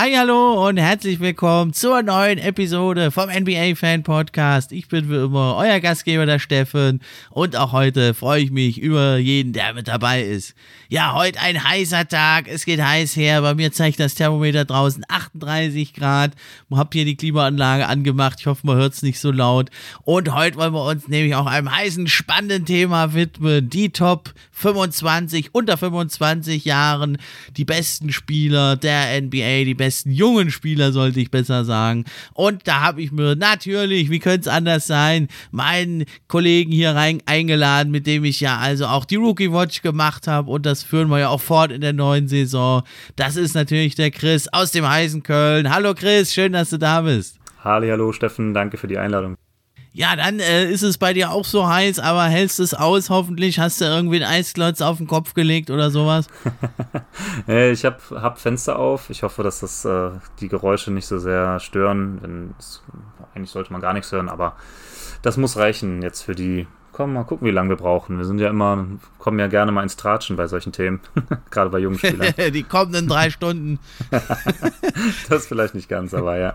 Hi, hallo und herzlich willkommen zur neuen Episode vom NBA Fan Podcast. Ich bin wie immer euer Gastgeber, der Steffen, und auch heute freue ich mich über jeden, der mit dabei ist. Ja, heute ein heißer Tag, es geht heiß her. Bei mir zeigt das Thermometer draußen 38 Grad. Hab hier die Klimaanlage angemacht. Ich hoffe, man hört es nicht so laut. Und heute wollen wir uns nämlich auch einem heißen, spannenden Thema widmen. Die Top 25 unter 25 Jahren, die besten Spieler der NBA, die besten besten jungen Spieler, sollte ich besser sagen. Und da habe ich mir natürlich, wie könnte es anders sein, meinen Kollegen hier rein eingeladen, mit dem ich ja also auch die Rookie Watch gemacht habe. Und das führen wir ja auch fort in der neuen Saison. Das ist natürlich der Chris aus dem heißen Köln. Hallo Chris, schön, dass du da bist. Halli, hallo Steffen, danke für die Einladung. Ja, dann äh, ist es bei dir auch so heiß, aber hältst es aus hoffentlich? Hast du irgendwie einen Eisklotz auf den Kopf gelegt oder sowas? ich habe hab Fenster auf. Ich hoffe, dass das äh, die Geräusche nicht so sehr stören. Denn es, eigentlich sollte man gar nichts hören, aber das muss reichen jetzt für die. Komm, mal gucken, wie lange wir brauchen. Wir sind ja immer, kommen ja gerne mal ins Tratschen bei solchen Themen. Gerade bei jungen Spielern. die kommenden drei Stunden. das vielleicht nicht ganz, aber ja.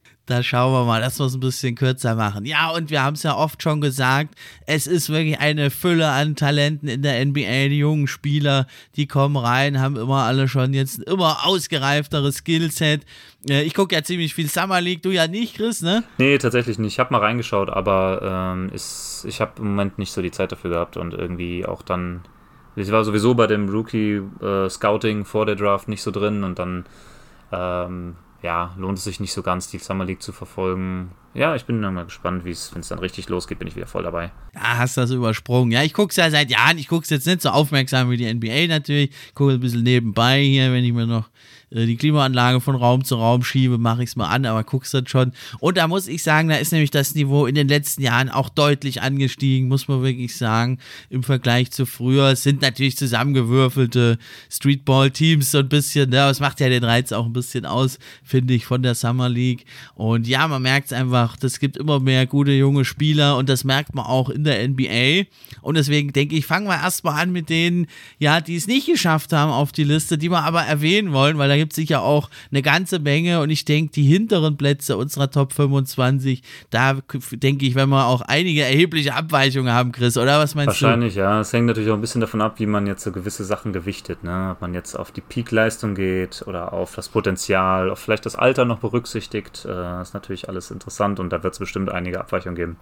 Da schauen wir mal, dass wir es ein bisschen kürzer machen. Ja, und wir haben es ja oft schon gesagt, es ist wirklich eine Fülle an Talenten in der NBA. Die jungen Spieler, die kommen rein, haben immer alle schon jetzt ein immer ausgereifteres Skillset. Äh, ich gucke ja ziemlich viel Summer League, du ja nicht, Chris, ne? Nee, tatsächlich nicht. Ich habe mal reingeschaut, aber ähm, ist, ich habe im Moment nicht so die Zeit dafür gehabt und irgendwie auch dann. Ich war sowieso bei dem Rookie äh, vor der Draft nicht so drin und dann. Ähm, ja, lohnt es sich nicht so ganz, die Summer League zu verfolgen. Ja, ich bin dann mal gespannt, wie es, wenn es dann richtig losgeht, bin ich wieder voll dabei. Ja, hast du das übersprungen. Ja, ich gucke es ja seit Jahren. Ich gucke es jetzt nicht so aufmerksam wie die NBA natürlich. Ich gucke ein bisschen nebenbei hier, wenn ich mir noch die Klimaanlage von Raum zu Raum schiebe, mache ich es mal an, aber guckst dann schon. Und da muss ich sagen, da ist nämlich das Niveau in den letzten Jahren auch deutlich angestiegen, muss man wirklich sagen, im Vergleich zu früher. Es sind natürlich zusammengewürfelte Streetball-Teams so ein bisschen, ne? das macht ja den Reiz auch ein bisschen aus, finde ich, von der Summer League. Und ja, man merkt es einfach, es gibt immer mehr gute junge Spieler und das merkt man auch in der NBA. Und deswegen denke ich, fangen wir erstmal an mit denen, ja, die es nicht geschafft haben auf die Liste, die wir aber erwähnen wollen, weil da gibt es sicher auch eine ganze Menge und ich denke, die hinteren Plätze unserer Top 25, da denke ich, wenn wir auch einige erhebliche Abweichungen haben, Chris, oder was meinst Wahrscheinlich, du? Wahrscheinlich, ja. Es hängt natürlich auch ein bisschen davon ab, wie man jetzt so gewisse Sachen gewichtet, ne? Ob man jetzt auf die Peak-Leistung geht oder auf das Potenzial, auf vielleicht das Alter noch berücksichtigt. Das ist natürlich alles interessant und da wird es bestimmt einige Abweichungen geben.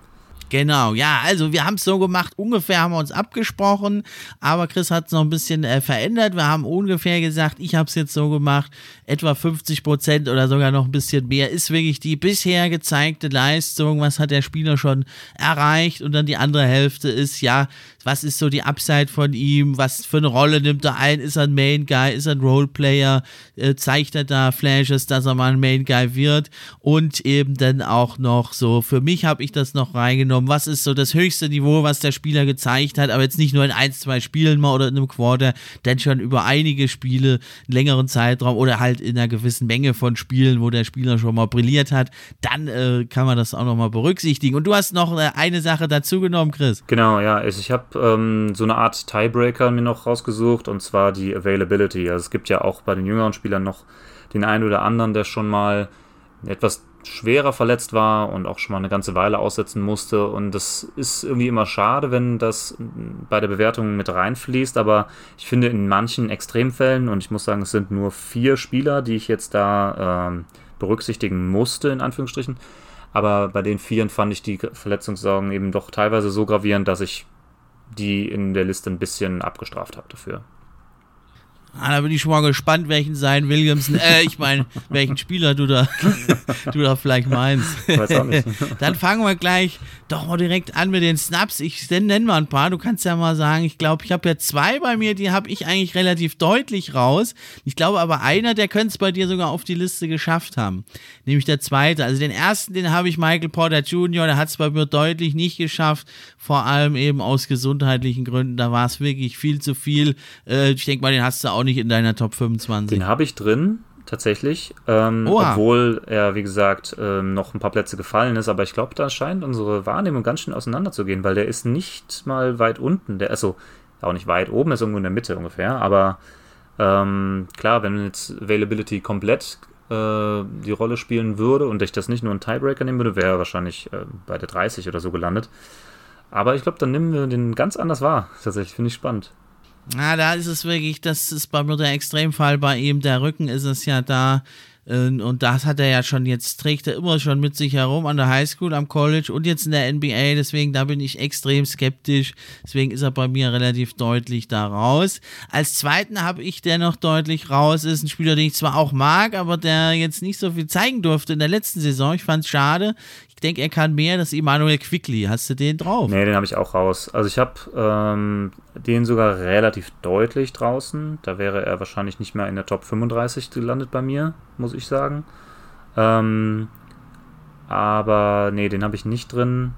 Genau, ja, also wir haben es so gemacht, ungefähr haben wir uns abgesprochen, aber Chris hat es noch ein bisschen äh, verändert. Wir haben ungefähr gesagt, ich habe es jetzt so gemacht, etwa 50 Prozent oder sogar noch ein bisschen mehr ist wirklich die bisher gezeigte Leistung, was hat der Spieler schon erreicht und dann die andere Hälfte ist, ja, Was ist so die Upside von ihm? Was für eine Rolle nimmt er ein? Ist er ein Main Guy? Ist er ein Roleplayer? Äh, zeigt er da Flashes, dass er mal ein Main Guy wird? Und eben dann auch noch so, für mich habe ich das noch reingenommen. Was ist so das höchste Niveau, was der Spieler gezeigt hat? Aber jetzt nicht nur in ein, zwei Spielen mal oder in einem Quarter, denn schon über einige Spiele, einen längeren Zeitraum oder halt in einer gewissen Menge von Spielen, wo der Spieler schon mal brilliert hat. Dann äh, kann man das auch nochmal berücksichtigen. Und du hast noch äh, eine Sache dazu genommen, Chris. Genau, ja. Also ich habe ähm, so eine Art Tiebreaker mir noch rausgesucht und zwar die Availability. Also es gibt ja auch bei den jüngeren Spielern noch den einen oder anderen, der schon mal etwas schwerer verletzt war und auch schon mal eine ganze Weile aussetzen musste. Und das ist irgendwie immer schade, wenn das bei der Bewertung mit reinfließt. Aber ich finde in manchen Extremfällen, und ich muss sagen, es sind nur vier Spieler, die ich jetzt da ähm, berücksichtigen musste, in Anführungsstrichen. Aber bei den Vieren fand ich die Verletzungssorgen eben doch teilweise so gravierend, dass ich die in der Liste ein bisschen abgestraft habe dafür. Ah, da bin ich schon mal gespannt, welchen sein Williamson, äh, ich meine, welchen Spieler du da, du da vielleicht meinst. Weiß auch nicht. Dann fangen wir gleich doch mal direkt an mit den Snaps. Ich nenne mal ein paar. Du kannst ja mal sagen, ich glaube, ich habe ja zwei bei mir, die habe ich eigentlich relativ deutlich raus. Ich glaube aber einer, der könnte es bei dir sogar auf die Liste geschafft haben. Nämlich der zweite. Also den ersten, den habe ich Michael Porter Jr., der hat es bei mir deutlich nicht geschafft. Vor allem eben aus gesundheitlichen Gründen. Da war es wirklich viel zu viel. Äh, ich denke mal, den hast du auch nicht in deiner Top 25. Den habe ich drin, tatsächlich. Ähm, obwohl er, wie gesagt, ähm, noch ein paar Plätze gefallen ist. Aber ich glaube, da scheint unsere Wahrnehmung ganz schön auseinanderzugehen, weil der ist nicht mal weit unten. Der, also auch nicht weit oben, ist irgendwo in der Mitte ungefähr. Aber ähm, klar, wenn jetzt Availability komplett äh, die Rolle spielen würde und ich das nicht nur einen Tiebreaker nehmen würde, wäre er wahrscheinlich äh, bei der 30 oder so gelandet. Aber ich glaube, dann nehmen wir den ganz anders wahr. Tatsächlich, finde ich spannend. Na, da ist es wirklich, das ist bei mir der Extremfall bei ihm. Der Rücken ist es ja da. Ähm, und das hat er ja schon, jetzt trägt er immer schon mit sich herum an der Highschool, am College und jetzt in der NBA. Deswegen, da bin ich extrem skeptisch. Deswegen ist er bei mir relativ deutlich da raus. Als zweiten habe ich der noch deutlich raus. Ist ein Spieler, den ich zwar auch mag, aber der jetzt nicht so viel zeigen durfte in der letzten Saison. Ich fand es schade. Ich denke, er kann mehr. Das ist Emanuel Quickly. Hast du den drauf? Nee, den habe ich auch raus. Also ich habe ähm, den sogar relativ deutlich draußen. Da wäre er wahrscheinlich nicht mehr in der Top 35 gelandet bei mir, muss ich sagen. Ähm, aber nee, den habe ich nicht drin.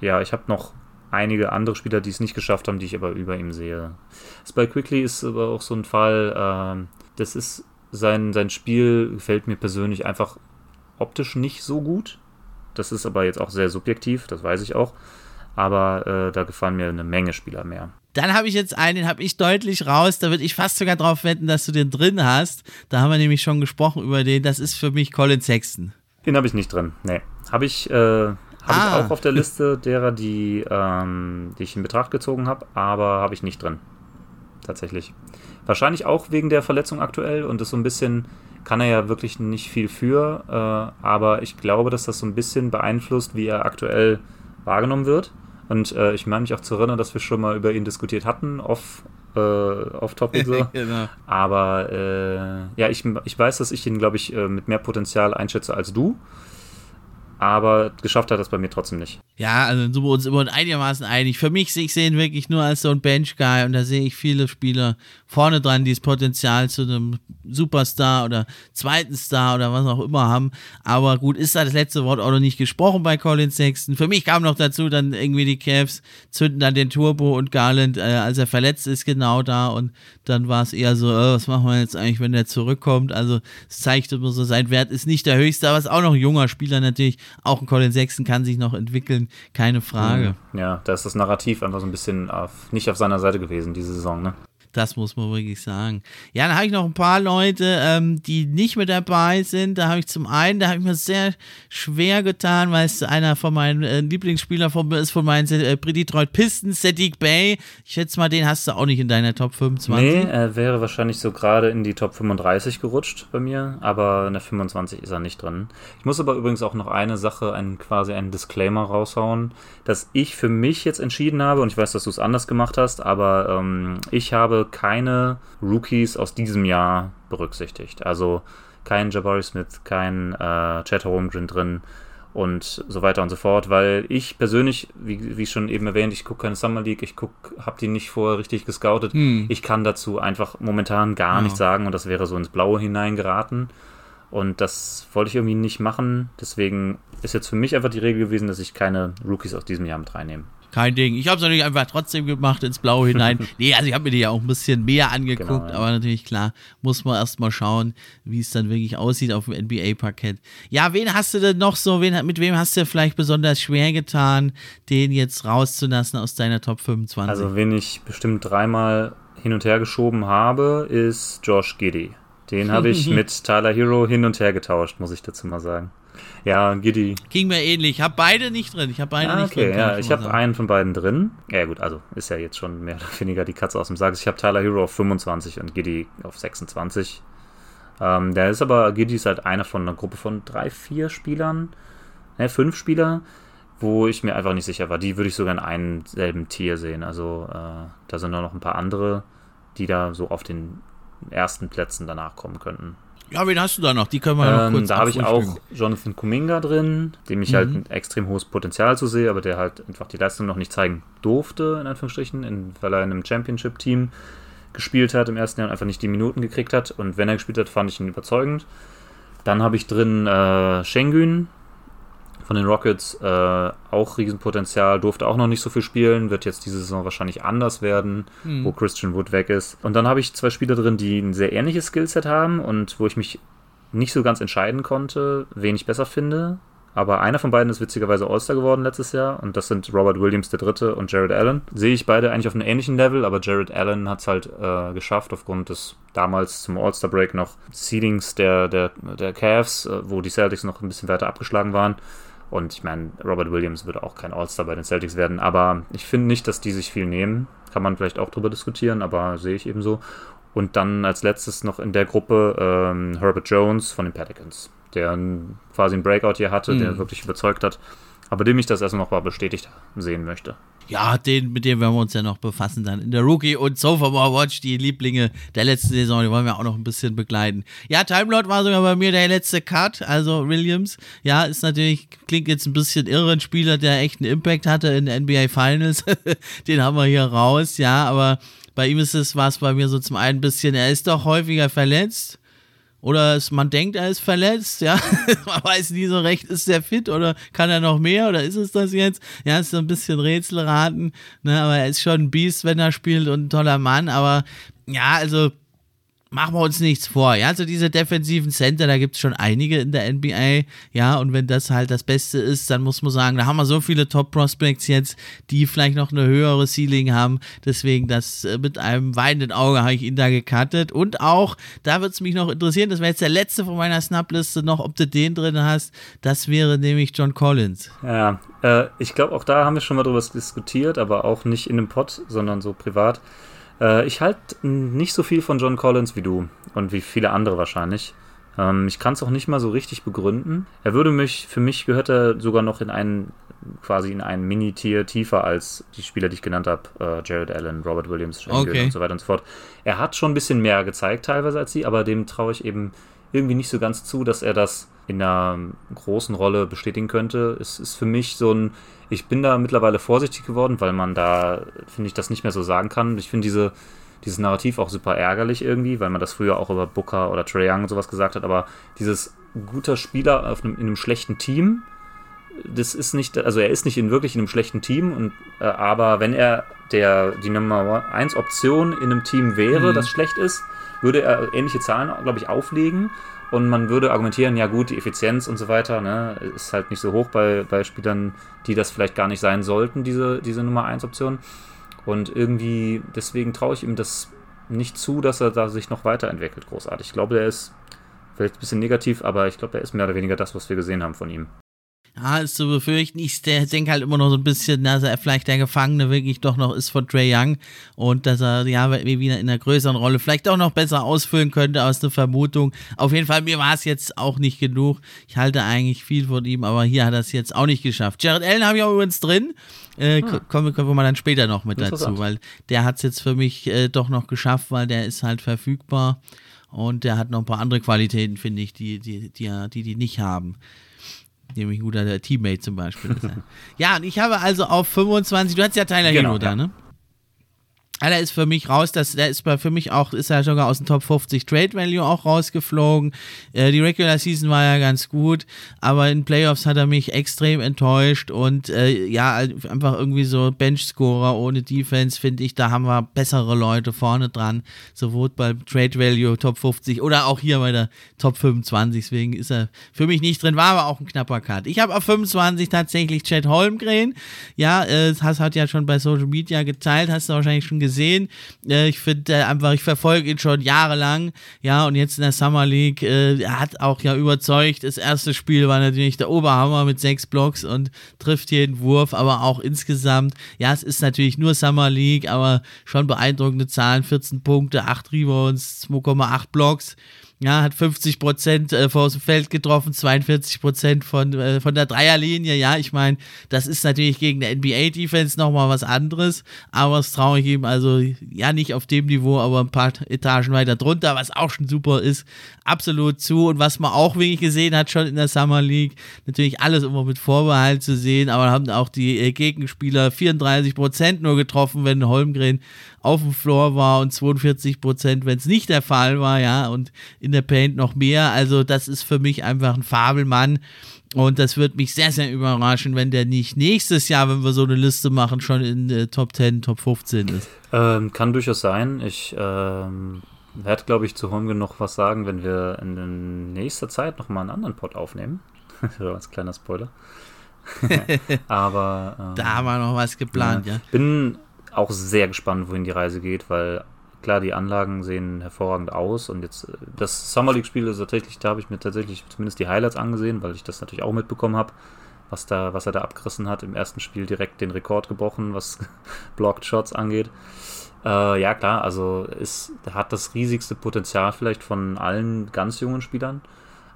Ja, ich habe noch einige andere Spieler, die es nicht geschafft haben, die ich aber über ihm sehe. Bei Quickly ist aber auch so ein Fall, ähm, das ist sein, sein Spiel gefällt mir persönlich einfach optisch nicht so gut. Das ist aber jetzt auch sehr subjektiv, das weiß ich auch. Aber äh, da gefallen mir eine Menge Spieler mehr. Dann habe ich jetzt einen, den habe ich deutlich raus. Da würde ich fast sogar drauf wetten, dass du den drin hast. Da haben wir nämlich schon gesprochen über den. Das ist für mich Colin Sexton. Den habe ich nicht drin. Nee. Habe ich, äh, hab ah. ich auch auf der Liste derer, die, ähm, die ich in Betracht gezogen habe, aber habe ich nicht drin. Tatsächlich. Wahrscheinlich auch wegen der Verletzung aktuell und ist so ein bisschen kann er ja wirklich nicht viel für, äh, aber ich glaube, dass das so ein bisschen beeinflusst, wie er aktuell wahrgenommen wird. Und äh, ich meine mich auch zu erinnern, dass wir schon mal über ihn diskutiert hatten, off, äh, off Topic so. genau. Aber äh, ja, ich, ich weiß, dass ich ihn, glaube ich, äh, mit mehr Potenzial einschätze als du aber geschafft hat das bei mir trotzdem nicht. Ja, also sind wir uns immer einigermaßen einig. Für mich, ich sehe ihn wirklich nur als so ein Bench-Guy und da sehe ich viele Spieler vorne dran, die das Potenzial zu einem Superstar oder zweiten Star oder was auch immer haben. Aber gut, ist da das letzte Wort auch noch nicht gesprochen bei Colin Sexton. Für mich kam noch dazu, dann irgendwie die Cavs zünden dann den Turbo und Garland, äh, als er verletzt ist, genau da und dann war es eher so, äh, was machen wir jetzt eigentlich, wenn der zurückkommt? Also es zeigt immer so, sein Wert ist nicht der höchste, aber es ist auch noch ein junger Spieler natürlich auch ein Colin Sexton kann sich noch entwickeln, keine Frage. Ja, da ist das Narrativ einfach so ein bisschen auf, nicht auf seiner Seite gewesen, diese Saison, ne? Das muss man wirklich sagen. Ja, dann habe ich noch ein paar Leute, ähm, die nicht mit dabei sind. Da habe ich zum einen, da habe ich mir sehr schwer getan, weil es einer von meinen äh, Lieblingsspielern von ist, von meinen äh, Detroit Pistons, Sadiq Bay. Ich schätze mal, den hast du auch nicht in deiner Top 25. Nee, er wäre wahrscheinlich so gerade in die Top 35 gerutscht bei mir, aber in der 25 ist er nicht drin. Ich muss aber übrigens auch noch eine Sache, einen, quasi einen Disclaimer raushauen, dass ich für mich jetzt entschieden habe, und ich weiß, dass du es anders gemacht hast, aber ähm, ich habe keine Rookies aus diesem Jahr berücksichtigt. Also kein Jabari Smith, kein äh, Chad Holmgren drin. und so weiter und so fort, weil ich persönlich, wie, wie schon eben erwähnt, ich gucke keine Summer League, ich guck, habe die nicht vorher richtig gescoutet. Hm. Ich kann dazu einfach momentan gar ja. nichts sagen und das wäre so ins Blaue hineingeraten. Und das wollte ich irgendwie nicht machen. Deswegen ist jetzt für mich einfach die Regel gewesen, dass ich keine Rookies aus diesem Jahr mit reinnehme kein Ding. Ich habe es natürlich einfach trotzdem gemacht ins Blaue hinein. nee, also ich habe mir die ja auch ein bisschen mehr angeguckt, genau, ja. aber natürlich klar, muss man erstmal schauen, wie es dann wirklich aussieht auf dem NBA-Parkett. Ja, wen hast du denn noch so, wen, mit wem hast du vielleicht besonders schwer getan, den jetzt rauszulassen aus deiner Top 25? Also, wen ich bestimmt dreimal hin und her geschoben habe, ist Josh Giddy. Den habe ich mit Tyler Hero hin und her getauscht, muss ich dazu mal sagen. Ja, Giddy. Ging mir ähnlich. Ich habe beide nicht drin. Ich habe beide ah, nicht okay, drin. Ja, ich habe einen von beiden drin. Ja, gut, also ist ja jetzt schon mehr oder weniger die Katze aus dem Sack. Ich habe Tyler Hero auf 25 und Giddy auf 26. Ähm, der ist aber, Giddy ist halt einer von einer Gruppe von drei, vier Spielern, ne, fünf Spieler, wo ich mir einfach nicht sicher war. Die würde ich sogar in einem selben Tier sehen. Also äh, da sind noch ein paar andere, die da so auf den ersten Plätzen danach kommen könnten. Ja, wen hast du da noch? Die können wir ähm, noch kurz Da habe ich auch Jonathan Kuminga drin, dem ich halt mhm. halt ein extrem hohes Potenzial zu sehe, aber der halt einfach die Leistung noch nicht zeigen durfte, in Anführungsstrichen, in, weil er in einem Championship-Team gespielt hat im ersten Jahr und einfach nicht die Minuten gekriegt hat. Und wenn er gespielt hat, fand ich ihn überzeugend. Dann habe ich drin äh, Schengen, von den Rockets äh, auch Riesenpotenzial, durfte auch noch nicht so viel spielen, wird jetzt diese Saison wahrscheinlich anders werden, mhm. wo Christian Wood weg ist. Und dann habe ich zwei Spieler drin, die ein sehr ähnliches Skillset haben und wo ich mich nicht so ganz entscheiden konnte, wen ich besser finde. Aber einer von beiden ist witzigerweise All-Star geworden letztes Jahr und das sind Robert Williams der Dritte und Jared Allen. Sehe ich beide eigentlich auf einem ähnlichen Level, aber Jared Allen hat es halt äh, geschafft aufgrund des damals zum All-Star-Break noch Seedings der, der, der Cavs, äh, wo die Celtics noch ein bisschen weiter abgeschlagen waren. Und ich meine, Robert Williams würde auch kein All-Star bei den Celtics werden, aber ich finde nicht, dass die sich viel nehmen. Kann man vielleicht auch drüber diskutieren, aber sehe ich eben so. Und dann als letztes noch in der Gruppe ähm, Herbert Jones von den Pelicans, der quasi einen Breakout hier hatte, mhm. der wirklich überzeugt hat, aber dem ich das erstmal noch mal bestätigt sehen möchte. Ja, den, mit dem werden wir uns ja noch befassen dann in der Rookie und Sophomore Watch, die Lieblinge der letzten Saison, die wollen wir auch noch ein bisschen begleiten. Ja, Timelord war sogar bei mir der letzte Cut, also Williams. Ja, ist natürlich, klingt jetzt ein bisschen irre, ein Spieler, der echt einen Impact hatte in den NBA Finals. den haben wir hier raus, ja, aber bei ihm ist es, war es bei mir so zum einen ein bisschen, er ist doch häufiger verletzt oder es, man denkt, er ist verletzt, ja. man weiß nie so recht, ist er fit oder kann er noch mehr oder ist es das jetzt? Ja, ist so ein bisschen Rätselraten, ne, aber er ist schon ein Biest, wenn er spielt und ein toller Mann, aber ja, also machen wir uns nichts vor. Ja, also diese defensiven Center, da gibt es schon einige in der NBA. Ja, und wenn das halt das Beste ist, dann muss man sagen, da haben wir so viele Top-Prospects jetzt, die vielleicht noch eine höhere Ceiling haben. Deswegen, das äh, mit einem weinenden Auge habe ich ihn da gekartet. Und auch, da wird es mich noch interessieren, das wäre jetzt der letzte von meiner Snap-Liste noch, ob du den drin hast. Das wäre nämlich John Collins. Ja, äh, ich glaube, auch da haben wir schon mal drüber diskutiert, aber auch nicht in einem Pod, sondern so privat. Äh, ich halte nicht so viel von John Collins wie du und wie viele andere wahrscheinlich. Ähm, ich kann es auch nicht mal so richtig begründen. Er würde mich, für mich gehört er sogar noch in einen, quasi in einen Mini-Tier tiefer als die Spieler, die ich genannt habe. Äh, Jared Allen, Robert Williams, okay. und so weiter und so fort. Er hat schon ein bisschen mehr gezeigt teilweise als sie, aber dem traue ich eben irgendwie nicht so ganz zu, dass er das in einer großen Rolle bestätigen könnte. Es ist für mich so ein, ich bin da mittlerweile vorsichtig geworden, weil man da, finde ich, das nicht mehr so sagen kann. Ich finde diese, dieses Narrativ auch super ärgerlich irgendwie, weil man das früher auch über Booker oder Trey Young und sowas gesagt hat, aber dieses guter Spieler auf einem, in einem schlechten Team, das ist nicht, also er ist nicht in wirklich in einem schlechten Team, und, äh, aber wenn er der, die Nummer 1 Option in einem Team wäre, mhm. das schlecht ist, würde er ähnliche Zahlen, glaube ich, auflegen. Und man würde argumentieren, ja gut, die Effizienz und so weiter, ne, ist halt nicht so hoch bei, bei Spielern, die das vielleicht gar nicht sein sollten, diese, diese Nummer 1 Option. Und irgendwie, deswegen traue ich ihm das nicht zu, dass er da sich noch weiterentwickelt, großartig. Ich glaube, er ist vielleicht ein bisschen negativ, aber ich glaube, er ist mehr oder weniger das, was wir gesehen haben von ihm. Ja, ist zu befürchten. Ich denke halt immer noch so ein bisschen, dass er vielleicht der Gefangene wirklich doch noch ist von Trey Young und dass er ja wieder in einer größeren Rolle vielleicht auch noch besser ausfüllen könnte aus der Vermutung. Auf jeden Fall, mir war es jetzt auch nicht genug. Ich halte eigentlich viel von ihm, aber hier hat er es jetzt auch nicht geschafft. Jared Allen habe ich auch übrigens drin. Äh, ah. kommen, kommen wir mal dann später noch mit dazu, weil der hat es jetzt für mich äh, doch noch geschafft, weil der ist halt verfügbar und der hat noch ein paar andere Qualitäten, finde ich, die die, die, die, die nicht haben. Nämlich ein guter Teammate zum Beispiel. ja, und ich habe also auf 25, du hattest ja Tyler genau, Hero da, ja. ne? Ah, der ist für mich raus, das, der ist für mich auch, ist er sogar aus dem Top 50 Trade Value auch rausgeflogen. Äh, die Regular Season war ja ganz gut, aber in Playoffs hat er mich extrem enttäuscht und äh, ja, einfach irgendwie so Bench-Scorer ohne Defense, finde ich, da haben wir bessere Leute vorne dran, sowohl beim Trade Value Top 50 oder auch hier bei der Top 25, deswegen ist er für mich nicht drin, war aber auch ein knapper Cut. Ich habe auf 25 tatsächlich Chad Holmgren, ja, äh, das hat ja schon bei Social Media geteilt, hast du wahrscheinlich schon gesehen, gesehen. Äh, ich finde äh, einfach, ich verfolge ihn schon jahrelang. Ja, und jetzt in der Summer League, äh, er hat auch ja überzeugt. Das erste Spiel war natürlich der Oberhammer mit sechs Blocks und trifft jeden Wurf, aber auch insgesamt, ja, es ist natürlich nur Summer League, aber schon beeindruckende Zahlen: 14 Punkte, 8 Rebounds, 2,8 Blocks. Ja, hat 50 Prozent äh, vor dem Feld getroffen, 42 Prozent von, äh, von der Dreierlinie. Ja, ich meine, das ist natürlich gegen der NBA-Defense nochmal was anderes, aber das traue ich ihm also ja nicht auf dem Niveau, aber ein paar Etagen weiter drunter, was auch schon super ist, absolut zu. Und was man auch wirklich gesehen hat, schon in der Summer League, natürlich alles immer mit Vorbehalt zu sehen, aber haben auch die äh, Gegenspieler 34 Prozent nur getroffen, wenn Holmgren auf dem Floor war und 42 Prozent, wenn es nicht der Fall war, ja, und in der Paint noch mehr. Also das ist für mich einfach ein Fabelmann. Und das wird mich sehr, sehr überraschen, wenn der nicht nächstes Jahr, wenn wir so eine Liste machen, schon in äh, Top 10, Top 15 ist. Ähm, kann durchaus sein. Ich ähm, werde, glaube ich, zu Holmgren noch was sagen, wenn wir in nächster Zeit nochmal einen anderen Pod aufnehmen. so als kleiner Spoiler. Aber ähm, da haben wir noch was geplant, ja. ja. Bin auch sehr gespannt, wohin die Reise geht, weil klar, die Anlagen sehen hervorragend aus und jetzt das Summer League Spiel ist tatsächlich, da habe ich mir tatsächlich zumindest die Highlights angesehen, weil ich das natürlich auch mitbekommen habe, was da, was er da abgerissen hat. Im ersten Spiel direkt den Rekord gebrochen, was Blocked Shots angeht. Äh, ja, klar, also ist, hat das riesigste Potenzial vielleicht von allen ganz jungen Spielern.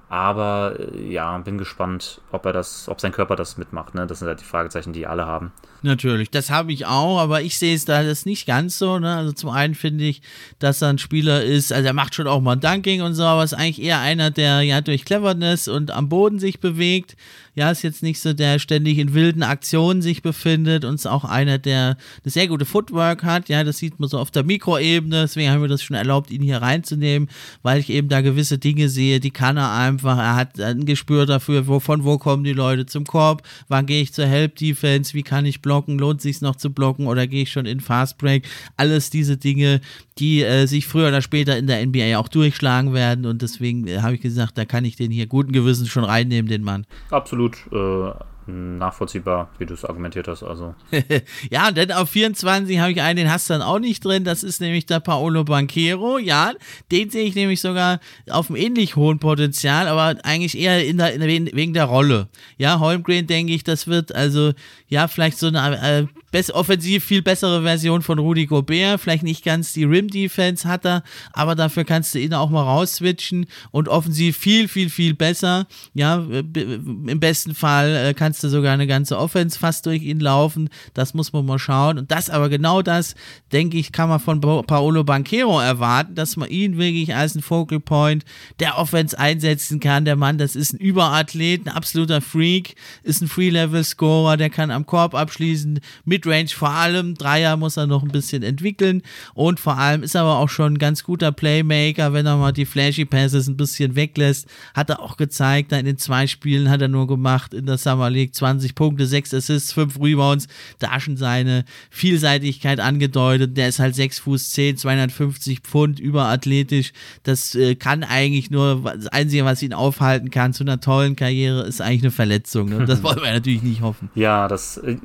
Aber äh, ja, bin gespannt, ob er das, ob sein Körper das mitmacht. Ne? Das sind halt die Fragezeichen, die alle haben. Natürlich, das habe ich auch, aber ich sehe es da das nicht ganz so. Ne? Also zum einen finde ich, dass er ein Spieler ist, also er macht schon auch mal Dunking und so, aber ist eigentlich eher einer, der ja durch Cleverness und am Boden sich bewegt ja, ist jetzt nicht so, der ständig in wilden Aktionen sich befindet und ist auch einer, der eine sehr gute Footwork hat. Ja, das sieht man so auf der Mikroebene. Deswegen haben wir das schon erlaubt, ihn hier reinzunehmen, weil ich eben da gewisse Dinge sehe, die kann er einfach. Er hat ein Gespür dafür, wo, von wo kommen die Leute zum Korb, wann gehe ich zur Help Defense, wie kann ich blocken, lohnt sich noch zu blocken oder gehe ich schon in Fast Break. Alles diese Dinge, die äh, sich früher oder später in der NBA auch durchschlagen werden und deswegen äh, habe ich gesagt, da kann ich den hier guten Gewissens schon reinnehmen, den Mann. Absolut absolut äh, nachvollziehbar, wie du es argumentiert hast. Also. ja, denn auf 24 habe ich einen, den hast du dann auch nicht drin. Das ist nämlich der Paolo Banquero. Ja, den sehe ich nämlich sogar auf einem ähnlich hohen Potenzial, aber eigentlich eher in der, in der, wegen der Rolle. Ja, Holmgren denke ich, das wird also ja vielleicht so eine äh, offensiv viel bessere Version von Rudy Gobert. Vielleicht nicht ganz die Rim-Defense hat er, aber dafür kannst du ihn auch mal rausswitchen und offensiv viel, viel, viel besser. Ja, im besten Fall äh, kannst du sogar eine ganze Offense fast durch ihn laufen. Das muss man mal schauen. Und das aber genau das, denke ich, kann man von Paolo Banquero erwarten, dass man ihn wirklich als ein Focal Point der Offense einsetzen kann. Der Mann, das ist ein Überathlet, ein absoluter Freak, ist ein Free-Level-Scorer, der kann am Korb abschließen, mit Midrange vor allem. Dreier muss er noch ein bisschen entwickeln. Und vor allem ist er aber auch schon ein ganz guter Playmaker, wenn er mal die Flashy Passes ein bisschen weglässt. Hat er auch gezeigt. In den zwei Spielen hat er nur gemacht in der Summer League 20 Punkte, 6 Assists, 5 Rebounds. Da schon seine Vielseitigkeit angedeutet. Der ist halt 6 Fuß 10, 250 Pfund, überathletisch. Das äh, kann eigentlich nur, das Einzige, was ihn aufhalten kann zu einer tollen Karriere, ist eigentlich eine Verletzung. Ne? Das wollen wir natürlich nicht hoffen. Ja, das äh,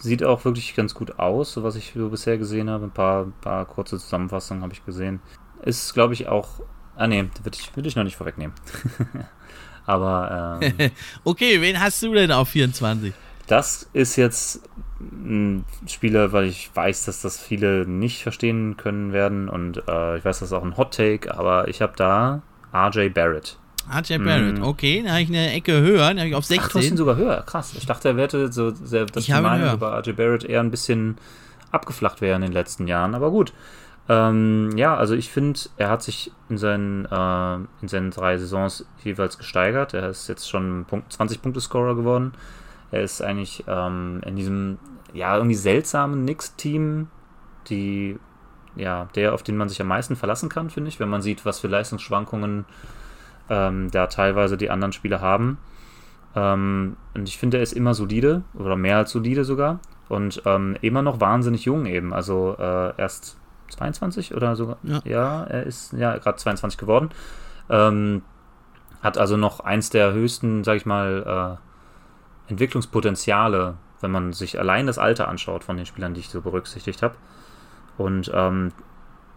sieht auch wirklich wirklich ganz gut aus, so was ich so bisher gesehen habe. Ein paar, paar kurze Zusammenfassungen habe ich gesehen. Ist, glaube ich, auch. Ah, nee, würde ich, würd ich noch nicht vorwegnehmen. Aber. Ähm, okay, wen hast du denn auf 24? Das ist jetzt ein Spieler, weil ich weiß, dass das viele nicht verstehen können werden. Und äh, ich weiß, das ist auch ein Hot Take, aber ich habe da RJ Barrett. RJ Barrett, mm. okay, da habe ich eine Ecke höher, da habe ich auf 16. Ach, du hast ihn sogar höher, krass. Ich dachte, er wäre so, sehr, dass ich die Meinung über RJ Barrett eher ein bisschen abgeflacht wäre in den letzten Jahren, aber gut. Ähm, ja, also ich finde, er hat sich in seinen, äh, in seinen drei Saisons jeweils gesteigert. Er ist jetzt schon 20-Punkte-Scorer geworden. Er ist eigentlich ähm, in diesem, ja, irgendwie seltsamen Knicks-Team, die, ja, der, auf den man sich am meisten verlassen kann, finde ich, wenn man sieht, was für Leistungsschwankungen ähm, da teilweise die anderen Spieler haben. Ähm, und ich finde, er ist immer solide, oder mehr als solide sogar. Und ähm, immer noch wahnsinnig jung eben. Also äh, erst 22 oder sogar. Ja, ja er ist ja gerade 22 geworden. Ähm, hat also noch eins der höchsten, sag ich mal, äh, Entwicklungspotenziale, wenn man sich allein das Alter anschaut von den Spielern, die ich so berücksichtigt habe. Und ähm,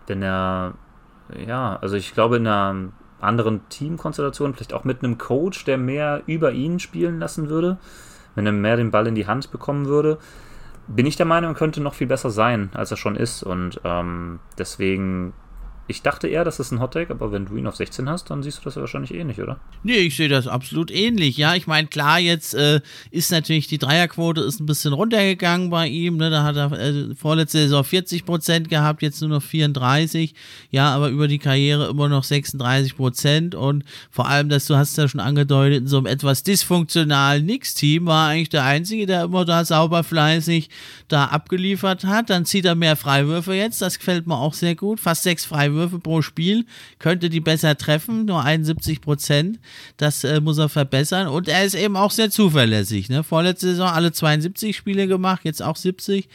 wenn er, ja, also ich glaube, in einer anderen Teamkonstellation, vielleicht auch mit einem Coach, der mehr über ihn spielen lassen würde, wenn er mehr den Ball in die Hand bekommen würde, bin ich der Meinung, könnte noch viel besser sein, als er schon ist. Und ähm, deswegen ich dachte eher, das ist ein Hottake, aber wenn du ihn auf 16 hast, dann siehst du das ja wahrscheinlich ähnlich, oder? Nee, ich sehe das absolut ähnlich. Ja, ich meine, klar, jetzt äh, ist natürlich die Dreierquote ist ein bisschen runtergegangen bei ihm. Ne? Da hat er äh, vorletzte Saison 40 Prozent gehabt, jetzt nur noch 34. Ja, aber über die Karriere immer noch 36 Prozent. Und vor allem, dass du hast ja schon angedeutet, in so einem etwas dysfunktionalen Nix-Team war eigentlich der Einzige, der immer da sauber fleißig da abgeliefert hat. Dann zieht er mehr Freiwürfe jetzt. Das gefällt mir auch sehr gut. Fast sechs Freiwürfe Würfe pro Spiel, könnte die besser treffen, nur 71 Prozent. Das äh, muss er verbessern. Und er ist eben auch sehr zuverlässig. Ne? Vorletzte Saison alle 72 Spiele gemacht, jetzt auch 70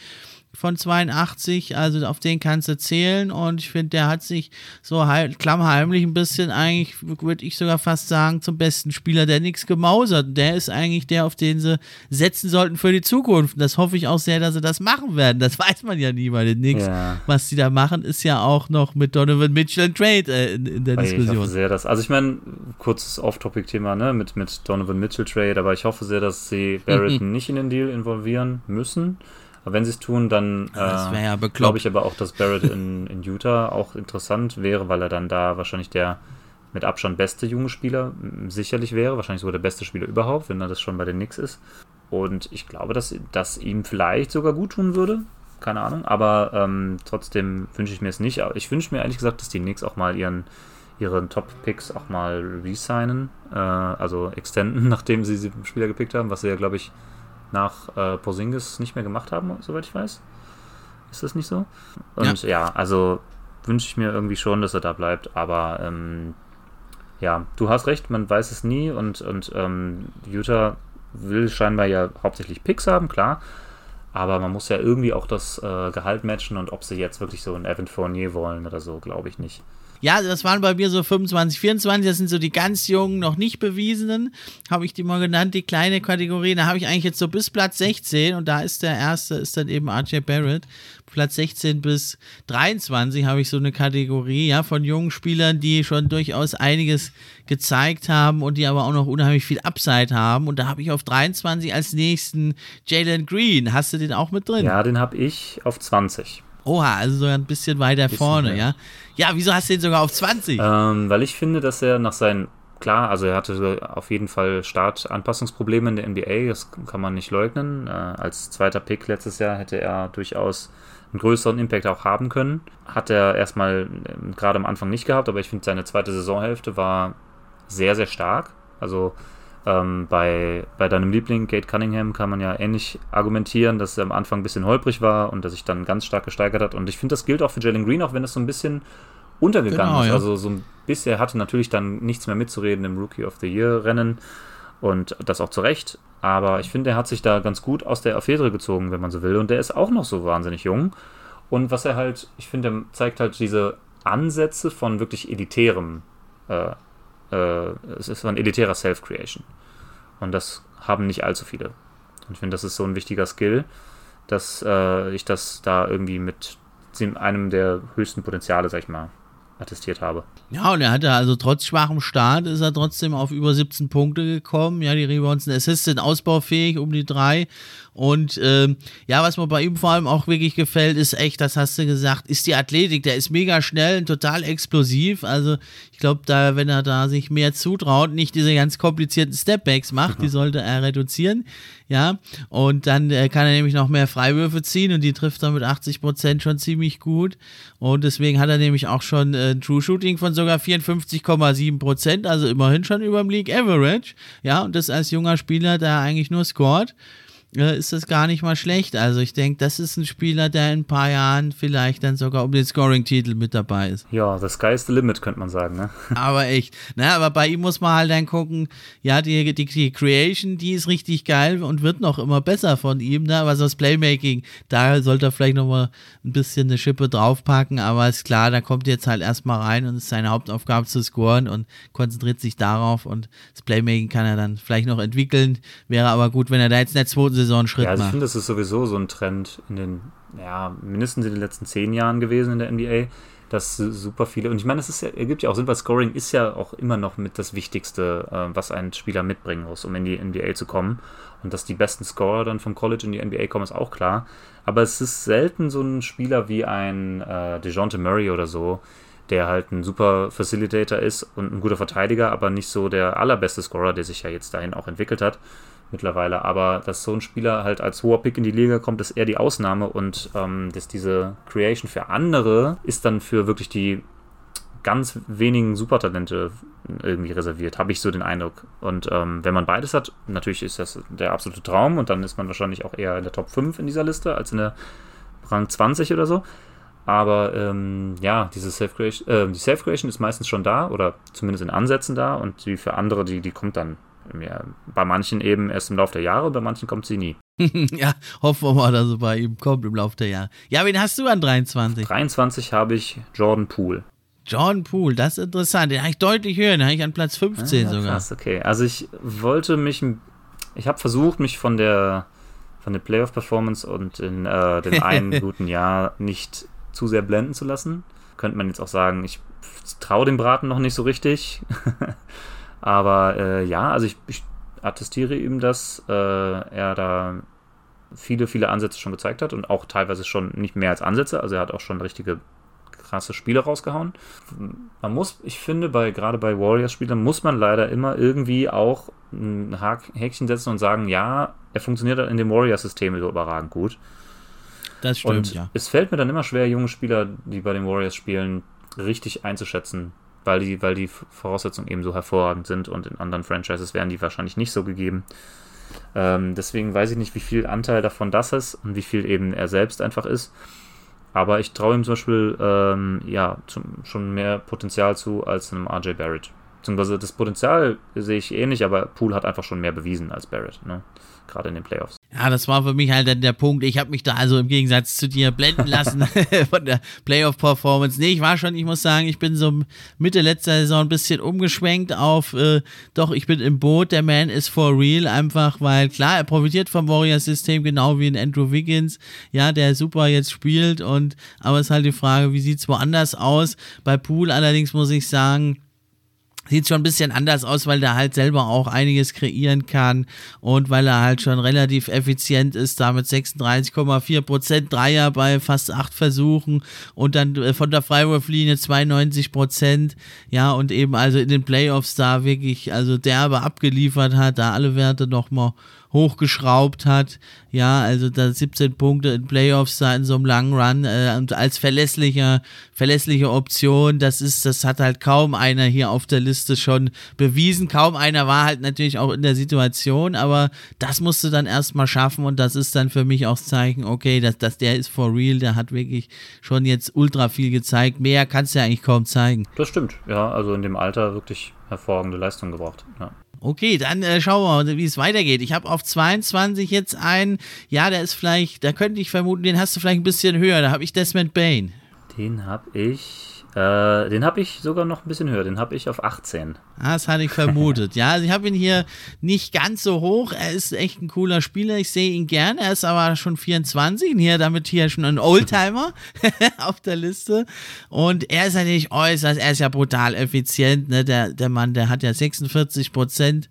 von 82, also auf den kannst du zählen und ich finde, der hat sich so heim, klammheimlich ein bisschen eigentlich, würde ich sogar fast sagen, zum besten Spieler der nichts gemausert. Der ist eigentlich der, auf den sie setzen sollten für die Zukunft. Und das hoffe ich auch sehr, dass sie das machen werden. Das weiß man ja nie bei den Knicks. Ja. Was sie da machen, ist ja auch noch mit Donovan Mitchell ein Trade äh, in, in, der ich Diskussion. Ich hoffe sehr, dass, also ich meine, kurzes Off-Topic-Thema, ne, mit, mit Donovan Mitchell Trade, aber ich hoffe sehr, dass sie Barrett mhm. nicht in den Deal involvieren müssen aber wenn sie es tun, dann äh, ja glaube ich aber auch, dass Barrett in, in Utah auch interessant wäre, weil er dann da wahrscheinlich der mit Abstand beste junge Spieler sicherlich wäre, wahrscheinlich sogar der beste Spieler überhaupt, wenn er das schon bei den Knicks ist. Und ich glaube, dass das ihm vielleicht sogar gut tun würde. Keine Ahnung, aber ähm, trotzdem wünsche ich mir es nicht. Ich wünsche mir ehrlich gesagt, dass die Knicks auch mal ihren, ihren Top-Picks auch mal resignen, äh, also extenden, nachdem sie den Spieler gepickt haben, was sie ja, glaube ich, nach äh, Porzingis nicht mehr gemacht haben, soweit ich weiß. Ist das nicht so? Und ja, ja also wünsche ich mir irgendwie schon, dass er da bleibt, aber ähm, ja, du hast recht, man weiß es nie und, und ähm, Utah will scheinbar ja hauptsächlich Picks haben, klar. Aber man muss ja irgendwie auch das äh, Gehalt matchen und ob sie jetzt wirklich so einen Evan Fournier wollen oder so, glaube ich nicht. Ja, das waren bei mir so 25, 24. Das sind so die ganz jungen, noch nicht bewiesenen. Habe ich die mal genannt, die kleine Kategorie. Da habe ich eigentlich jetzt so bis Platz 16 und da ist der erste, ist dann eben RJ Barrett. Platz 16 bis 23 habe ich so eine Kategorie, ja, von jungen Spielern, die schon durchaus einiges gezeigt haben und die aber auch noch unheimlich viel Upside haben. Und da habe ich auf 23 als nächsten Jalen Green. Hast du den auch mit drin? Ja, den habe ich auf 20. Oha, also sogar ein bisschen weiter bisschen vorne, mehr. ja. Ja, wieso hast du den sogar auf 20? Ähm, weil ich finde, dass er nach seinen, klar, also er hatte auf jeden Fall Startanpassungsprobleme in der NBA, das kann man nicht leugnen. Äh, als zweiter Pick letztes Jahr hätte er durchaus einen größeren Impact auch haben können. Hat er erstmal äh, gerade am Anfang nicht gehabt, aber ich finde, seine zweite Saisonhälfte war sehr, sehr stark. Also ähm, bei, bei deinem Liebling Kate Cunningham kann man ja ähnlich argumentieren, dass er am Anfang ein bisschen holprig war und dass sich dann ganz stark gesteigert hat. Und ich finde, das gilt auch für Jalen Green, auch wenn es so ein bisschen untergegangen genau, ist. Ja. Also so ein bisschen, er hatte natürlich dann nichts mehr mitzureden im Rookie of the Year Rennen und das auch zu Recht. Aber ich finde, er hat sich da ganz gut aus der Affäre gezogen, wenn man so will. Und der ist auch noch so wahnsinnig jung. Und was er halt, ich finde, er zeigt halt diese Ansätze von wirklich elitärem äh, äh, es ist ein elitärer Self-Creation. Und das haben nicht allzu viele. Und ich finde, das ist so ein wichtiger Skill, dass äh, ich das da irgendwie mit einem der höchsten Potenziale, sag ich mal, attestiert habe. Ja, und er hatte also trotz schwachem Start ist er trotzdem auf über 17 Punkte gekommen. Ja, die Rebounds und Assists sind ausbaufähig um die drei. Und ähm, ja, was mir bei ihm vor allem auch wirklich gefällt, ist echt, das hast du gesagt, ist die Athletik. Der ist mega schnell und total explosiv. Also ich glaube, da, wenn er da sich mehr zutraut, nicht diese ganz komplizierten Stepbacks macht, mhm. die sollte er reduzieren. Ja, und dann äh, kann er nämlich noch mehr Freiwürfe ziehen und die trifft er mit 80 Prozent schon ziemlich gut. Und deswegen hat er nämlich auch schon äh, ein True Shooting von sogar 54,7 Prozent, also immerhin schon über dem League Average. Ja, und das als junger Spieler, der eigentlich nur scored äh, ist das gar nicht mal schlecht. Also ich denke, das ist ein Spieler, der in ein paar Jahren vielleicht dann sogar um den Scoring-Titel mit dabei ist. Ja, the sky is the limit, könnte man sagen, ne? Aber echt. Na, aber bei ihm muss man halt dann gucken, ja, die, die, die Creation, die ist richtig geil und wird noch immer besser von ihm, ne? Aber so das Playmaking, da sollte er vielleicht noch mal ein bisschen eine Schippe draufpacken, aber ist klar, da kommt jetzt halt erstmal rein und ist seine Hauptaufgabe zu scoren und konzentriert sich darauf und das Playmaking kann er dann vielleicht noch entwickeln. Wäre aber gut, wenn er da jetzt in der zweiten Saison einen Schritt ja, also macht. Ich finde, das ist sowieso so ein Trend in den, ja, mindestens in den letzten zehn Jahren gewesen in der NBA, dass super viele, und ich meine, es ist ja, ergibt ja auch Sinn, weil Scoring ist ja auch immer noch mit das Wichtigste, äh, was ein Spieler mitbringen muss, um in die NBA zu kommen. Und dass die besten Scorer dann vom College in die NBA kommen, ist auch klar. Aber es ist selten so ein Spieler wie ein äh, DeJounte Murray oder so, der halt ein super Facilitator ist und ein guter Verteidiger, aber nicht so der allerbeste Scorer, der sich ja jetzt dahin auch entwickelt hat mittlerweile. Aber dass so ein Spieler halt als hoher Pick in die Liga kommt, ist eher die Ausnahme und ähm, dass diese Creation für andere ist dann für wirklich die ganz wenigen Supertalente irgendwie reserviert, habe ich so den Eindruck. Und ähm, wenn man beides hat, natürlich ist das der absolute Traum und dann ist man wahrscheinlich auch eher in der Top 5 in dieser Liste als in der Rang 20 oder so. Aber ähm, ja, diese Self -Creation, äh, die Self-Creation ist meistens schon da oder zumindest in Ansätzen da und die für andere, die, die kommt dann ja, bei manchen eben erst im Laufe der Jahre, bei manchen kommt sie nie. ja, hoffen wir mal, dass sie bei ihm kommt im Laufe der Jahre. Ja, wen hast du an 23? 23 habe ich Jordan Poole. Jordan Poole, das ist interessant. Den habe ich deutlich höher, den habe ich an Platz 15 ah, sogar. Krass, okay. Also ich wollte mich, ich habe versucht, mich von der von der Playoff-Performance und in äh, dem einen guten Jahr nicht zu sehr blenden zu lassen. Könnte man jetzt auch sagen, ich traue dem Braten noch nicht so richtig. Aber äh, ja, also ich, ich, attestiere ihm, dass äh, er da viele, viele Ansätze schon gezeigt hat und auch teilweise schon nicht mehr als Ansätze. Also er hat auch schon richtige krasse Spiele rausgehauen. Man muss, ich finde, bei gerade bei Warriors-Spielern muss man leider immer irgendwie auch ein Häkchen setzen und sagen, ja, er funktioniert in dem Warriors-System so überragend gut. Das stimmt, und ja. Es fällt mir dann immer schwer, junge Spieler, die bei den Warriors spielen, richtig einzuschätzen weil die, weil die Voraussetzungen eben so hervorragend sind und in anderen Franchises wären die wahrscheinlich nicht so gegeben. Ähm, deswegen weiß ich nicht, wie viel Anteil davon das ist und wie viel eben er selbst einfach ist. Aber ich traue ihm zum Beispiel ähm, ja, zum, schon mehr Potenzial zu als einem RJ Barrett. Beziehungsweise das Potenzial sehe ich ähnlich, aber Poole hat einfach schon mehr bewiesen als Barrett. Ne? gerade in den Playoffs. Ja, das war für mich halt dann der Punkt. Ich habe mich da also im Gegensatz zu dir blenden lassen von der Playoff-Performance. Nee, ich war schon, ich muss sagen, ich bin so Mitte letzter Saison ein bisschen umgeschwenkt auf, äh, doch, ich bin im Boot, der Man ist for real, einfach, weil klar, er profitiert vom Warriors-System, genau wie in Andrew Wiggins, ja, der super jetzt spielt und, aber es ist halt die Frage, wie sieht es woanders aus? Bei Pool allerdings muss ich sagen, sieht schon ein bisschen anders aus, weil der halt selber auch einiges kreieren kann und weil er halt schon relativ effizient ist, damit 36,4 Prozent Dreier bei fast acht Versuchen und dann äh, von der Freiwurflinie 92 Prozent, ja, und eben also in den Playoffs da wirklich also derbe abgeliefert hat, da alle Werte nochmal hochgeschraubt hat. Ja, also da 17 Punkte in Playoffs da in so einem langen Run äh, und als verlässlicher, verlässliche Option, das ist, das hat halt kaum einer hier auf der Liste schon bewiesen. Kaum einer war halt natürlich auch in der Situation, aber das musst du dann erstmal schaffen und das ist dann für mich auch das Zeichen, okay, dass, dass der ist for real, der hat wirklich schon jetzt ultra viel gezeigt. Mehr kannst du ja eigentlich kaum zeigen. Das stimmt, ja, also in dem Alter wirklich hervorragende Leistung gebracht. Ja. Okay, dann äh, schauen wir mal, wie es weitergeht. Ich habe auf 22 jetzt einen, ja, der ist vielleicht, da könnte ich vermuten, den hast du vielleicht ein bisschen höher. Da habe ich Desmond Bain. Den habe ich Äh, den habe ich sogar noch ein bisschen höher. Den habe ich auf 18. Ah, das hatte ich vermutet. ja, also ich habe ihn hier nicht ganz so hoch. Er ist echt ein cooler Spieler. Ich sehe ihn gern. Er ist aber schon 24. Hier damit hier schon ein Oldtimer auf der Liste. Und er ist natürlich äußerst, er ist ja brutal effizient. Ne? Der, der Mann, der hat ja 46 Prozent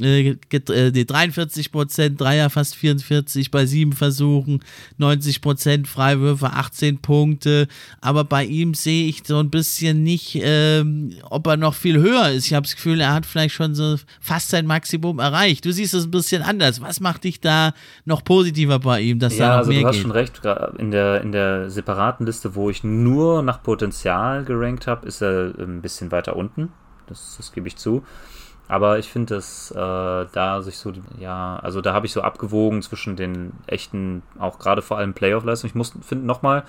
äh, äh, die 43 Prozent, Dreier fast 44 bei sieben Versuchen, 90 Prozent Freiwürfe, 18 Punkte. Aber bei ihm sehe ich so ein bisschen nicht, ähm, ob er noch viel höher ist. Ich habe das Gefühl, er hat vielleicht schon so fast sein Maximum erreicht. Du siehst es ein bisschen anders. Was macht dich da noch positiver bei ihm, dass ja, da noch also mehr du hast geht? schon recht. In der, in der separaten Liste, wo ich nur nach Potenzial gerankt habe, ist er ein bisschen weiter unten. Das, das gebe ich zu. Aber ich finde, dass äh, da sich so, ja, also da habe ich so abgewogen zwischen den echten, auch gerade vor allem Playoff-Leistungen. Ich muss finde nochmal,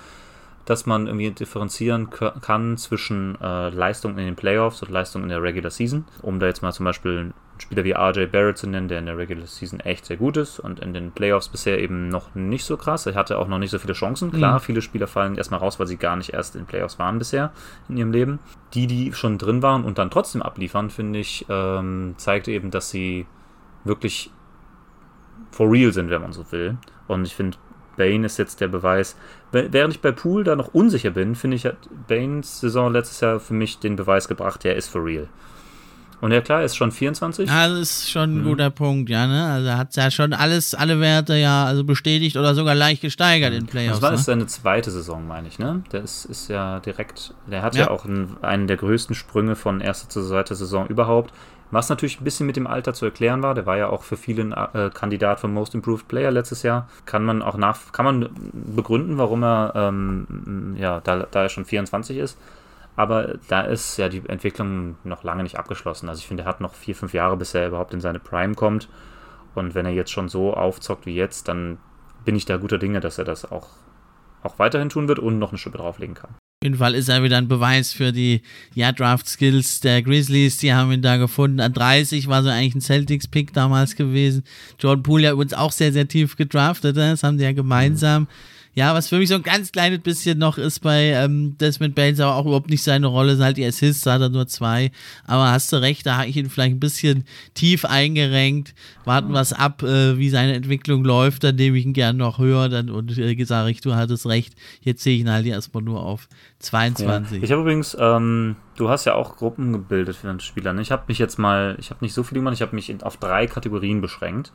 dass man irgendwie differenzieren kann zwischen äh, Leistungen in den Playoffs und Leistungen in der Regular Season. Um da jetzt mal zum Beispiel einen Spieler wie RJ Barrett zu nennen, der in der Regular Season echt sehr gut ist und in den Playoffs bisher eben noch nicht so krass. Er hatte auch noch nicht so viele Chancen. Klar, mhm. viele Spieler fallen erstmal raus, weil sie gar nicht erst in Playoffs waren bisher in ihrem Leben. Die, die schon drin waren und dann trotzdem abliefern, finde ich, ähm, zeigt eben, dass sie wirklich for real sind, wenn man so will. Und ich finde, Bane ist jetzt der Beweis. Während ich bei Pool da noch unsicher bin, finde ich, hat Banes Saison letztes Jahr für mich den Beweis gebracht, der ist for real. Und ja klar, er ist schon 24. Ja, das ist schon ein mhm. guter Punkt, ja, ne? Also er hat ja schon alles, alle Werte ja also bestätigt oder sogar leicht gesteigert in Playoffs. Das war ne? seine zweite Saison, meine ich, ne? Der ist, ist ja direkt, der hat ja, ja auch einen, einen der größten Sprünge von erster zu zweiter Saison überhaupt. Was natürlich ein bisschen mit dem Alter zu erklären war, der war ja auch für viele ein äh, Kandidat für Most Improved Player letztes Jahr. Kann man auch nach, kann man begründen, warum er, ähm, ja, da, da er schon 24 ist. Aber da ist ja die Entwicklung noch lange nicht abgeschlossen. Also ich finde, er hat noch vier, fünf Jahre, bis er überhaupt in seine Prime kommt. Und wenn er jetzt schon so aufzockt wie jetzt, dann bin ich da guter Dinge, dass er das auch, auch weiterhin tun wird und noch eine Schippe drauflegen kann. Jeden Fall ist er wieder ein Beweis für die ja, Draft-Skills der Grizzlies. Die haben ihn da gefunden. An 30 war so eigentlich ein Celtics-Pick damals gewesen. Jordan Poole ja übrigens auch sehr, sehr tief gedraftet. Ne? Das haben die ja gemeinsam. Mhm. Ja, was für mich so ein ganz kleines bisschen noch ist bei ähm, Desmond Baines, aber auch überhaupt nicht seine Rolle, sind halt die Assists, hat er nur zwei. Aber hast du recht, da habe ich ihn vielleicht ein bisschen tief eingerenkt. Warten wir es ab, äh, wie seine Entwicklung läuft, dann nehme ich ihn gerne noch höher dann, und äh, gesagt, ich, du hattest recht, jetzt sehe ich ihn halt erstmal nur auf 22. Ja. Ich habe übrigens, ähm, du hast ja auch Gruppen gebildet für den Spieler. Ne? Ich habe mich jetzt mal, ich habe nicht so viel gemacht, ich habe mich auf drei Kategorien beschränkt.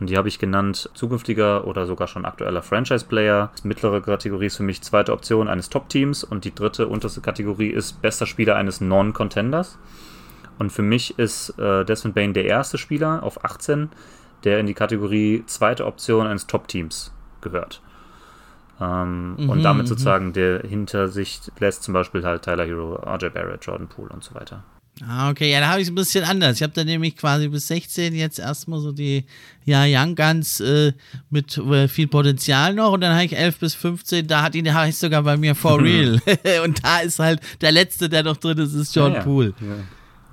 Und die habe ich genannt zukünftiger oder sogar schon aktueller Franchise-Player. Mittlere Kategorie ist für mich zweite Option eines Top-Teams und die dritte unterste Kategorie ist bester Spieler eines Non-Contenders. Und für mich ist äh, Desmond Bain der erste Spieler auf 18, der in die Kategorie zweite Option eines Top-Teams gehört. Ähm, mhm, und damit mhm. sozusagen der hinter sich lässt zum Beispiel halt Tyler Hero, RJ Barrett, Jordan Poole und so weiter. Ah, okay, ja, da habe ich es ein bisschen anders. Ich habe da nämlich quasi bis 16 jetzt erstmal so die ja, Young Guns äh, mit äh, viel Potenzial noch und dann habe ich 11 bis 15, da hat ihn heißt sogar bei mir For Real. und da ist halt der letzte, der noch drin ist, ist John ja, ja. Poole. Ja.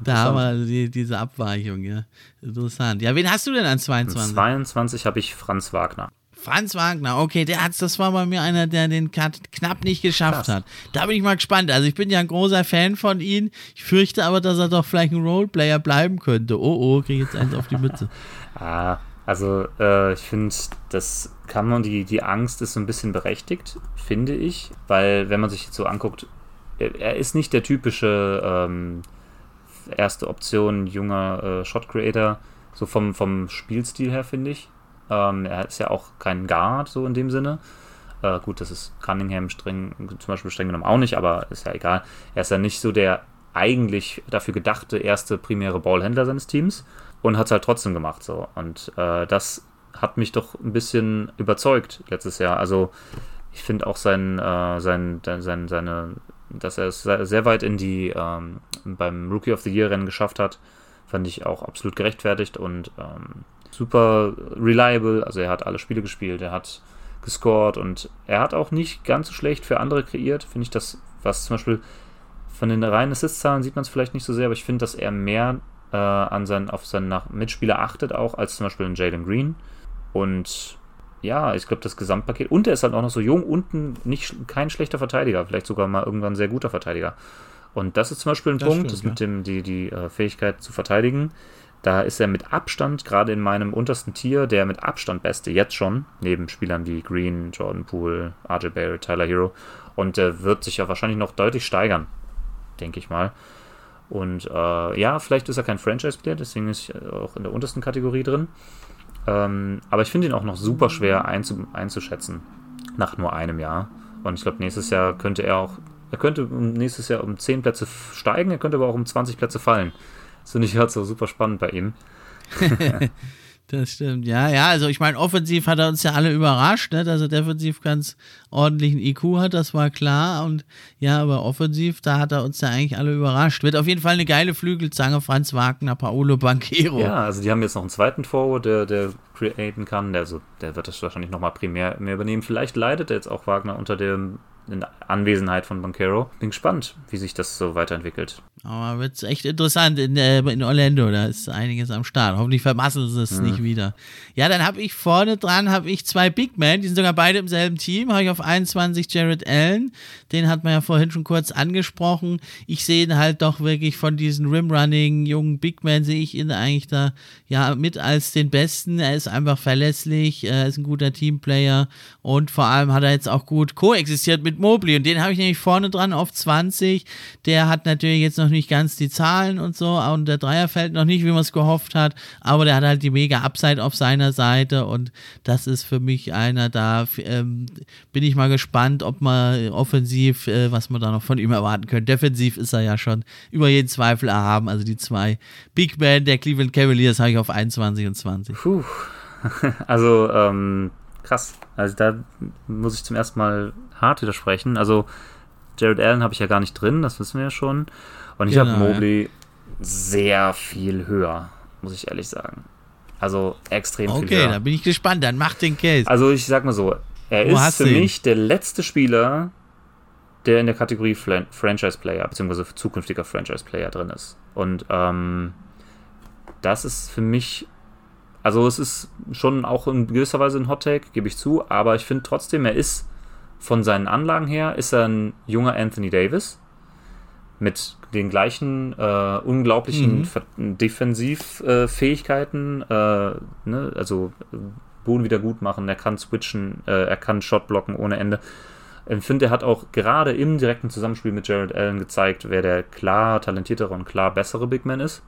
Da haben wir also die, diese Abweichung, ja. Interessant. Ja, wen hast du denn an 22? An 22 habe ich Franz Wagner. Franz Wagner, okay, der hat's, das war bei mir einer, der den knapp nicht geschafft Krass. hat. Da bin ich mal gespannt. Also ich bin ja ein großer Fan von ihm. Ich fürchte aber, dass er doch vielleicht ein Roleplayer bleiben könnte. Oh oh, kriege jetzt eins auf die Mütze. ah, also äh, ich finde, das kann man, die, die Angst ist so ein bisschen berechtigt, finde ich. Weil wenn man sich jetzt so anguckt, er, er ist nicht der typische ähm, erste Option junger äh, Shot Creator, so vom, vom Spielstil her, finde ich. Ähm, er ist ja auch kein Guard, so in dem Sinne. Äh, gut, das ist Cunningham streng, zum Beispiel streng genommen auch nicht, aber ist ja egal. Er ist ja nicht so der eigentlich dafür gedachte erste primäre Ballhändler seines Teams und hat es halt trotzdem gemacht. So. Und äh, das hat mich doch ein bisschen überzeugt letztes Jahr. Also ich finde auch sein, äh, sein, sein, seine, dass er es sehr weit in die ähm, beim Rookie of the Year Rennen geschafft hat, fand ich auch absolut gerechtfertigt und ähm, super reliable. Also er hat alle Spiele gespielt, er hat gescored und er hat auch nicht ganz so schlecht für andere kreiert. Finde ich das, was zum Beispiel von den reinen Assist-Zahlen sieht man es vielleicht nicht so sehr, aber ich finde, dass er mehr äh, an seinen, auf seinen Mitspieler achtet auch als zum Beispiel ein Jalen Green. Und ja, ich glaube, das Gesamtpaket. Und er ist halt auch noch so jung und nicht, kein schlechter Verteidiger, vielleicht sogar mal irgendwann ein sehr guter Verteidiger. Und das ist zum Beispiel ein das Punkt, stimmt, das ja. mit dem, die, die äh, Fähigkeit zu verteidigen. Da ist er mit Abstand, gerade in meinem untersten Tier, der mit Abstand beste, jetzt schon, neben Spielern wie Green, Jordan Poole, RJ Barrett, Tyler Hero. Und er wird sich ja wahrscheinlich noch deutlich steigern, denke ich mal. Und äh, ja, vielleicht ist er kein Franchise-Player, deswegen ist er auch in der untersten Kategorie drin. Ähm, aber ich finde ihn auch noch super schwer einzu einzuschätzen nach nur einem Jahr. Und ich glaube, nächstes Jahr könnte er auch, er könnte nächstes Jahr um 10 Plätze steigen, er könnte aber auch um 20 Plätze fallen. Das finde ich halt so super spannend bei ihm. Das stimmt, ja, ja. Also ich meine, offensiv hat er uns ja alle überrascht, ne? dass er defensiv ganz ordentlichen IQ hat, das war klar. Und ja, aber offensiv, da hat er uns ja eigentlich alle überrascht. Wird auf jeden Fall eine geile Flügelzange, Franz Wagner, Paolo Banquero. Ja, also die haben jetzt noch einen zweiten Forward, der, der createn kann. Der, also, der wird das wahrscheinlich nochmal primär mehr übernehmen. Vielleicht leidet er jetzt auch Wagner unter dem in Anwesenheit von Bankero. Bin gespannt, wie sich das so weiterentwickelt. Aber wird es echt interessant in, äh, in Orlando. Da ist einiges am Start. Hoffentlich vermasseln sie es mhm. nicht wieder. Ja, dann habe ich vorne dran habe ich zwei Big Men. Die sind sogar beide im selben Team. Habe ich auf 21 Jared Allen. Den hat man ja vorhin schon kurz angesprochen. Ich sehe ihn halt doch wirklich von diesen Rimrunning jungen Big Men sehe ich ihn eigentlich da ja mit als den besten. Er ist einfach verlässlich. Er ist ein guter Teamplayer und vor allem hat er jetzt auch gut koexistiert mit Mobley und den habe ich nämlich vorne dran auf 20. Der hat natürlich jetzt noch nicht ganz die Zahlen und so und der Dreier fällt noch nicht, wie man es gehofft hat, aber der hat halt die mega Upside auf seiner Seite und das ist für mich einer, da ähm, bin ich mal gespannt, ob man offensiv, äh, was man da noch von ihm erwarten könnte. Defensiv ist er ja schon über jeden Zweifel erhaben, also die zwei Big Man der Cleveland Cavaliers habe ich auf 21 und 20. Puh. Also, ähm, krass. Also da muss ich zum ersten Mal hart widersprechen. Also Jared Allen habe ich ja gar nicht drin, das wissen wir ja schon. Und ich genau, habe Mobley ja. sehr viel höher, muss ich ehrlich sagen. Also extrem okay, viel höher. Okay, da bin ich gespannt. Dann mach den Case. Also ich sag mal so, er Wo ist für mich der letzte Spieler, der in der Kategorie Franchise Player bzw. zukünftiger Franchise Player drin ist. Und ähm, das ist für mich also es ist schon auch in gewisser Weise ein Hot Take, gebe ich zu, aber ich finde trotzdem, er ist von seinen Anlagen her, ist er ein junger Anthony Davis mit den gleichen äh, unglaublichen mhm. Defensivfähigkeiten, äh, ne? also Boden wieder gut machen, er kann switchen, äh, er kann Shot blocken ohne Ende. Ich finde, er hat auch gerade im direkten Zusammenspiel mit Jared Allen gezeigt, wer der klar talentiertere und klar bessere Big Man ist.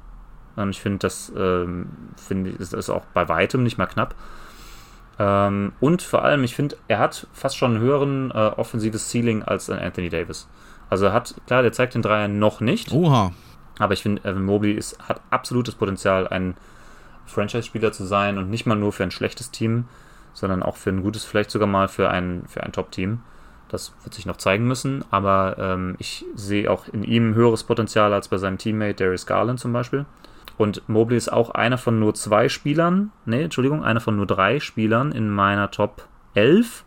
Und ich finde, das ähm, finde ist, ist auch bei weitem nicht mal knapp. Ähm, und vor allem, ich finde, er hat fast schon einen höheren äh, offensives Ceiling als Anthony Davis. Also er hat, klar, der zeigt den Dreier noch nicht. Oha. Aber ich finde, Evan Mobley ist, hat absolutes Potenzial, ein Franchise-Spieler zu sein und nicht mal nur für ein schlechtes Team, sondern auch für ein gutes, vielleicht sogar mal für ein, für ein Top-Team. Das wird sich noch zeigen müssen, aber ähm, ich sehe auch in ihm höheres Potenzial als bei seinem Teammate Darius Garland zum Beispiel. Und Mobley ist auch einer von nur zwei Spielern, nee, Entschuldigung, einer von nur drei Spielern in meiner Top 11,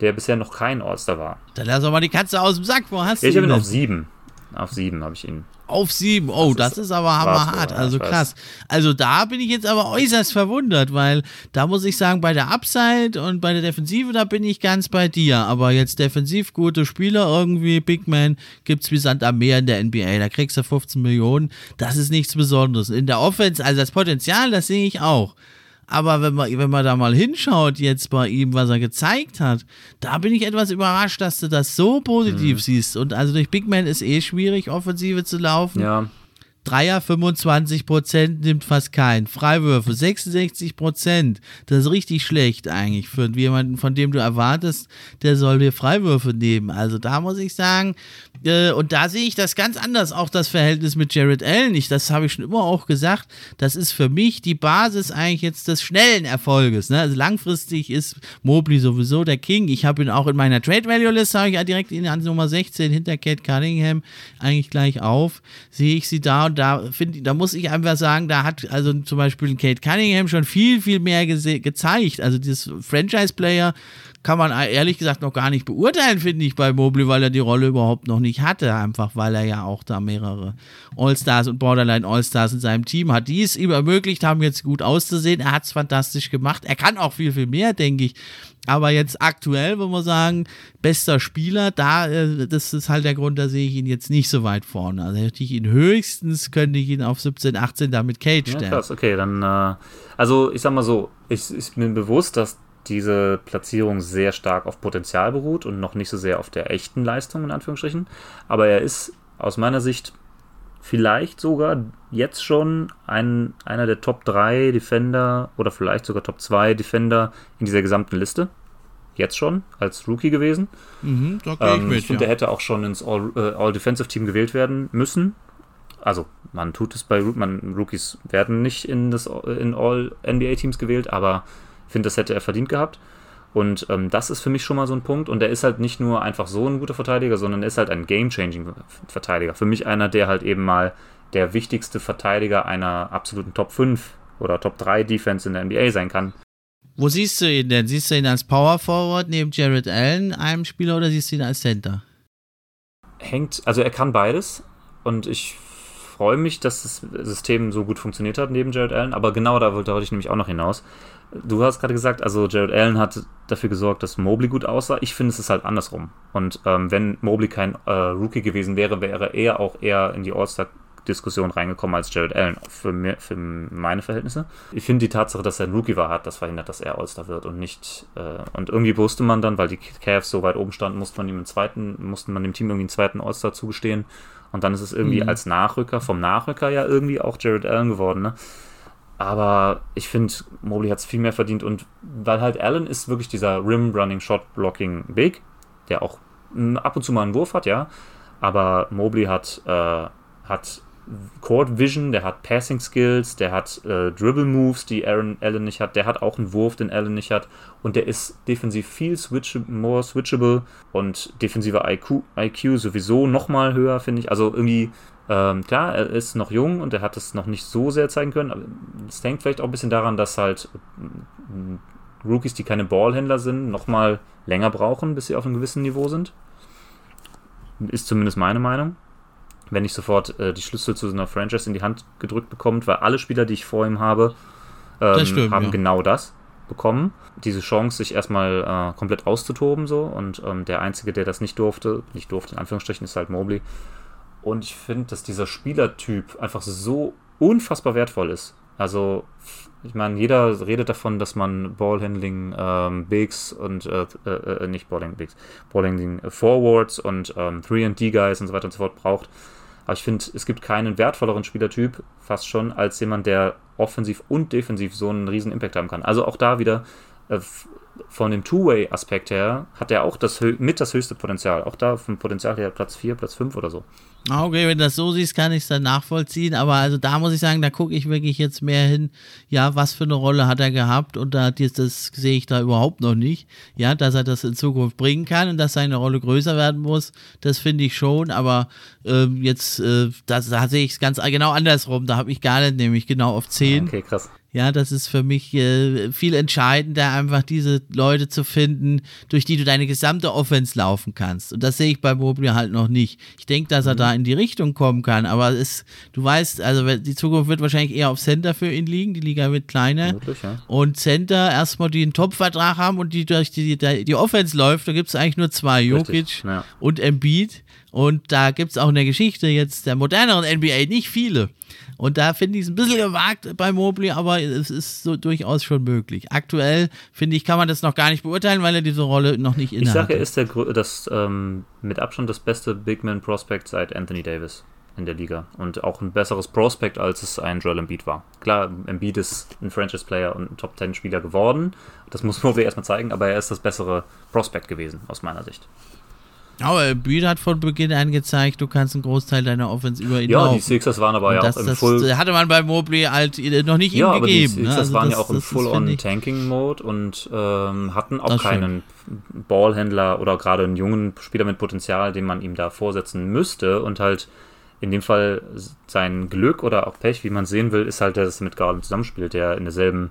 der bisher noch kein All-Star war. Dann lass doch mal die Katze aus dem Sack, wo hast ich du ihn? Ich habe ihn auf sieben. Auf sieben habe ich ihn. Auf sieben. Oh, das, das ist, aber hammerhart. Also krass. Also da bin ich jetzt aber äußerst verwundert, weil da muss ich sagen, bei der Upside und bei der Defensive, da bin ich ganz bei dir. Aber jetzt defensiv gute Spieler irgendwie, Big Man, gibt es wie Sand am Meer in der NBA. Da kriegst du 15 Millionen. Das ist nichts Besonderes. In der Offense, also das Potenzial, das sehe ich auch. Aber wenn man, wenn man da mal hinschaut, jetzt bei ihm, was er gezeigt hat, da bin ich etwas überrascht, dass du das so positiv mhm. siehst. Und also durch Big Man ist eh schwierig, Offensive zu laufen. Ja. Dreier 25 Prozent nimmt fast kein. Freiwürfe 66 Prozent. Das ist richtig schlecht eigentlich für jemanden, von dem du erwartest, der soll dir Freiwürfe nehmen. Also da muss ich sagen, äh, und da sehe ich das ganz anders, auch das Verhältnis mit Jared Allen. Ich, das habe ich schon immer auch gesagt. Das ist für mich die Basis eigentlich jetzt des schnellen Erfolges. Ne? Also langfristig ist Mobley sowieso der King. Ich habe ihn auch in meiner Trade Value List, habe ich ja direkt in an Nummer 16 hinter Kate Cunningham eigentlich gleich auf. Sehe ich sie da und da finde da muss ich einfach sagen, da hat also zum Beispiel Kate Cunningham schon viel, viel mehr gezeigt. Also dieses Franchise-Player kann man ehrlich gesagt noch gar nicht beurteilen, finde ich, bei Mobley, weil er die Rolle überhaupt noch nicht hatte, einfach weil er ja auch da mehrere All-Stars und Borderline All-Stars in seinem Team hat, die es ihm ermöglicht haben, jetzt gut auszusehen. Er hat es fantastisch gemacht. Er kann auch viel, viel mehr, denke ich. Aber jetzt aktuell, wenn wir sagen, bester Spieler, da, äh, das ist halt der Grund, da sehe ich ihn jetzt nicht so weit vorne. Also hätte ich ihn höchstens, könnte ich ihn auf 17, 18 damit Cage stellen. Ja, krass, okay, dann, äh, also ich sag mal so, ich, ich bin bewusst, dass diese Platzierung sehr stark auf Potenzial beruht und noch nicht so sehr auf der echten Leistung, in Anführungsstrichen. Aber er ist aus meiner Sicht vielleicht sogar jetzt schon ein, einer der Top 3 Defender oder vielleicht sogar Top 2 Defender in dieser gesamten Liste. Jetzt schon, als Rookie gewesen. Mhm, da ähm, ich mit, ich finde, ja. er hätte auch schon ins All-Defensive-Team All gewählt werden müssen. Also, man tut es bei man, Rookies werden nicht in, das, in All-NBA-Teams gewählt, aber finde, das hätte er verdient gehabt. Und ähm, das ist für mich schon mal so ein Punkt. Und er ist halt nicht nur einfach so ein guter Verteidiger, sondern er ist halt ein game-changing Verteidiger. Für mich einer, der halt eben mal der wichtigste Verteidiger einer absoluten Top 5 oder Top 3 Defense in der NBA sein kann. Wo siehst du ihn denn? Siehst du ihn als Power Forward neben Jared Allen, einem Spieler, oder siehst du ihn als Center? Hängt, also er kann beides. Und ich freue mich, dass das System so gut funktioniert hat neben Jared Allen. Aber genau da wollte ich nämlich auch noch hinaus. Du hast gerade gesagt, also Jared Allen hat dafür gesorgt, dass Mobley gut aussah. Ich finde, es ist halt andersrum. Und ähm, wenn Mobley kein äh, Rookie gewesen wäre, wäre er auch eher in die All-Star-Diskussion reingekommen als Jared Allen, für, mir, für meine Verhältnisse. Ich finde die Tatsache, dass er ein Rookie war, hat das verhindert, dass er All-Star wird und nicht. Äh, und irgendwie wusste man dann, weil die Cavs so weit oben standen, musste man ihm einen zweiten, musste man dem Team irgendwie einen zweiten All-Star zugestehen. Und dann ist es irgendwie mhm. als Nachrücker, vom Nachrücker ja irgendwie auch Jared Allen geworden, ne? Aber ich finde, Mobley hat es viel mehr verdient und weil halt Allen ist wirklich dieser Rim-Running-Shot-Blocking-Big, der auch ab und zu mal einen Wurf hat, ja. Aber Mobley hat, äh, hat Court Vision, der hat Passing Skills, der hat äh, Dribble Moves, die Aaron Allen nicht hat, der hat auch einen Wurf, den Allen nicht hat und der ist defensiv viel switch more switchable und defensiver IQ, IQ sowieso nochmal höher, finde ich. Also irgendwie ähm, klar, er ist noch jung und er hat es noch nicht so sehr zeigen können. Aber es hängt vielleicht auch ein bisschen daran, dass halt äh, Rookies, die keine Ballhändler sind, nochmal länger brauchen, bis sie auf einem gewissen Niveau sind. Ist zumindest meine Meinung. Wenn ich sofort äh, die Schlüssel zu so einer Franchise in die Hand gedrückt bekommt, weil alle Spieler, die ich vor ihm habe, ähm, stimmt, haben ja. genau das bekommen. Diese Chance, sich erstmal äh, komplett auszutoben so. Und ähm, der Einzige, der das nicht durfte, nicht durfte, in Anführungsstrichen, ist halt Mobley. Und ich finde, dass dieser Spielertyp einfach so unfassbar wertvoll ist. Also, ich meine, jeder redet davon, dass man Ballhandling ähm, Bigs und äh, äh, äh nicht Ballhandling Bigs, Ballhandling Forwards und ähm, 3D-Guys und so weiter und so fort braucht. Aber ich finde, es gibt keinen wertvolleren Spielertyp, fast schon, als jemand, der offensiv und defensiv so einen riesen Impact haben kann. Also auch da wieder äh, von dem Two-Way-Aspekt her hat er auch das, mit das höchste Potenzial. Auch da vom Potenzial her Platz 4, Platz 5 oder so. Ah, okay, wenn du das so siehst, kann ich es dann nachvollziehen. Aber also da muss ich sagen, da gucke ich wirklich jetzt mehr hin, ja, was für eine Rolle hat er gehabt und da das sehe ich da überhaupt noch nicht. Ja, dass er das in Zukunft bringen kann und dass seine Rolle größer werden muss, das finde ich schon. Aber ähm, jetzt, äh, das, da sehe ich es ganz genau andersrum. Da habe ich gar nicht, nämlich genau auf 10. Okay, krass. Ja, das ist für mich äh, viel entscheidender, einfach diese Leute zu finden, durch die du deine gesamte Offense laufen kannst. Und das sehe ich bei Mobley halt noch nicht. Ich denke, dass er mhm. da in die Richtung kommen kann, aber es, du weißt, also die Zukunft wird wahrscheinlich eher auf Center für ihn liegen. Die Liga wird kleiner. Wirklich, ja. Und Center erstmal die einen Top-Vertrag haben und die durch die, die, die Offense läuft, da gibt es eigentlich nur zwei, Jokic ja. und Embiid. Und da gibt es auch in der Geschichte jetzt der moderneren NBA nicht viele. Und da finde ich es ein bisschen gewagt bei Mobley, aber es ist so durchaus schon möglich. Aktuell, finde ich, kann man das noch gar nicht beurteilen, weil er diese Rolle noch nicht innehat. Ich sage, er ist der, das, ähm, mit Abstand das beste Big Man Prospect seit Anthony Davis in der Liga. Und auch ein besseres Prospect, als es ein Joel Embiid war. Klar, Embiid ist ein Franchise-Player und ein Top-10-Spieler geworden. Das muss Mobley erstmal zeigen, aber er ist das bessere Prospect gewesen, aus meiner Sicht. Aber Bühl hat von Beginn an gezeigt, du kannst einen Großteil deiner Offense über ihn Ja, laufen. die Sixers waren aber ja das, auch im das Full... hatte man bei Mobley halt noch nicht ja, ihm gegeben. Die ne? Sixers also waren das, ja auch im Full-on-Tanking-Mode und ähm, hatten auch keinen Ballhändler oder gerade einen jungen Spieler mit Potenzial, den man ihm da vorsetzen müsste und halt in dem Fall sein Glück oder auch Pech, wie man sehen will, ist halt, dass es mit Garland zusammenspielt, der in derselben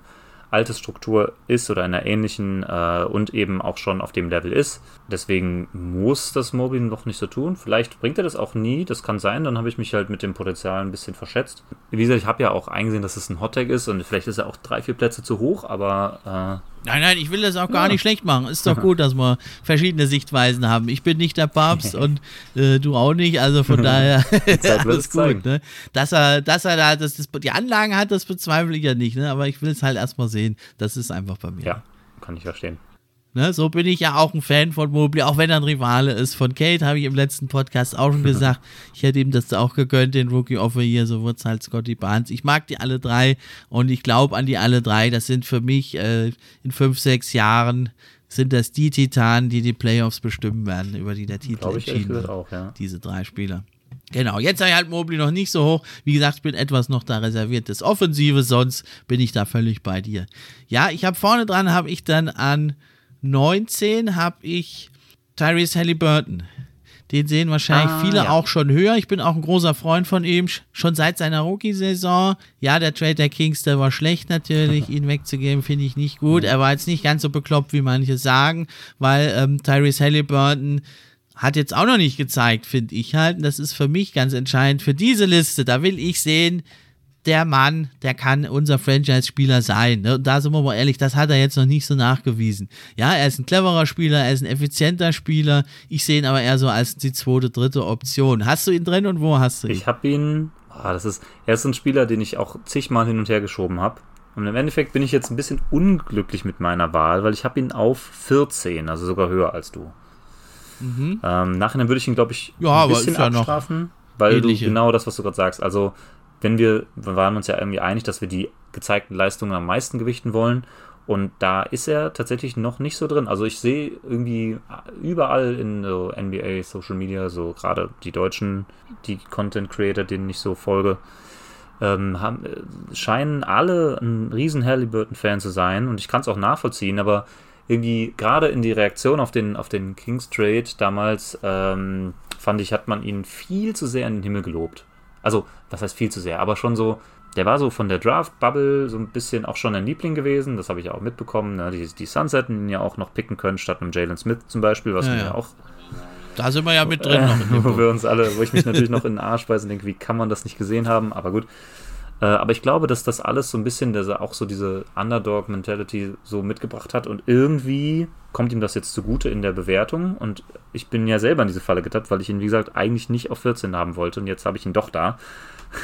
Altersstruktur ist oder in einer ähnlichen äh, und eben auch schon auf dem Level ist. Deswegen muss das Mobley noch nicht so tun. Vielleicht bringt er das auch nie, das kann sein, dann habe ich mich halt mit dem Potenzial ein bisschen verschätzt. Wie gesagt, ich habe ja auch eingesehen, dass es ein Hottag ist und vielleicht ist er auch drei, vier Plätze zu hoch, aber äh, Nein, nein, ich will das auch gar ja. nicht schlecht machen. Ist doch gut, dass wir verschiedene Sichtweisen haben. Ich bin nicht der Papst und äh, du auch nicht, also von daher alles gut. Ne? Dass er, dass er da das, das, die Anlagen hat, das bezweifle ich ja nicht, ne? aber ich will es halt erstmal sehen. Das ist einfach bei mir. Ja, kann ich verstehen. Ne, so bin ich ja auch ein Fan von Mobley, auch wenn er ein Rivale ist. Von Kate habe ich im letzten Podcast auch schon gesagt. ich hätte ihm das auch gegönnt, den Rookie of the Year. So wird es halt Scotty Barnes. Ich mag die alle drei und ich glaube an die alle drei. Das sind für mich äh, in fünf, sechs Jahren sind das die Titanen, die die Playoffs bestimmen werden, über die der Titel entschieden wird. Auch, ja. Diese drei Spieler. Genau, jetzt sei halt Mobley noch nicht so hoch. Wie gesagt, ich bin etwas noch da reserviert des Offensive, sonst bin ich da völlig bei dir. Ja, ich habe vorne dran, habe ich dann an 19 habe ich Tyrese Halliburton. Den sehen wahrscheinlich ah, viele ja. auch schon höher. Ich bin auch ein großer Freund von ihm, schon seit seiner Rookie-Saison. Ja, der Trade der Kings, der war schlecht natürlich. Ihn wegzugeben, finde ich nicht gut. Er war jetzt nicht ganz so bekloppt, wie manche sagen, weil ähm, Tyrese Halliburton hat jetzt auch noch nicht gezeigt, finde ich halt. Und das ist für mich ganz entscheidend für diese Liste. Da will ich sehen, der Mann, der kann unser Franchise-Spieler sein. Ne? Da sind wir mal ehrlich, das hat er jetzt noch nicht so nachgewiesen. Ja, er ist ein cleverer Spieler, er ist ein effizienter Spieler. Ich sehe ihn aber eher so als die zweite, dritte Option. Hast du ihn drin und wo hast du ihn? Ich habe ihn, oh, das ist, er ist ein Spieler, den ich auch zigmal hin und her geschoben habe. Und im Endeffekt bin ich jetzt ein bisschen unglücklich mit meiner Wahl, weil ich habe ihn auf 14, also sogar höher als du. Mhm. Ähm, nachher würde ich ihn, glaube ich, ja, ein bisschen abstrafen, weil ähnliche. du genau das, was du gerade sagst. Also wenn wir, wir waren uns ja irgendwie einig, dass wir die gezeigten Leistungen am meisten gewichten wollen. Und da ist er tatsächlich noch nicht so drin. Also ich sehe irgendwie überall in so NBA, Social Media, so gerade die Deutschen, die Content Creator, denen ich so folge, ähm, haben, äh, scheinen alle ein riesen Halliburton-Fan zu sein. Und ich kann es auch nachvollziehen, aber irgendwie gerade in die Reaktion auf den, auf den Kings Trade damals ähm, fand ich, hat man ihn viel zu sehr in den Himmel gelobt. Also, das heißt viel zu sehr, aber schon so, der war so von der Draft-Bubble so ein bisschen auch schon ein Liebling gewesen, das habe ich auch mitbekommen. Ne? Die, die Suns hätten ihn ja auch noch picken können, statt einem Jalen Smith zum Beispiel, was ja, ja auch. Da sind wir ja mit drin. Äh, wo wir uns alle, wo ich mich natürlich noch in den Arsch beiße und denke, wie kann man das nicht gesehen haben, aber gut. Äh, aber ich glaube, dass das alles so ein bisschen, dass er auch so diese Underdog-Mentality so mitgebracht hat und irgendwie kommt ihm das jetzt zugute in der Bewertung und ich bin ja selber in diese Falle getappt, weil ich ihn, wie gesagt, eigentlich nicht auf 14 haben wollte und jetzt habe ich ihn doch da.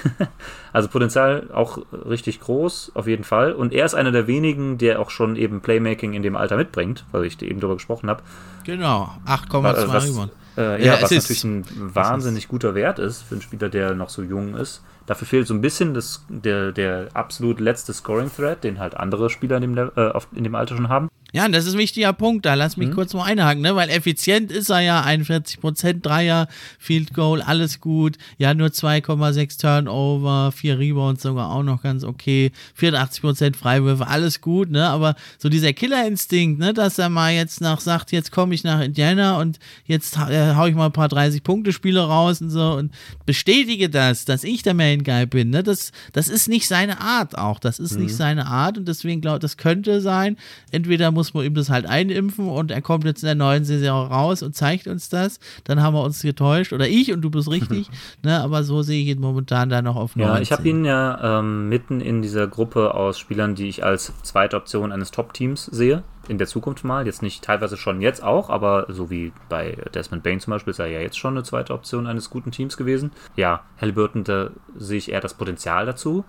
also Potenzial auch richtig groß, auf jeden Fall. Und er ist einer der wenigen, der auch schon eben Playmaking in dem Alter mitbringt, weil ich eben darüber gesprochen habe. Genau, 8,2 äh, ja, ja was natürlich ein wahnsinnig guter Wert ist für einen Spieler, der noch so jung ist. Dafür fehlt so ein bisschen das, der, der absolut letzte Scoring-Thread, den halt andere Spieler in dem, äh, in dem Alter schon haben. Ja, das ist ein wichtiger Punkt. Da lass mich mhm. kurz mal einhaken, ne? weil effizient ist er ja. 41% Dreier, Field Goal, alles gut. Ja, nur 2,6 Turnover, 4 Rebounds sogar auch noch ganz okay. 84% Freiwürfe, alles gut, ne? Aber so dieser Killerinstinkt, ne, dass er mal jetzt nach sagt, jetzt komme ich nach Indiana und jetzt äh, hau ich mal ein paar 30-Punkte-Spiele raus und so und bestätige das, dass ich der Main Guy bin. Ne? Das, das ist nicht seine Art auch. Das ist mhm. nicht seine Art und deswegen glaube ich, das könnte sein. Entweder muss man ihm das halt einimpfen und er kommt jetzt in der neuen Saison raus und zeigt uns das. Dann haben wir uns getäuscht. Oder ich und du bist richtig. ne? Aber so sehe ich ihn momentan da noch auf 19. Ja, ich habe ihn ja ähm, mitten in dieser Gruppe aus Spielern, die ich als zweite Option eines Top-Teams sehe. In der Zukunft mal. Jetzt nicht teilweise schon jetzt auch, aber so wie bei Desmond Bain zum Beispiel ist er ja jetzt schon eine zweite Option eines guten Teams gewesen. Ja, Halliburton, da sehe ich eher das Potenzial dazu.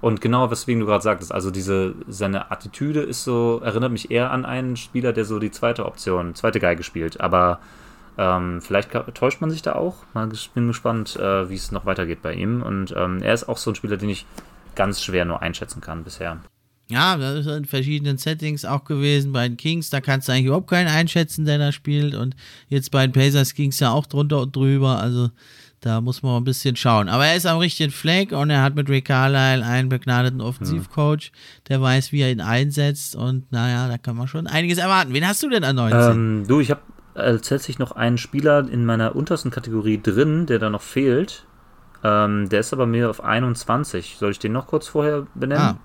Und genau, weswegen du gerade sagtest, also diese, seine Attitüde ist so, erinnert mich eher an einen Spieler, der so die zweite Option, zweite Geige spielt. Aber ähm, vielleicht täuscht man sich da auch. Ich bin gespannt, äh, wie es noch weitergeht bei ihm. Und ähm, er ist auch so ein Spieler, den ich ganz schwer nur einschätzen kann bisher. Ja, das ist in verschiedenen Settings auch gewesen. Bei den Kings, da kannst du eigentlich überhaupt keinen einschätzen, der da spielt. Und jetzt bei den Pacers ging es ja auch drunter und drüber. Also da muss man ein bisschen schauen. Aber er ist am richtigen Fleck und er hat mit Rick Carlisle einen begnadeten Offensivcoach, der weiß, wie er ihn einsetzt. Und naja, da kann man schon einiges erwarten. Wen hast du denn an 19? Ähm, du, ich habe tatsächlich noch einen Spieler in meiner untersten Kategorie drin, der da noch fehlt. Ähm, der ist aber mehr auf 21. Soll ich den noch kurz vorher benennen? Ah.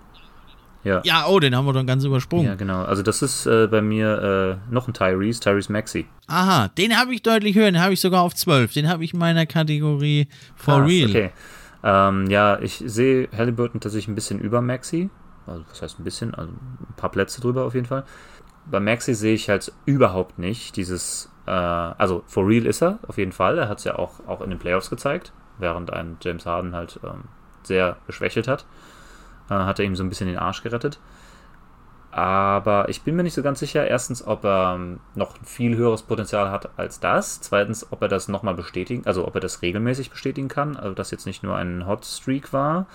Ja. Ja, oh, den haben wir dann ganz übersprungen. Ja, genau. Also das ist äh, bei mir äh, noch ein Tyrese, Tyrese Maxi. Aha, den habe ich deutlich höher, den habe ich sogar auf 12. Den habe ich in meiner Kategorie for Krass, real. Okay. Ähm, ja, ich sehe Halliburton tatsächlich ein bisschen über Maxi. Also, was heißt ein bisschen? Also, ein paar Plätze drüber auf jeden Fall. Bei Maxi sehe ich halt überhaupt nicht dieses, äh, also for real ist er auf jeden Fall. Er hat es ja auch, auch in den Playoffs gezeigt, während ein James Harden halt ähm, sehr geschwächelt hat. Äh, hat er ihm so ein bisschen den Arsch gerettet. Aber ich bin mir nicht so ganz sicher, erstens, ob er ähm, noch ein viel höheres Potenzial hat als das. Zweitens, ob er das nochmal bestätigen, also ob er das regelmäßig bestätigen kann, also dass jetzt nicht nur ein Hot Streak war.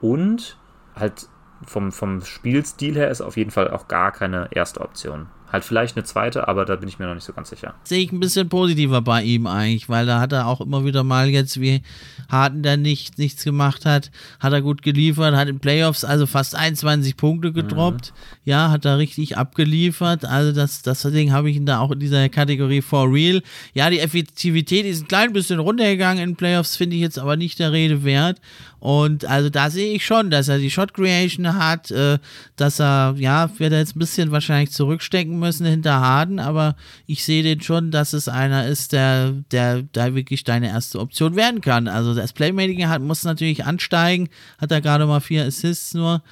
Und halt vom, vom Spielstil her ist auf jeden Fall auch gar keine erste Option. Halt vielleicht eine zweite, aber da bin ich mir noch nicht so ganz sicher. Sehe ich ein bisschen positiver bei ihm eigentlich, weil da hat er auch immer wieder mal jetzt, wie Harden der nicht, nichts gemacht hat, hat er gut geliefert, hat in Playoffs also fast 21 Punkte gedroppt. Mhm. Ja, hat er richtig abgeliefert. Also das, das Ding habe ich ihn da auch in dieser Kategorie for real. Ja, die Effektivität ist ein klein bisschen runtergegangen in Playoffs, finde ich jetzt aber nicht der Rede wert. Und also da sehe ich schon, dass er die Shot Creation hat, äh, dass er, ja, wird er jetzt ein bisschen wahrscheinlich zurückstecken müssen hinter Harden, aber ich sehe den schon, dass es einer ist, der, der da wirklich deine erste Option werden kann. Also das Playmaking hat, muss natürlich ansteigen, hat er gerade mal vier Assists nur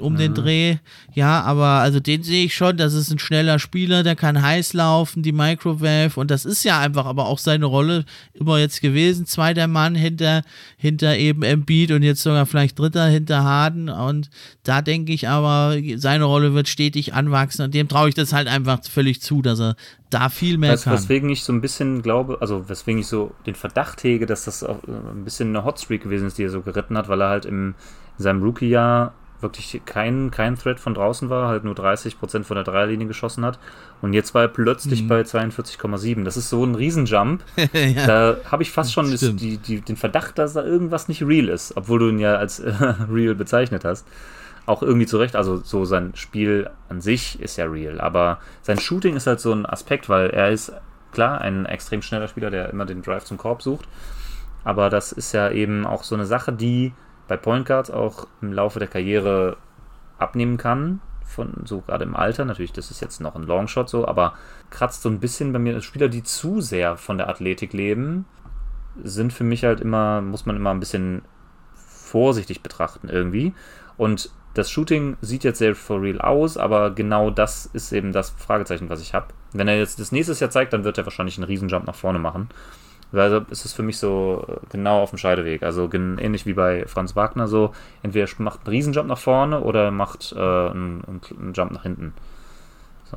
um mhm. den Dreh. Ja, aber also den sehe ich schon, das ist ein schneller Spieler, der kann heiß laufen, die Microwave und das ist ja einfach aber auch seine Rolle immer jetzt gewesen. Zweiter Mann hinter, hinter eben Embiid und jetzt sogar vielleicht dritter hinter Harden und da denke ich aber, seine Rolle wird stetig anwachsen und dem traue ich das halt einfach völlig zu, dass er da viel mehr weißt, kann. Weswegen ich so ein bisschen glaube, also weswegen ich so den Verdacht hege, dass das auch ein bisschen eine Hotstreak gewesen ist, die er so geritten hat, weil er halt im, in seinem Rookie-Jahr wirklich kein, kein Threat von draußen war, halt nur 30% von der Dreierlinie geschossen hat. Und jetzt war er plötzlich mhm. bei 42,7. Das ist so ein Riesenjump. ja, da habe ich fast schon das, die, die, den Verdacht, dass da irgendwas nicht real ist, obwohl du ihn ja als äh, real bezeichnet hast. Auch irgendwie zu Recht, also so sein Spiel an sich ist ja real, aber sein Shooting ist halt so ein Aspekt, weil er ist klar ein extrem schneller Spieler, der immer den Drive zum Korb sucht. Aber das ist ja eben auch so eine Sache, die bei Point Guards auch im Laufe der Karriere abnehmen kann. Von so gerade im Alter, natürlich, das ist jetzt noch ein Longshot so, aber kratzt so ein bisschen bei mir. Spieler, die zu sehr von der Athletik leben, sind für mich halt immer, muss man immer ein bisschen vorsichtig betrachten irgendwie. Und das Shooting sieht jetzt sehr for real aus, aber genau das ist eben das Fragezeichen, was ich habe. Wenn er jetzt das nächstes Jahr zeigt, dann wird er wahrscheinlich einen Riesenjump nach vorne machen. Also ist es für mich so äh, genau auf dem Scheideweg. Also ähnlich wie bei Franz Wagner so, entweder macht einen Riesenjump nach vorne oder macht äh, einen, einen, Jump nach hinten. So.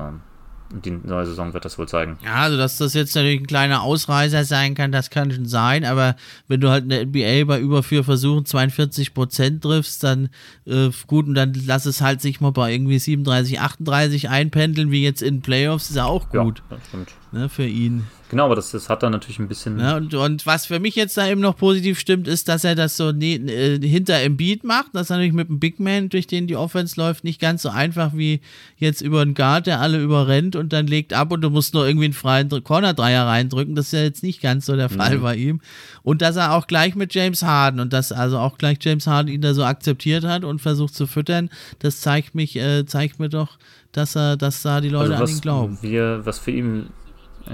Und die neue Saison wird das wohl zeigen. Ja, also dass das jetzt natürlich ein kleiner Ausreißer sein kann, das kann schon sein, aber wenn du halt in der NBA bei über vier Versuchen 42 Prozent triffst, dann äh, gut, und dann lass es halt sich mal bei irgendwie 37, 38 einpendeln, wie jetzt in Playoffs, ist ja auch gut. Ja, das stimmt. Ne, für ihn. Genau, aber das, das hat dann natürlich ein bisschen. Ja, und, und was für mich jetzt da eben noch positiv stimmt, ist, dass er das so ne, äh, hinter im Beat macht. Das ist natürlich mit dem Big Man, durch den die Offense läuft, nicht ganz so einfach wie jetzt über einen Guard, der alle überrennt und dann legt ab und du musst nur irgendwie einen freien Corner-Dreier reindrücken. Das ist ja jetzt nicht ganz so der Fall mhm. bei ihm. Und dass er auch gleich mit James Harden und dass also auch gleich James Harden ihn da so akzeptiert hat und versucht zu füttern, das zeigt mich, äh, zeigt mir doch, dass er, dass da die Leute also an ihn glauben. Wir, was für ihn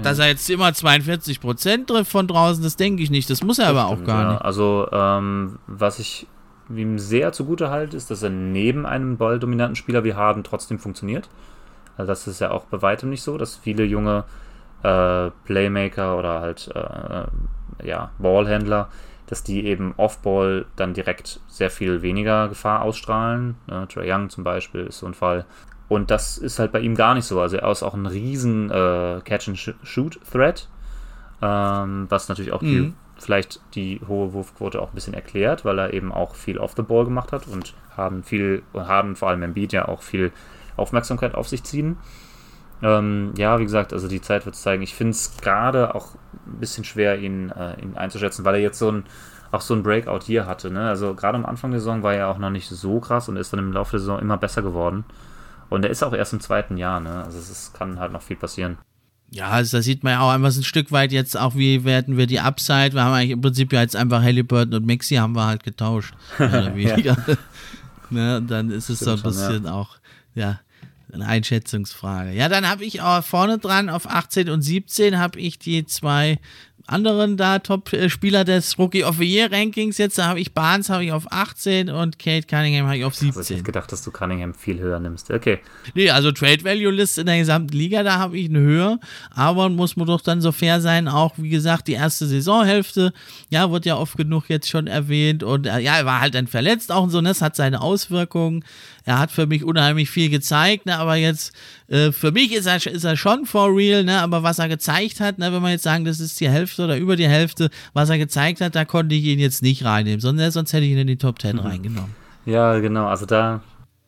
dass er jetzt immer 42 Prozent trifft von draußen, das denke ich nicht. Das muss er das aber stimmt, auch gar ja. nicht. Also, ähm, was ich ihm sehr zugute halte, ist, dass er neben einem balldominanten Spieler wie Harden trotzdem funktioniert. Also, das ist ja auch bei weitem nicht so, dass viele junge äh, Playmaker oder halt äh, ja, Ballhändler, dass die eben Off-Ball dann direkt sehr viel weniger Gefahr ausstrahlen. Ne? Trey Young zum Beispiel ist so ein Fall. Und das ist halt bei ihm gar nicht so. Also er ist auch ein riesen äh, Catch-and-Shoot-Threat, ähm, was natürlich auch die, mhm. vielleicht die hohe Wurfquote auch ein bisschen erklärt, weil er eben auch viel off the ball gemacht hat und haben viel, haben vor allem im Beat ja auch viel Aufmerksamkeit auf sich ziehen. Ähm, ja, wie gesagt, also die Zeit wird es zeigen. Ich finde es gerade auch ein bisschen schwer, ihn, äh, ihn einzuschätzen, weil er jetzt so ein auch so ein Breakout hier hatte. Ne? Also gerade am Anfang der Saison war er auch noch nicht so krass und ist dann im Laufe der Saison immer besser geworden. Und er ist auch erst im zweiten Jahr, ne? Also es kann halt noch viel passieren. Ja, also da sieht man ja auch einfach ein Stück weit jetzt auch, wie werden wir die Upside. Wir haben eigentlich im Prinzip ja jetzt einfach Halliburton und Maxi haben wir halt getauscht. Oder weniger. Ne, dann ist es Stimmt so ein bisschen schon, ja. auch, ja, eine Einschätzungsfrage. Ja, dann habe ich auch vorne dran auf 18 und 17 habe ich die zwei anderen da Top-Spieler des Rookie of the Year Rankings. Jetzt da habe ich Barnes habe ich auf 18 und Kate Cunningham habe ich auf 17. Also ich gedacht, dass du Cunningham viel höher nimmst. Okay. Nee, also Trade Value List in der gesamten Liga, da habe ich eine höher. Aber muss man doch dann so fair sein, auch wie gesagt, die erste Saisonhälfte, ja, wird ja oft genug jetzt schon erwähnt. Und äh, ja, er war halt dann verletzt auch und so, ne? das hat seine Auswirkungen. Er hat für mich unheimlich viel gezeigt, ne? aber jetzt äh, für mich ist er, ist er schon for real, ne? aber was er gezeigt hat, ne? wenn wir jetzt sagen, das ist die Hälfte oder über die Hälfte, was er gezeigt hat, da konnte ich ihn jetzt nicht reinnehmen, sondern sonst hätte ich ihn in die Top 10 mhm. reingenommen. Ja, genau, also da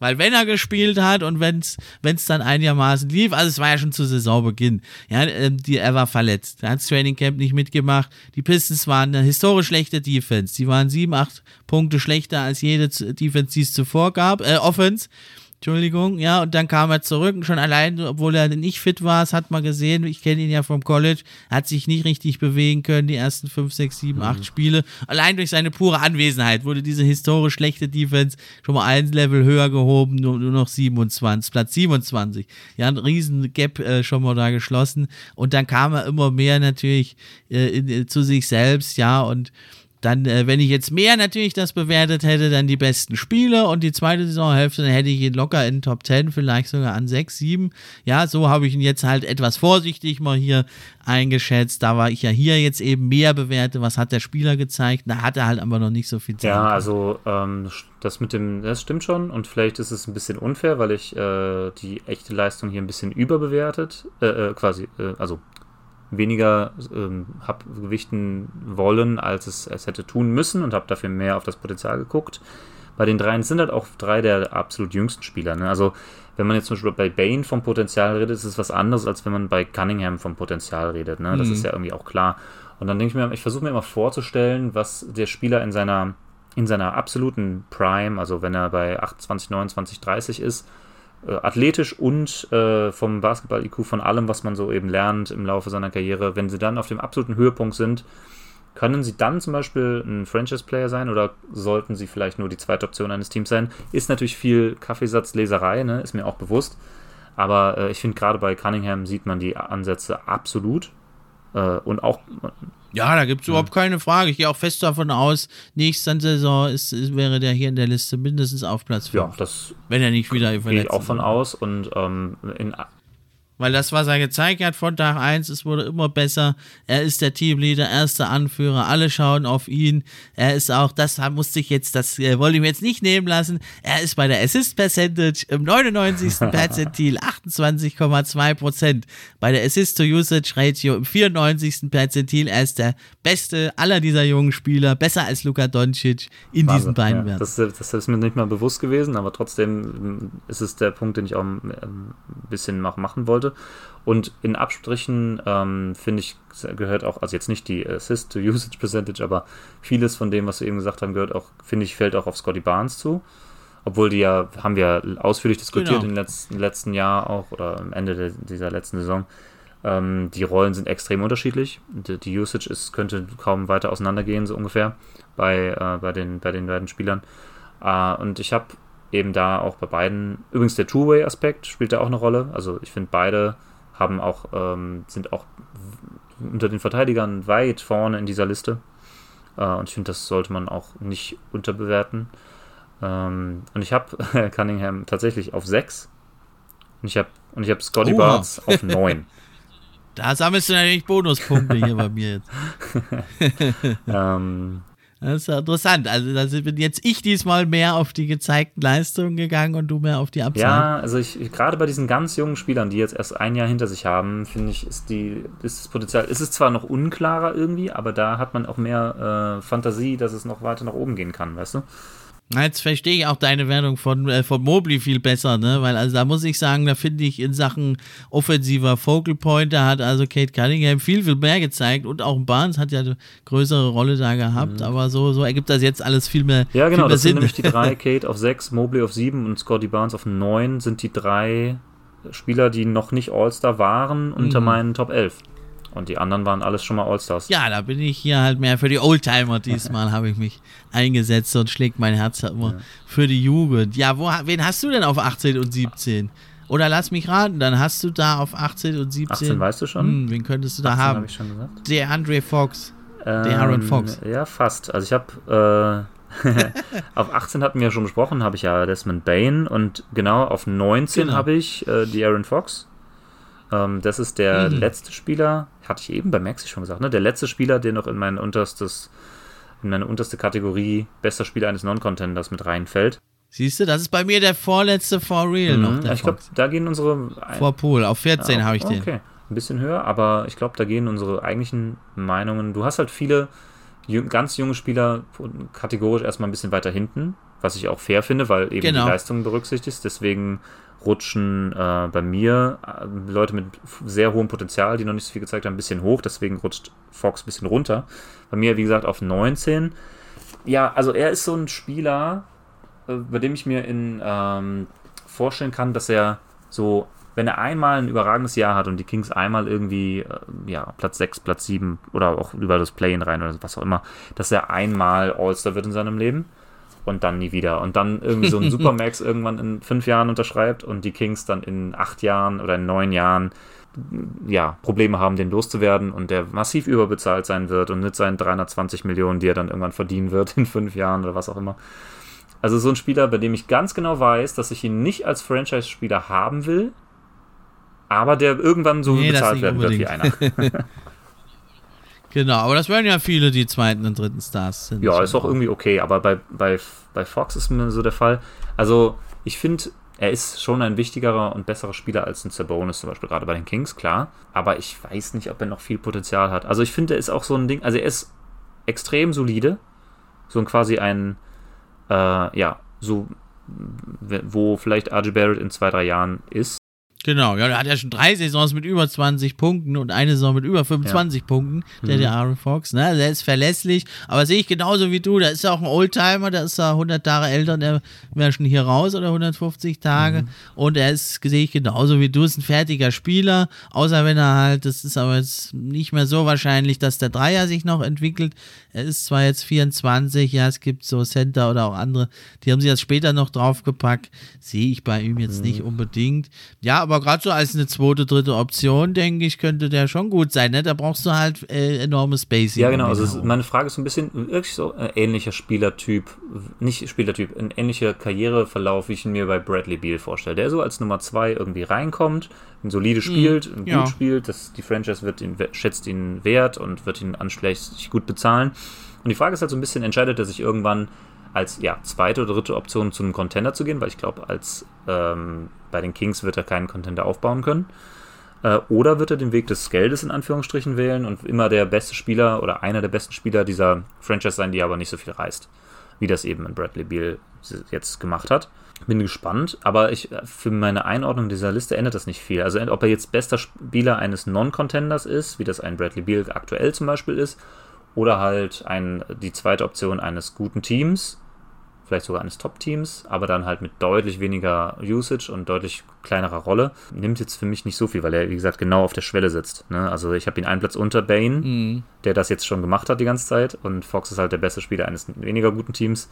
weil wenn er gespielt hat und wenn es dann einigermaßen lief, also es war ja schon zu Saisonbeginn, ja, ähm, die, er war verletzt, er hat das Training Camp nicht mitgemacht. Die Pistons waren eine historisch schlechte Defense. Die waren sieben, acht Punkte schlechter als jede Defense, die es zuvor gab, äh, Offense. Entschuldigung, ja, und dann kam er zurück und schon allein, obwohl er nicht fit war, das hat man gesehen, ich kenne ihn ja vom College, hat sich nicht richtig bewegen können, die ersten 5, 6, 7, 8 Spiele. Allein durch seine pure Anwesenheit wurde diese historisch schlechte Defense schon mal ein Level höher gehoben, nur, nur noch 27, Platz 27. Ja, ein riesen Gap äh, schon mal da geschlossen. Und dann kam er immer mehr natürlich äh, in, in, zu sich selbst, ja, und dann, äh, wenn ich jetzt mehr natürlich das bewertet hätte, dann die besten Spiele und die zweite Saisonhälfte, dann hätte ich ihn locker in Top 10, vielleicht sogar an 6, 7. Ja, so habe ich ihn jetzt halt etwas vorsichtig mal hier eingeschätzt. Da war ich ja hier jetzt eben mehr bewertet. Was hat der Spieler gezeigt? Da hat er halt aber noch nicht so viel Zeit. Ja, also ähm, das mit dem, das stimmt schon und vielleicht ist es ein bisschen unfair, weil ich äh, die echte Leistung hier ein bisschen überbewertet, äh, äh quasi, äh, also weniger ähm, habe gewichten wollen, als es, es hätte tun müssen und habe dafür mehr auf das Potenzial geguckt. Bei den dreien sind halt auch drei der absolut jüngsten Spieler. Ne? Also wenn man jetzt zum Beispiel bei Bane vom Potenzial redet, ist es was anderes, als wenn man bei Cunningham vom Potenzial redet. Ne? Das mhm. ist ja irgendwie auch klar. Und dann denke ich mir, ich versuche mir immer vorzustellen, was der Spieler in seiner, in seiner absoluten Prime, also wenn er bei 28, 29, 30 ist, äh, athletisch und äh, vom Basketball-IQ, von allem, was man so eben lernt im Laufe seiner Karriere, wenn sie dann auf dem absoluten Höhepunkt sind, können sie dann zum Beispiel ein Franchise-Player sein oder sollten sie vielleicht nur die zweite Option eines Teams sein? Ist natürlich viel Kaffeesatzleserei, ne? ist mir auch bewusst. Aber äh, ich finde, gerade bei Cunningham sieht man die Ansätze absolut. Äh, und auch ja, da gibt es überhaupt keine Frage. Ich gehe auch fest davon aus, nächste Saison ist, ist, wäre der hier in der Liste mindestens auf Platz 5. Ja, das. Wenn er nicht wieder verletzt Gehe ich auch von aus. Und ähm, in weil das, was er gezeigt hat von Tag 1, es wurde immer besser. Er ist der Teamleader, erster Anführer, alle schauen auf ihn. Er ist auch, das musste ich jetzt, das äh, wollte ich mir jetzt nicht nehmen lassen. Er ist bei der Assist Percentage im 99. Perzentil 28,2 Prozent. Bei der Assist to Usage Ratio im 94. Perzentil. Er ist der beste aller dieser jungen Spieler, besser als Luka Doncic in Wahnsinn, diesen beiden ja. Werten. Das, das, ist mir nicht mal bewusst gewesen, aber trotzdem ist es der Punkt, den ich auch ähm, ein bisschen machen wollte sollte. Und in Abstrichen ähm, finde ich, gehört auch, also jetzt nicht die Assist-to-Usage Percentage, aber vieles von dem, was wir eben gesagt haben, gehört auch, finde ich, fällt auch auf Scotty Barnes zu. Obwohl die ja, haben wir ausführlich diskutiert genau. im letzten, letzten Jahr auch oder am Ende de, dieser letzten Saison. Ähm, die Rollen sind extrem unterschiedlich. Die, die, Usage ist, könnte kaum weiter auseinandergehen, so ungefähr, bei, äh, bei, den, bei den beiden Spielern. Äh, und ich habe eben da auch bei beiden, übrigens der Two-Way-Aspekt spielt da auch eine Rolle. Also ich finde, beide haben auch, ähm, sind auch unter den Verteidigern weit vorne in dieser Liste. Äh, und ich finde, das sollte man auch nicht unterbewerten. Ähm, und ich habe Cunningham tatsächlich auf 6. Und ich habe und ich habe Scotty oh. Barnes auf 9. Da sammelst du natürlich Bonuspunkte hier bei mir jetzt. ähm, das ist ja interessant. Also da bin jetzt ich diesmal mehr auf die gezeigten Leistungen gegangen und du mehr auf die Abzahlen. Ja, also ich, gerade bei diesen ganz jungen Spielern, die jetzt erst ein Jahr hinter sich haben, finde ich, ist die, ist das Potenzial, ist es zwar noch unklarer irgendwie, aber da hat man auch mehr äh, Fantasie, dass es noch weiter nach oben gehen kann, weißt du? Jetzt verstehe ich auch deine Wertung von, äh, von Mobley viel besser, ne? Weil also da muss ich sagen, da finde ich in Sachen offensiver Focal Point, da hat also Kate Cunningham viel, viel mehr gezeigt und auch Barnes hat ja eine größere Rolle da gehabt, mhm. aber so, so ergibt das jetzt alles viel mehr. Ja, genau, das Sinn. sind nämlich die drei, Kate auf sechs, Mobley auf sieben und Scotty Barnes auf neun, sind die drei Spieler, die noch nicht All-Star waren, unter mhm. meinen Top 11. Und die anderen waren alles schon mal All-Stars. Ja, da bin ich hier halt mehr für die Oldtimer. Diesmal habe ich mich eingesetzt und schlägt mein Herz halt immer ja. für die Jugend. Ja, wo, wen hast du denn auf 18 und 17? Oder lass mich raten, dann hast du da auf 18 und 17. 18 weißt du schon? Hm, wen könntest du da haben? Hab ich schon gesagt. Der Andre Fox. Ähm, der Aaron Fox. Ja, fast. Also ich habe äh, auf 18 hatten wir ja schon besprochen, habe ich ja Desmond Bain und genau auf 19 genau. habe ich äh, die Aaron Fox. Ähm, das ist der mhm. letzte Spieler, hatte ich eben bei Maxi schon gesagt, ne? Der letzte Spieler, der noch in mein unterstes, in meine unterste Kategorie bester Spieler eines Non-Contenders mit reinfällt. Siehst du, das ist bei mir der vorletzte For Real mhm. noch. Ich glaube, da gehen unsere. Vor Pool, auf 14 ja, habe ich den. Okay, ein bisschen höher, aber ich glaube, da gehen unsere eigentlichen Meinungen. Du hast halt viele ganz junge Spieler kategorisch erstmal ein bisschen weiter hinten, was ich auch fair finde, weil eben genau. die Leistung berücksichtigt. Deswegen rutschen äh, bei mir äh, Leute mit sehr hohem Potenzial, die noch nicht so viel gezeigt haben, ein bisschen hoch. Deswegen rutscht Fox ein bisschen runter. Bei mir, wie gesagt, auf 19. Ja, also er ist so ein Spieler, äh, bei dem ich mir in, ähm, vorstellen kann, dass er so, wenn er einmal ein überragendes Jahr hat und die Kings einmal irgendwie, äh, ja, Platz 6, Platz 7 oder auch über das Play-In rein oder was auch immer, dass er einmal All-Star wird in seinem Leben und dann nie wieder. Und dann irgendwie so ein Supermax irgendwann in fünf Jahren unterschreibt und die Kings dann in acht Jahren oder in neun Jahren ja, Probleme haben, den loszuwerden und der massiv überbezahlt sein wird und mit seinen 320 Millionen, die er dann irgendwann verdienen wird in fünf Jahren oder was auch immer. Also so ein Spieler, bei dem ich ganz genau weiß, dass ich ihn nicht als Franchise-Spieler haben will, aber der irgendwann so nee, bezahlt werden unbedingt. wird wie einer. genau, aber das wären ja viele, die zweiten und dritten Stars sind. Ja, ist auch irgendwie okay, aber bei, bei, bei Fox ist mir so der Fall. Also ich finde, er ist schon ein wichtigerer und besserer Spieler als ein Sabonis zum Beispiel, gerade bei den Kings, klar. Aber ich weiß nicht, ob er noch viel Potenzial hat. Also ich finde, er ist auch so ein Ding, also er ist extrem solide. So ein quasi ein äh, ja, so, wo vielleicht RJ Barrett in zwei, drei Jahren ist. Genau, ja, er hat ja schon drei Saisons mit über 20 Punkten und eine Saison mit über 25 ja. Punkten, der, mhm. der Aaron Fox, ne? Der ist verlässlich, aber sehe ich genauso wie du, da ist ja auch ein Oldtimer, der ist ja 100 Tage älter, der wäre schon hier raus oder 150 Tage mhm. und er ist, sehe ich genauso wie du, ist ein fertiger Spieler, außer wenn er halt, das ist aber jetzt nicht mehr so wahrscheinlich, dass der Dreier sich noch entwickelt, er ist zwar jetzt 24, ja, es gibt so Center oder auch andere, die haben sich das später noch draufgepackt, sehe ich bei ihm jetzt mhm. nicht unbedingt, ja, aber aber gerade so als eine zweite, dritte Option, denke ich, könnte der schon gut sein. Ne? Da brauchst du halt äh, enormes Spacing. Ja, genau. Also meine Frage ist ein bisschen wirklich so ein ähnlicher Spielertyp, nicht Spielertyp, ein ähnlicher Karriereverlauf, wie ich ihn mir bei Bradley Beal vorstelle. Der so als Nummer zwei irgendwie reinkommt, ein solide mhm. spielt, ja. gut spielt, das, die Franchise wird ihn, schätzt ihn wert und wird ihn anschließend gut bezahlen. Und die Frage ist halt so ein bisschen, entscheidet er sich irgendwann als ja, zweite oder dritte Option zu einem Contender zu gehen, weil ich glaube, als ähm, bei den Kings wird er keinen Contender aufbauen können. Äh, oder wird er den Weg des Geldes in Anführungsstrichen wählen und immer der beste Spieler oder einer der besten Spieler dieser Franchise sein, die aber nicht so viel reißt, wie das eben in Bradley Beal jetzt gemacht hat. Bin gespannt, aber ich, für meine Einordnung dieser Liste ändert das nicht viel. Also ob er jetzt bester Spieler eines Non-Contenders ist, wie das ein Bradley Beal aktuell zum Beispiel ist, oder halt ein, die zweite Option eines guten Teams, vielleicht sogar eines Top-Teams, aber dann halt mit deutlich weniger Usage und deutlich kleinerer Rolle. Nimmt jetzt für mich nicht so viel, weil er, wie gesagt, genau auf der Schwelle sitzt. Ne? Also ich habe ihn einen Platz unter Bane, mhm. der das jetzt schon gemacht hat die ganze Zeit und Fox ist halt der beste Spieler eines weniger guten Teams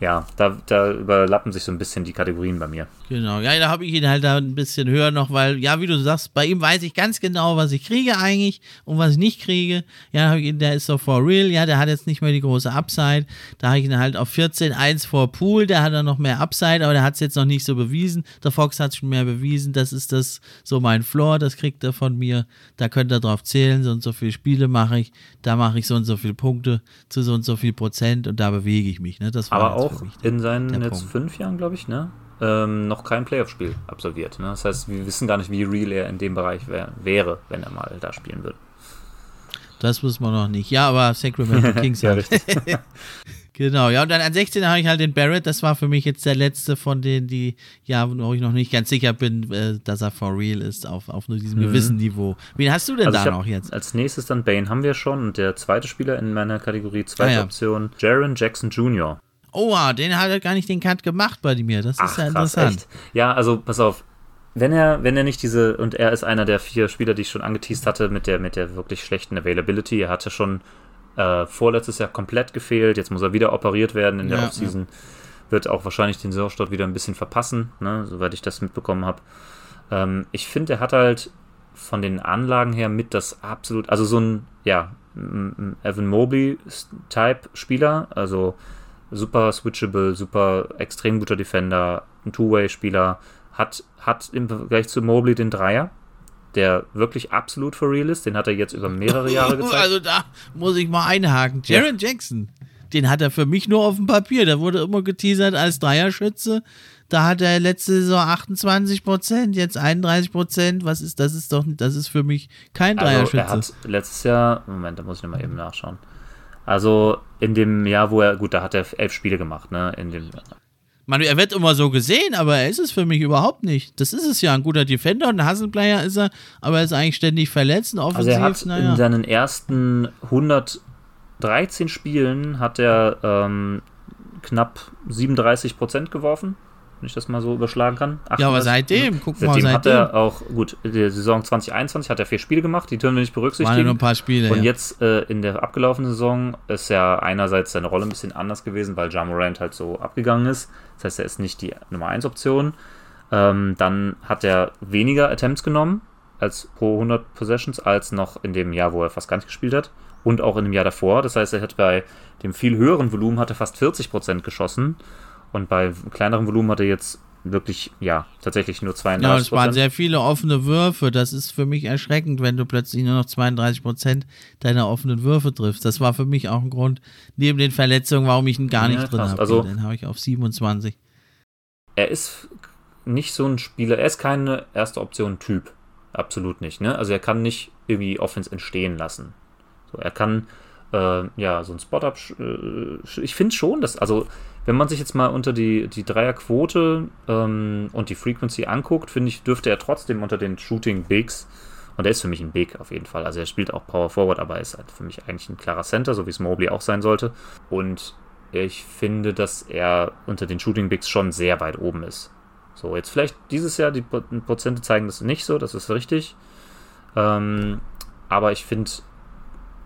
ja, da, da überlappen sich so ein bisschen die Kategorien bei mir. Genau, ja, da habe ich ihn halt da ein bisschen höher noch, weil, ja, wie du sagst, bei ihm weiß ich ganz genau, was ich kriege eigentlich und was ich nicht kriege. Ja, der ist so for real, ja, der hat jetzt nicht mehr die große Upside. Da habe ich ihn halt auf 14, 1 vor Pool, der hat dann noch mehr Upside, aber der hat es jetzt noch nicht so bewiesen. Der Fox hat schon mehr bewiesen, das ist das so mein Floor, das kriegt er von mir. Da könnt ihr drauf zählen, so und so viele Spiele mache ich, da mache ich so und so viele Punkte zu so und so viel Prozent und da bewege ich mich. Ne? Das war aber auch in seinen jetzt Punkt. fünf Jahren, glaube ich, ne? Ähm, noch kein Playoff-Spiel absolviert. Ne? Das heißt, wir wissen gar nicht, wie real er in dem Bereich wär, wäre, wenn er mal da spielen würde. Das wissen wir noch nicht. Ja, aber Sacramento Kings ja. Genau, ja, und dann an 16 habe ich halt den Barrett, das war für mich jetzt der letzte von denen, die, ja, wo ich noch nicht ganz sicher bin, äh, dass er for real ist, auf, auf nur diesem mhm. gewissen Niveau. Wen hast du denn also da noch jetzt? Als nächstes dann Bane haben wir schon und der zweite Spieler in meiner Kategorie, zweite ah, ja. Option, Jaron Jackson Jr. Oh, den hat er gar nicht den Cut gemacht bei mir. Das ist Ach, ja interessant. Krass, ja, also pass auf. wenn er, wenn er nicht diese, und er ist einer der vier Spieler, die ich schon angeteased hatte, mit der, mit der wirklich schlechten Availability. Er hatte schon äh, vorletztes Jahr komplett gefehlt, jetzt muss er wieder operiert werden in der Ja, Offseason. Wird auch wahrscheinlich den Saisonstart wieder ein bisschen verpassen, ne, soweit ich das mitbekommen habe. Ähm, ich finde, er hat halt von den Anlagen her mit das absolut, also so ein, ja, Evan Mobley-Type-Spieler, also super switchable, super extrem guter Defender, ein Two-Way-Spieler, hat, hat im Vergleich zu Mobley den Dreier, der wirklich absolut for real ist. Den hat er jetzt über mehrere Jahre gezeigt. Also da muss ich mal einhaken. Jaron Jackson, den hat er für mich nur auf dem Papier. Der wurde immer geteasert als Dreierschütze. Da hat er letzte Saison 28 Prozent, jetzt 31 Prozent. Was ist das? Ist doch, das ist für mich kein Also Dreierschütze. er hat letztes Jahr, Moment, da muss ich nochmal eben nachschauen. Also in dem Jahr, wo er, gut, da hat er elf Spiele gemacht, ne? In dem, Man, er wird immer so gesehen, aber er ist es für mich überhaupt nicht. Das ist es ja. Ein guter Defender und ein Hustle-Player ist er, aber er ist eigentlich ständig verletzt und also offensiv, er hat naja. in seinen ersten 113 Spielen hat er ähm, knapp 37 Prozent geworfen, wenn ich das mal so überschlagen kann. Ja, aber 38, seitdem, guck mal, Seitdem hat seitdem. er auch, gut, in der Saison 2021 hat er vier Spiele gemacht, die dürfen wir nicht Waren berücksichtigen. nur ein paar Spiele. Und ja. jetzt äh, in der abgelaufenen Saison ist ja einerseits seine Rolle ein bisschen anders gewesen, weil Ja Morant halt so abgegangen ist. Das heißt, er ist nicht die Nummer 1 Option. Ähm, dann hat er weniger Attempts genommen als pro 100 Possessions als noch in dem Jahr, wo er fast gar nicht gespielt hat. Und auch in dem Jahr davor. Das heißt, er hat bei dem viel höheren Volumen hat er fast 40% geschossen. Und bei kleinerem Volumen hat er jetzt wirklich, ja, tatsächlich nur 32%. Ja, es waren sehr viele offene Würfe. Das ist für mich erschreckend, wenn du plötzlich nur noch 32 Prozent deiner offenen Würfe triffst. Das war für mich auch ein Grund, neben den Verletzungen, warum ich ihn gar nicht Ja, drin habe. Also- Den habe ich auf 27. er ist nicht so ein Spieler, er ist keine erste Option-Typ. Absolut nicht, ne? Also er kann nicht irgendwie Offense entstehen lassen. So, er kann äh, ja so ein Spot-Up. Äh, ich finde schon, dass, also wenn man sich jetzt mal unter die, die Dreierquote ähm, und die Frequency anguckt, finde ich, dürfte er trotzdem unter den Shooting Bigs, und er ist für mich ein Big auf jeden Fall. Also er spielt auch Power Forward, aber er ist halt für mich eigentlich ein klarer Center, so wie es Mobley auch sein sollte. Und ich finde, dass er unter den Shooting Bigs schon sehr weit oben ist. So, jetzt vielleicht dieses Jahr, die Pro- Prozente zeigen das nicht so, das ist richtig. Ähm, aber ich finde,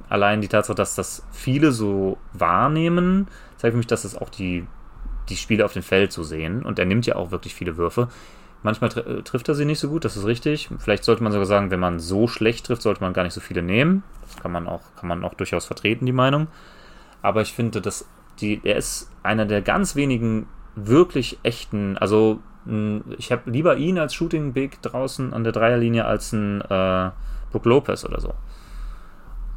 allein die Tatsache, dass das viele so wahrnehmen, zeigt für mich, dass es auch die, die Spiele auf dem Feld so sehen. Und er nimmt ja auch wirklich viele Würfe. Manchmal tr äh, trifft er sie nicht so gut, das ist richtig. Vielleicht sollte man sogar sagen, wenn man so schlecht trifft, sollte man gar nicht so viele nehmen. Das kann man auch, kann man auch durchaus vertreten, die Meinung. Aber ich finde, dass die, er ist einer der ganz wenigen wirklich echten, also mh, ich habe lieber ihn als Shooting Big draußen an der Dreierlinie als ein äh, Brook Lopez oder so.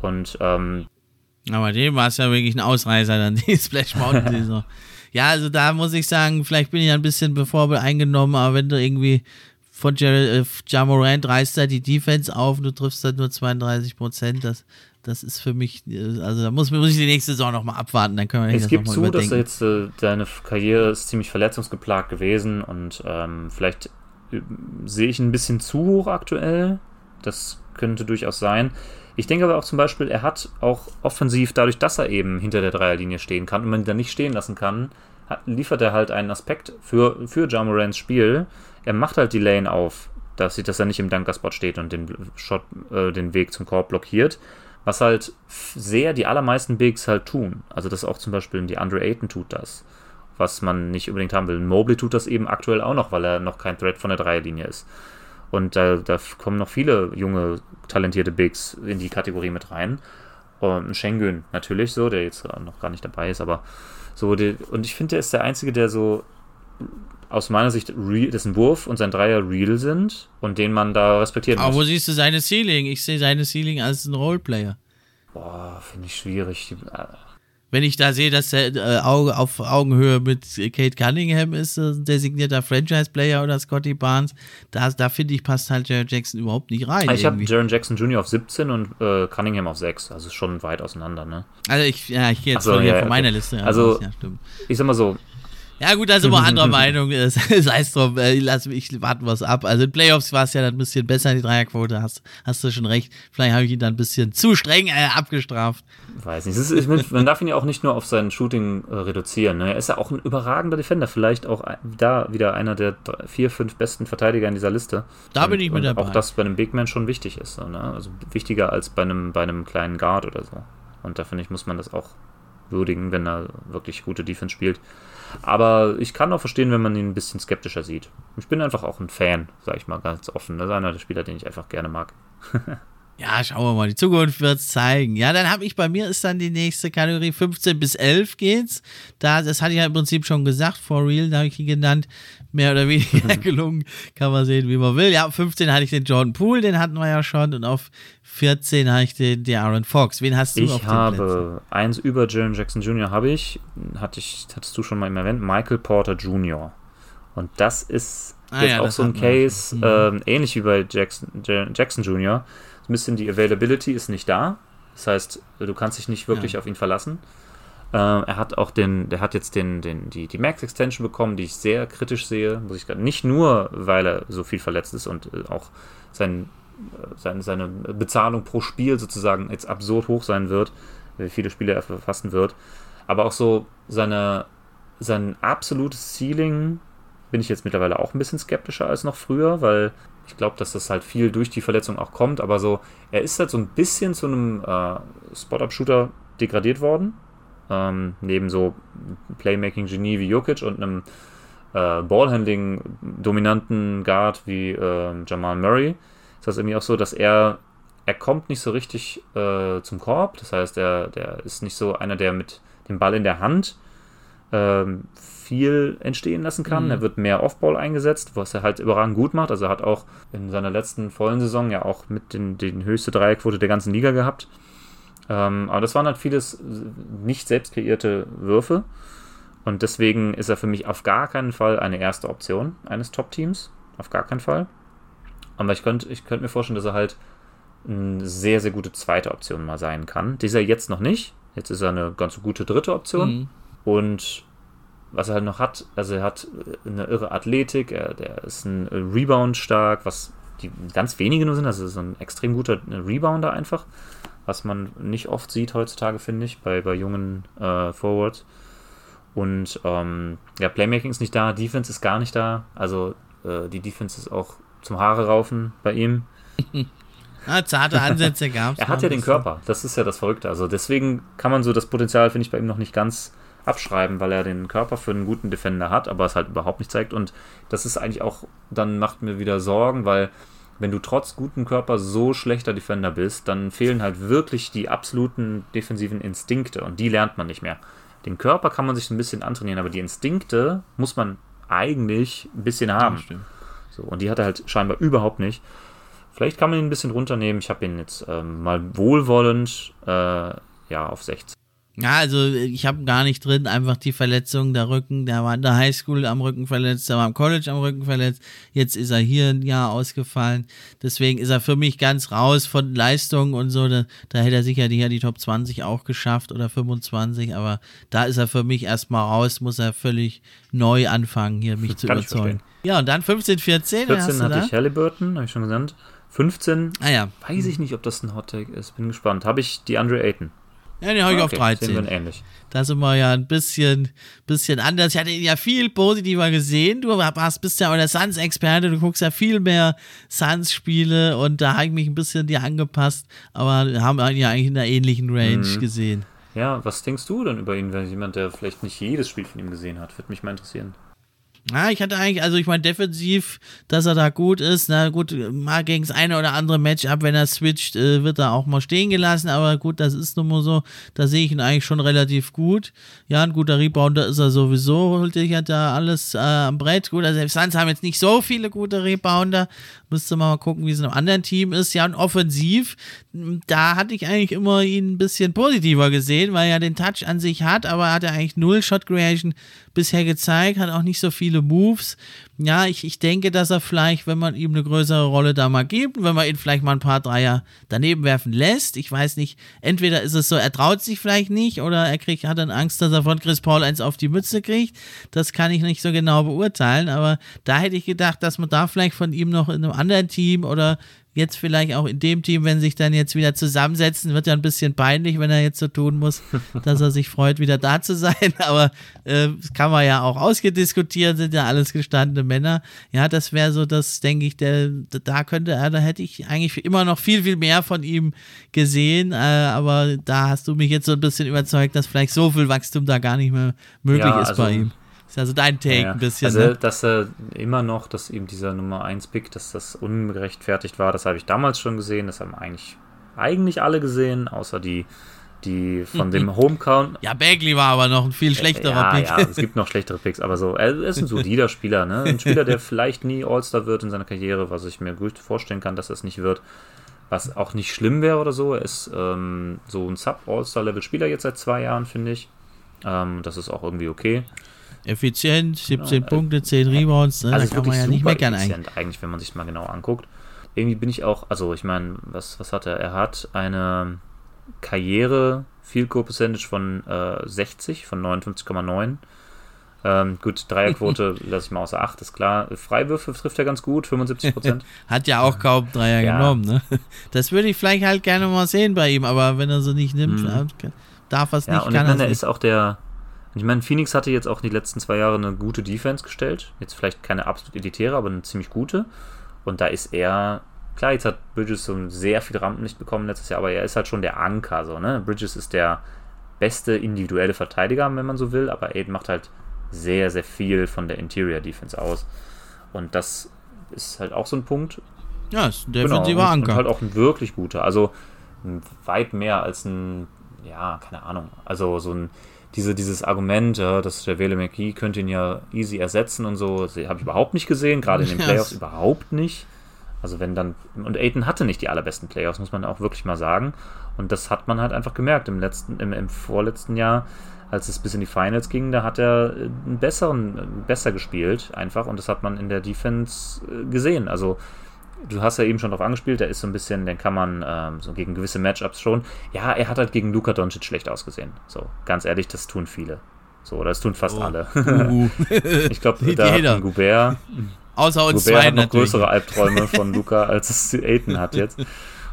Und ähm, Aber dem war es ja wirklich ein Ausreißer dann, die Splash Mountain Saison. ja, also da muss ich sagen, vielleicht bin ich ein bisschen bevoreingenommen, aber wenn du irgendwie von Jared, äh, Ja Morant reißt da die Defense auf und du triffst da nur 32 Prozent, das, das ist für mich, also da muss, muss ich die nächste Saison nochmal abwarten, dann können wir es gibt zu, dass überdenken. er jetzt äh, deine Karriere ist ziemlich verletzungsgeplagt gewesen und ähm, vielleicht äh, sehe ich ein bisschen zu hoch aktuell. Das könnte durchaus sein. Ich denke aber auch zum Beispiel, er hat auch offensiv, dadurch, dass er eben hinter der Dreierlinie stehen kann und man ihn dann nicht stehen lassen kann, hat, liefert er halt einen Aspekt für, für Ja Morants Spiel. Er macht halt die Lane auf, dass, sie, dass er nicht im Dunkerspot steht und den Shot, äh, den Weg zum Korb blockiert. Was halt sehr die allermeisten Bigs halt tun. Also das auch zum Beispiel die Andre Ayton tut das. Was man nicht unbedingt haben will. Mobley tut das eben aktuell auch noch, weil er noch kein Threat von der Dreierlinie ist. Und da, da kommen noch viele junge, talentierte Bigs in die Kategorie mit rein. Und Schengen natürlich so, der jetzt noch gar nicht dabei ist, aber so, die, und ich finde, der ist der Einzige, der so aus meiner Sicht real, dessen Wurf und sein Dreier real sind und den man da respektieren Aber wo muss. siehst du seine Ceiling? Ich sehe seine Ceiling als ein Roleplayer. Boah, finde ich schwierig. Wenn ich da sehe, dass er äh, Auge, auf Augenhöhe mit Kate Cunningham ist, äh, designierter Franchise-Player oder Scotty Barnes, da, da finde ich, passt halt Jared Jackson überhaupt nicht rein. Ich habe. Jaron Jackson Jr. auf 17 und äh, Cunningham auf 6. Also schon weit auseinander, ne? Also ich, ja, ich gehe jetzt so, ja, von okay. meiner Liste. Also- aus, ja. Ich sag mal so, Ja, gut, da sind wir anderer Meinung. Sei es drum, äh, lass mich, warten wir es ab. Also in Playoffs war es ja dann ein bisschen besser, die Dreierquote, hast, hast du schon recht. Vielleicht habe ich ihn dann ein bisschen zu streng äh, abgestraft. Weiß nicht. Ist, man darf ihn ja auch nicht nur auf sein Shooting äh, reduzieren. Ne? Er ist ja auch ein überragender Defender. Vielleicht auch da wieder einer der drei, vier, fünf besten Verteidiger in dieser Liste. Da und, bin ich mit dabei. Auch das bei einem Big Man schon wichtig ist. So, ne? Also wichtiger als bei einem, bei einem kleinen Guard oder so. Und da finde ich, muss man das auch würdigen, wenn er wirklich gute Defense spielt. Aber ich kann auch verstehen, wenn man ihn ein bisschen skeptischer sieht. Ich bin einfach auch ein Fan, sage ich mal ganz offen. Das ist einer der Spieler, den ich einfach gerne mag. ja, schauen wir mal. Die Zukunft wird es zeigen. Ja, dann habe ich bei mir ist dann die nächste Kategorie 15 bis 11 geht's. Da, das hatte ich ja im Prinzip schon gesagt, for real, da habe ich ihn genannt. Mehr oder weniger gelungen. Kann man sehen, wie man will. Ja, 15 hatte ich den Jordan Poole, den hatten wir ja schon. Und auf 14 habe ich den, den Aaron Fox. Wen hast du ich auf den habe Plätzen? eins über Jalen Jackson Jr. habe ich, hatte ich, hattest du schon mal im Event, Michael Porter Jr. Und das ist ah, jetzt ja, auch so ein Case, mhm. ähm, ähnlich wie bei Jackson, Jackson Jr. Ein bisschen die Availability ist nicht da. Das heißt, du kannst dich nicht wirklich ja. auf ihn verlassen. Ähm, er hat auch den, der hat jetzt den, den, die, die Max Extension bekommen, die ich sehr kritisch sehe, muss ich gerade. Nicht nur, weil er so viel verletzt ist und äh, auch sein seine, seine Bezahlung pro Spiel sozusagen jetzt absurd hoch sein wird, wie viele Spiele er verfassen wird. Aber auch so seine, sein absolutes Ceiling bin ich jetzt mittlerweile auch ein bisschen skeptischer als noch früher, weil ich glaube, dass das halt viel durch die Verletzung auch kommt. Aber so, er ist halt so ein bisschen zu einem äh, Spot-Up-Shooter degradiert worden. Ähm, neben so Playmaking-Genie wie Jokic und einem äh, Ballhandling-dominanten Guard wie äh, Jamal Murray ist das irgendwie auch so, dass er, er kommt nicht so richtig äh, zum Korb. Das heißt, er, der ist nicht so einer, der mit dem Ball in der Hand ähm, viel entstehen lassen kann. Mhm. Er wird mehr Offball eingesetzt, was er halt überragend gut macht. Also er hat auch in seiner letzten vollen Saison ja auch mit den, den höchste Dreierquote der ganzen Liga gehabt. Ähm, aber das waren halt vieles nicht selbst kreierte Würfe. Und deswegen ist er für mich auf gar keinen Fall eine erste Option eines Top-Teams. Auf gar keinen Fall. Aber ich könnte ich könnt mir vorstellen, dass er halt eine sehr, sehr gute zweite Option mal sein kann. Die ist er jetzt noch nicht. Jetzt ist er eine ganz gute dritte Option. Mhm. Und was er halt noch hat, also er hat eine irre Athletik, er, der ist ein Rebound stark, was die ganz wenige nur sind, also so ein extrem guter Rebounder einfach, was man nicht oft sieht heutzutage, finde ich, bei, bei jungen äh, Forwards. Und ähm, ja, Playmaking ist nicht da, Defense ist gar nicht da, also äh, die Defense ist auch zum Haare raufen bei ihm. ah, zarte Ansätze gab es. er hat ja den Körper, das ist ja das Verrückte. Also deswegen kann man so das Potenzial, finde ich, bei ihm noch nicht ganz abschreiben, weil er den Körper für einen guten Defender hat, aber es halt überhaupt nicht zeigt. Und das ist eigentlich auch, dann macht mir wieder Sorgen, weil wenn du trotz gutem Körper so schlechter Defender bist, dann fehlen halt wirklich die absoluten defensiven Instinkte und die lernt man nicht mehr. Den Körper kann man sich ein bisschen antrainieren, aber die Instinkte muss man eigentlich ein bisschen haben. Ja, so, und die hat er halt scheinbar überhaupt nicht. Vielleicht kann man ihn ein bisschen runternehmen. Ich habe ihn jetzt ähm, mal wohlwollend äh, ja, auf 16. Ja, also ich habe gar nicht drin, einfach die Verletzung, der Rücken, der war in der Highschool am Rücken verletzt, der war im College am Rücken verletzt, jetzt ist er hier ein Jahr ausgefallen. Deswegen ist er für mich ganz raus von Leistung und so. Da, da hätte er sicher die, die Top 20 auch geschafft oder 25, aber da ist er für mich erstmal raus, muss er völlig neu anfangen, hier mich zu überzeugen. Ja, und dann 15, 14. 14 hatte ich Halliburton, habe ich schon genannt. 15, ah, ja. weiß ich nicht, ob das ein Hot Take ist, bin gespannt. Habe ich die Andre Ayton. Ja, den habe ich okay, auf 13. Sehen wir ähnlich. Da sind wir ja ein bisschen, bisschen anders. Ich hatte ihn ja viel positiver gesehen. Du warst, bist ja auch der Suns-Experte. Du guckst ja viel mehr Suns-Spiele und da habe ich mich ein bisschen dir angepasst. Aber wir haben ihn ja eigentlich in einer ähnlichen Range mhm. gesehen. Ja, was denkst du denn über ihn, wenn jemand, der vielleicht nicht jedes Spiel von ihm gesehen hat? Würde mich mal interessieren. Ja, ich hatte eigentlich, also ich meine, defensiv, dass er da gut ist. Na gut, mal gegen das eine oder andere Matchup, wenn er switcht, äh, wird er auch mal stehen gelassen. Aber gut, das ist nun mal so. Da sehe ich ihn eigentlich schon relativ gut. Ja, ein guter Rebounder ist er sowieso. Holt sich ja da alles äh, am Brett. Gut, also Suns haben jetzt nicht so viele gute Rebounder. Müsste man mal gucken, wie es in einem anderen Team ist. Ja, und offensiv, da hatte ich eigentlich immer ihn ein bisschen positiver gesehen, weil er den Touch an sich hat, aber hat er eigentlich null Shot Creation bisher gezeigt, hat auch nicht so viele Moves. Ja, ich, ich denke, dass er vielleicht, wenn man ihm eine größere Rolle da mal gibt, wenn man ihn vielleicht mal ein paar Dreier daneben werfen lässt, ich weiß nicht, entweder ist es so, er traut sich vielleicht nicht oder er kriegt, hat dann Angst, dass er von Chris Paul eins auf die Mütze kriegt. Das kann ich nicht so genau beurteilen, aber da hätte ich gedacht, dass man da vielleicht von ihm noch in einem anderen Team oder jetzt vielleicht auch in dem Team, wenn sich dann jetzt wieder zusammensetzen, wird ja ein bisschen peinlich, wenn er jetzt so tun muss, dass er sich freut, wieder da zu sein. Aber äh, das kann man ja auch ausgediskutieren, sind ja alles gestandene Männer. Ja, das wäre so, das denke ich, der, da könnte er, da hätte ich eigentlich immer noch viel, viel mehr von ihm gesehen. Äh, aber da hast du mich jetzt so ein bisschen überzeugt, dass vielleicht so viel Wachstum da gar nicht mehr möglich ja, ist also, bei ihm. Ist also dein Take ja, ein bisschen. Also, ne? dass er immer noch, dass eben dieser Nummer 1 Pick, dass das ungerechtfertigt war, das habe ich damals schon gesehen. Das haben eigentlich, eigentlich alle gesehen, außer die, die von dem Homecount. Ja, Bagley war aber noch ein viel schlechterer ja, Pick. Ja, es gibt noch schlechtere Picks, aber so, er ist ein solider Spieler, ne? Ein Spieler, der vielleicht nie All-Star wird in seiner Karriere, was ich mir gut vorstellen kann, dass er es nicht wird. Was auch nicht schlimm wäre oder so. Er ist ähm, so ein Sub-All-Star-Level-Spieler jetzt seit zwei Jahren, finde ich. Ähm, das ist auch irgendwie okay. Effizient, 17 ja, Punkte, 10 Rebounds, ne? also da kann man ja nicht meckern eigentlich. eigentlich, wenn man sich mal genau anguckt. Irgendwie bin ich auch, also ich meine, was, was hat er? Er hat eine Karriere Field Goal Percentage von äh, 60, von 59,9. Ähm, gut, Dreierquote lasse ich mal außer Acht, ist klar. Freiwürfe trifft er ganz gut, 75 Prozent. Hat ja auch kaum Dreier ja. genommen, ne? Das würde ich vielleicht halt gerne mal sehen bei ihm, aber wenn er so nicht nimmt, mhm. darf er es ja, nicht. Und kann er ist auch der, ich meine, Phoenix hatte jetzt auch die letzten zwei Jahre eine gute Defense gestellt. Jetzt vielleicht keine absolut elitäre, aber eine ziemlich gute. Und da ist er, klar, jetzt hat Bridges so sehr viel Rampenlicht bekommen letztes Jahr, aber er ist halt schon der Anker. So, ne? Bridges ist der beste individuelle Verteidiger, wenn man so will, aber Aiden macht halt sehr, sehr viel von der Interior Defense aus. Und das ist halt auch so ein Punkt. Ja, ist ein defensiver genau, Anker. Und halt auch ein wirklich guter. Also weit mehr als ein, ja, keine Ahnung. Also so ein diese, dieses Argument, ja, dass der Wele McGee könnte ihn ja easy ersetzen und so, habe ich überhaupt nicht gesehen, gerade in den Playoffs yes. überhaupt nicht. Also wenn dann, und Aiden hatte nicht die allerbesten Playoffs, muss man auch wirklich mal sagen. Und das hat man halt einfach gemerkt im letzten, im, im vorletzten Jahr, als es bis in die Finals ging, da hat er einen besseren, besser gespielt, einfach, und das hat man in der Defense äh, gesehen. Also du hast ja eben schon darauf angespielt, der ist so ein bisschen, den kann man ähm, so gegen gewisse Matchups schon. Ja, er hat halt gegen Luka Doncic schlecht ausgesehen. So, ganz ehrlich, das tun viele. So, das tun fast oh. alle. Uh. ich glaube, da hat ein Goubert. Außer uns Goubert zwei hat noch größere Albträume von Luca, als es Aiden hat jetzt.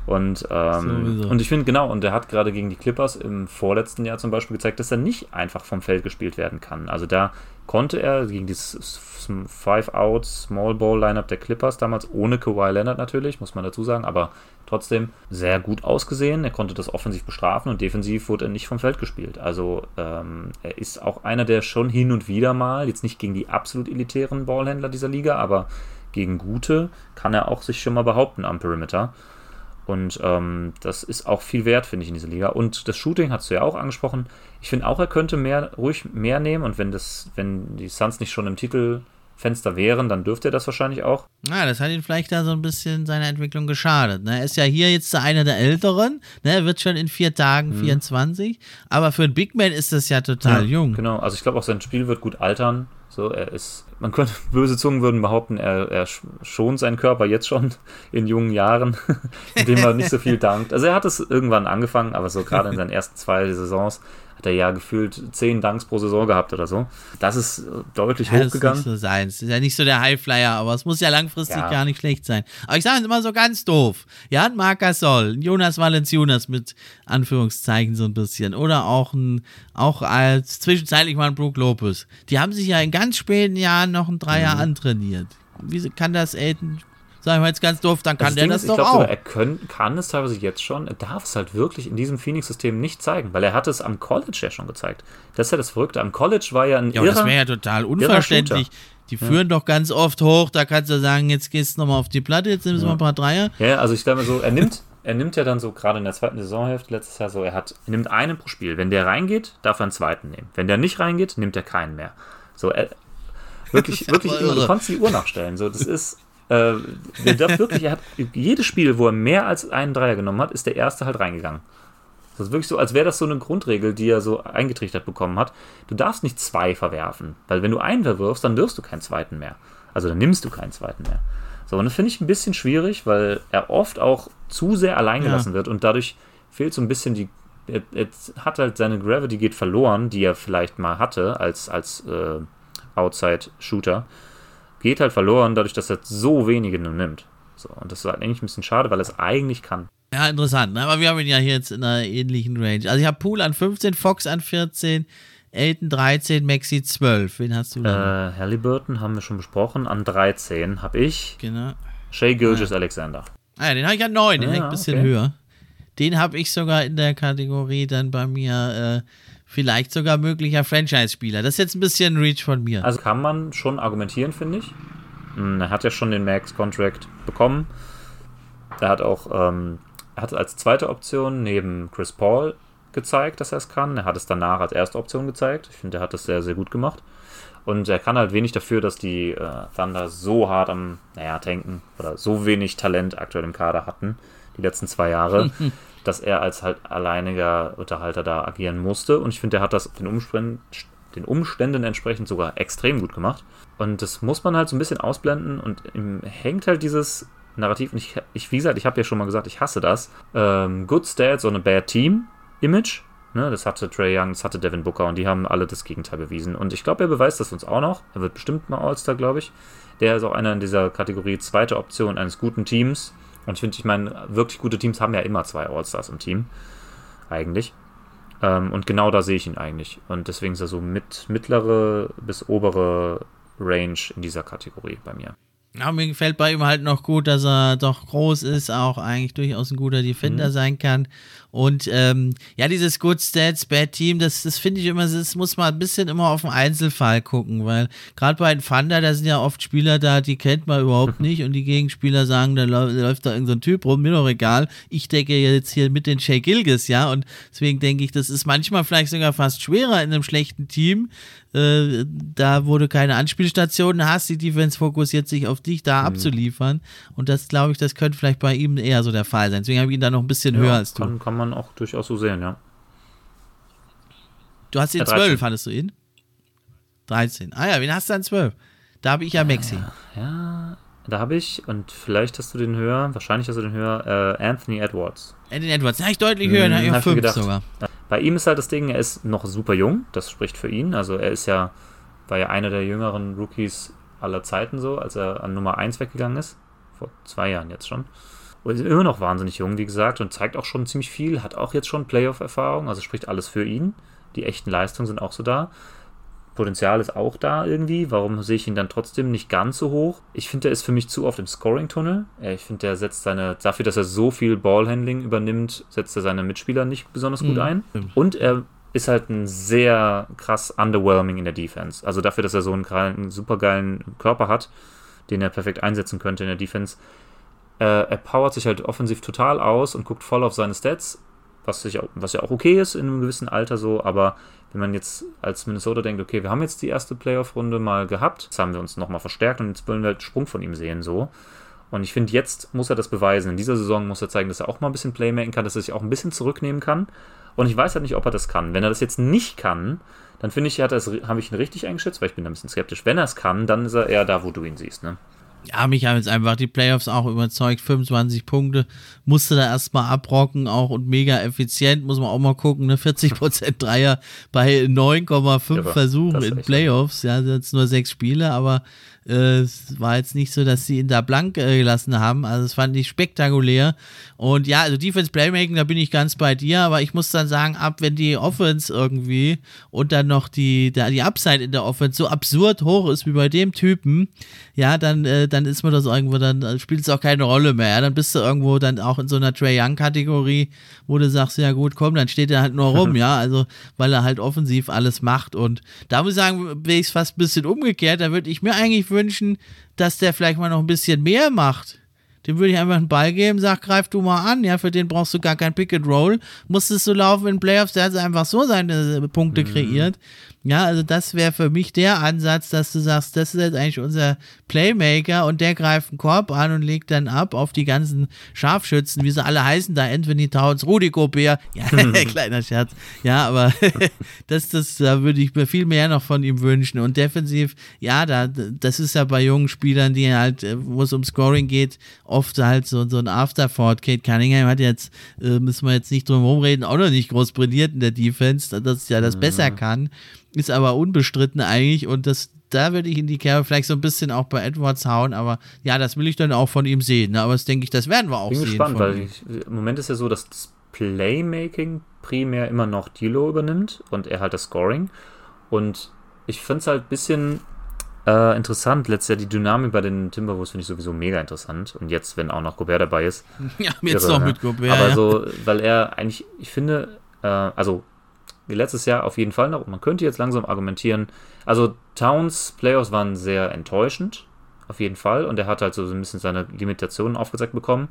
Und, ähm, und ich finde, genau, und er hat gerade gegen die Clippers im vorletzten Jahr zum Beispiel gezeigt, dass er nicht einfach vom Feld gespielt werden kann. Also da konnte er gegen dieses Five-Out Small Ball Lineup der Clippers damals ohne Kawhi Leonard natürlich, muss man dazu sagen, aber trotzdem sehr gut ausgesehen. Er konnte das offensiv bestrafen und defensiv wurde er nicht vom Feld gespielt. Also ähm, er ist auch einer, der schon hin und wieder mal, jetzt nicht gegen die absolut elitären Ballhändler dieser Liga, aber gegen gute kann er auch sich schon mal behaupten am Perimeter. Und ähm, das ist auch viel wert, finde ich, in dieser Liga. Und das Shooting hast du ja auch angesprochen. Ich finde auch, er könnte mehr, ruhig mehr nehmen. Und wenn das, wenn die Suns nicht schon im Titelfenster wären, dann dürfte er das wahrscheinlich auch. Ja, das hat ihn vielleicht da so ein bisschen seiner Entwicklung geschadet. Ne? Er ist ja hier jetzt einer der Älteren. Ne? Er wird schon in vier Tagen mhm. 24. Aber für einen Big Man ist das ja total ja, jung. Genau, also ich glaube auch sein Spiel wird gut altern. So, er ist, man könnte, böse Zungen würden behaupten, er, er schont seinen Körper jetzt schon in jungen Jahren, indem er nicht so viel dankt. Also er hat es irgendwann angefangen, aber so gerade in seinen ersten zwei Saisons hat er ja gefühlt zehn Danks pro Saison gehabt oder so. Das ist äh, deutlich ja, hochgegangen. Das ist nicht so sein. Es ist ja nicht so der Highflyer, aber es muss ja langfristig ja. gar nicht schlecht sein. Aber ich sage es immer so ganz doof. Ja, ein Marc Gasol, Jonas Valenciunas mit Anführungszeichen so ein bisschen. Oder auch ein, auch als zwischenzeitlich mal ein Brook Lopez. Die haben sich ja in ganz späten Jahren noch ein Dreier mhm. antrainiert. Wie kann das Aiden Sagen wir jetzt ganz doof, dann kann das der Ding das ist, doch ich auch. Sogar, er können, kann es teilweise jetzt schon, er darf es halt wirklich in diesem Phoenix-System nicht zeigen, weil er hat es am College ja schon gezeigt. Das ist ja das Verrückte. Am College war ja ein Ja, irrer, das wäre ja total unverständlich. Die führen ja. doch ganz oft hoch, da kannst du sagen, jetzt gehst du nochmal auf die Platte, jetzt nimmst du ja. mal ein paar Dreier. Ja, also ich mir so, er nimmt, er nimmt ja dann so, gerade in der zweiten Saisonhälfte letztes Jahr so, er hat, er nimmt einen pro Spiel. Wenn der reingeht, darf er einen zweiten nehmen. Wenn der nicht reingeht, nimmt er keinen mehr. So, er, wirklich, wirklich, immer, du kannst die Uhr nachstellen. So, das ist, äh, der darf wirklich, er hat jedes Spiel, wo er mehr als einen Dreier genommen hat, ist der erste halt reingegangen. Das ist wirklich so, als wäre das so eine Grundregel, die er so eingetrichtert bekommen hat. Du darfst nicht zwei verwerfen, weil wenn du einen verwirfst, dann wirfst du keinen zweiten mehr. Also dann nimmst du keinen zweiten mehr. So, und das finde ich ein bisschen schwierig, weil er oft auch zu sehr alleingelassen ja. wird und dadurch fehlt so ein bisschen die. Er, er, hat halt seine Gravity geht verloren, die er vielleicht mal hatte als, als äh, Outside-Shooter. Geht halt verloren, dadurch, dass er so wenige nur nimmt. So, und das ist halt eigentlich ein bisschen schade, weil er es eigentlich kann. Ja, interessant. Ne? Aber wir haben ihn ja hier jetzt in einer ähnlichen Range. Also ich habe Pool an 15, Fox an 14, Elton 13, Maxi 12. Wen hast du da? Äh, Halliburton haben wir schon besprochen. An 13 habe ich genau. Shay Gilgis ah. Alexander. Ah, ja, den habe ich an 9, den ah, habe ich ein bisschen okay. höher. Den habe ich sogar in der Kategorie dann bei mir äh, vielleicht sogar möglicher Franchise-Spieler. Das ist jetzt ein bisschen Reach von mir. Also kann man schon argumentieren, finde ich. Hm, er hat ja schon den Max-Contract bekommen. Er hat auch, ähm, er hat als zweite Option neben Chris Paul gezeigt, dass er es kann. Er hat es danach als erste Option gezeigt. Ich finde, er hat das sehr, sehr gut gemacht. Und er kann halt wenig dafür, dass die äh, Thunder so hart am, naja, tanken oder so wenig Talent aktuell im Kader hatten, die letzten zwei Jahre, dass er als halt alleiniger Unterhalter da agieren musste. Und ich finde, er hat das den Umständen, den Umständen entsprechend sogar extrem gut gemacht. Und das muss man halt so ein bisschen ausblenden und ihm hängt halt dieses Narrativ. Und ich, ich wie gesagt, ich habe ja schon mal gesagt, ich hasse das. Ähm, good Stats on a Bad Team Image. Ne, das hatte Trey Young, das hatte Devin Booker und die haben alle das Gegenteil bewiesen. Und ich glaube, er beweist das uns auch noch. Er wird bestimmt mal All-Star, glaube ich. Der ist auch einer in dieser Kategorie zweite Option eines guten Teams. Und ich finde, ich meine, wirklich gute Teams haben ja immer zwei All-Stars im Team. Eigentlich. Ähm, und genau da sehe ich ihn eigentlich. Und deswegen ist er so mit mittlere bis obere Range in dieser Kategorie bei mir. Ja, mir gefällt bei ihm halt noch gut, dass er doch groß ist, auch eigentlich durchaus ein guter Defender mhm. sein kann. Und ähm, ja, dieses Good Stats, Bad Team, das, das finde ich immer, das muss man ein bisschen immer auf den Einzelfall gucken, weil gerade bei den Thunder, da sind ja oft Spieler da, die kennt man überhaupt nicht und die Gegenspieler sagen, da läuft da irgendein so Typ rum, mir doch egal. Ich denke jetzt hier mit den Shea Gilgis, ja, und deswegen denke ich, das ist manchmal vielleicht sogar fast schwerer in einem schlechten Team, äh, da wo du keine Anspielstationen hast, die Defense fokussiert sich auf dich da mhm. abzuliefern. Und das glaube ich, das könnte vielleicht bei ihm eher so der Fall sein. Deswegen habe ich ihn da noch ein bisschen ja, höher als du. Kann, kann man auch durchaus so sehen, ja. Du hast ihn 12, hattest du ihn? 13. Ah ja, wen hast du dann 12? Da habe ich ja Maxi. Ja, ja da habe ich, und vielleicht hast du den höher, wahrscheinlich hast du den höher, äh, Anthony Edwards. Anthony Edwards, ja, ich deutlich höher, hm, habe ich 5 sogar. Bei ihm ist halt das Ding, er ist noch super jung, das spricht für ihn. Also er ist ja, war ja einer der jüngeren Rookies aller Zeiten so, als er an Nummer 1 weggegangen ist. Vor zwei Jahren jetzt schon. Und ist immer noch wahnsinnig jung, wie gesagt, und zeigt auch schon ziemlich viel, hat auch jetzt schon Playoff-Erfahrung, also spricht alles für ihn. Die echten Leistungen sind auch so da. Potenzial ist auch da irgendwie. Warum sehe ich ihn dann trotzdem nicht ganz so hoch? Ich finde, er ist für mich zu oft im Scoring-Tunnel. Ich finde, der setzt seine, dafür, dass er so viel Ballhandling übernimmt, setzt er seine Mitspieler nicht besonders gut mhm. ein. Und er ist halt ein sehr krass underwhelming in der Defense. Also dafür, dass er so einen, einen super geilen Körper hat, den er perfekt einsetzen könnte in der Defense. Äh, er powert sich halt offensiv total aus und guckt voll auf seine Stats, was, sich, was ja auch okay ist in einem gewissen Alter so, aber wenn man jetzt als Minnesota denkt, okay, wir haben jetzt die erste Playoff-Runde mal gehabt, jetzt haben wir uns nochmal verstärkt und jetzt wollen wir halt Sprung von ihm sehen, so. Und ich finde, jetzt muss er das beweisen. In dieser Saison muss er zeigen, dass er auch mal ein bisschen Playmaking kann, dass er sich auch ein bisschen zurücknehmen kann. Und ich weiß halt nicht, ob er das kann. Wenn er das jetzt nicht kann, dann finde ich, habe ich ihn richtig eingeschätzt, weil ich bin da ein bisschen skeptisch. Wenn er es kann, dann ist er eher da, wo du ihn siehst, ne? Ja, mich haben jetzt einfach die Playoffs auch überzeugt. 25 Punkte musste da erstmal abrocken, auch und mega effizient, muss man auch mal gucken. Ne? 40% Dreier bei 9,5 ja, Versuchen in Playoffs. Ja, jetzt nur sechs Spiele, aber äh, es war jetzt nicht so, dass sie ihn da blank äh, gelassen haben. Also, das fand ich spektakulär. Und ja, also Defense Playmaking, da bin ich ganz bei dir, aber ich muss dann sagen, ab wenn die Offense irgendwie und dann noch die, die Upside in der Offense so absurd hoch ist wie bei dem Typen, ja, dann, äh, dann ist man das irgendwo, dann spielt es auch keine Rolle mehr. Ja? Dann bist du irgendwo dann auch in so einer Trey Young-Kategorie, wo du sagst, ja gut, komm, dann steht er halt nur rum, ja, also weil er halt offensiv alles macht. Und da muss ich sagen, wäre ich es fast ein bisschen umgekehrt, da würde ich mir eigentlich wünschen, dass der vielleicht mal noch ein bisschen mehr macht. Dem würde ich einfach einen Ball geben, sag, greif du mal an, ja, für den brauchst du gar kein Pick and Roll. Musstest du laufen in Playoffs, der hat einfach so seine Punkte mhm. kreiert. Ja, also das wäre für mich der Ansatz, dass du sagst, das ist jetzt eigentlich unser Playmaker und der greift einen Korb an und legt dann ab auf die ganzen Scharfschützen, wie sie alle heißen da, Anthony Towns, Rudi Gobert, ja, kleiner Scherz, ja, aber das, das, da würde ich mir viel mehr noch von ihm wünschen. Und defensiv, ja, da, das ist ja bei jungen Spielern, die halt, wo es um Scoring geht, oft halt so, so ein Afterthought. Kate Cunningham hat jetzt, äh, müssen wir jetzt nicht drum herum reden, auch noch nicht groß brilliert in der Defense, dass ja das besser kann ist aber unbestritten eigentlich und das, da würde ich in die Kerbe vielleicht so ein bisschen auch bei Edwards hauen, aber ja, das will ich dann auch von ihm sehen. Ne? Aber das denke ich, das werden wir auch Bin sehen. Bin gespannt, weil ich, im Moment ist ja so, dass das Playmaking primär immer noch Dilo übernimmt und er halt das Scoring. Und ich finde es halt ein bisschen äh, interessant. Letztes Jahr die Dynamik bei den Timberwolves finde ich sowieso mega interessant. Und jetzt, wenn auch noch Gobert dabei ist. Ja, jetzt irre, noch ne? mit Gobert. Aber ja. so, weil er eigentlich, ich finde, äh, also wie letztes Jahr auf jeden Fall noch. Und man könnte jetzt langsam argumentieren, also Towns Playoffs waren sehr enttäuschend, auf jeden Fall. Und er hat halt so ein bisschen seine Limitationen aufgezeigt bekommen.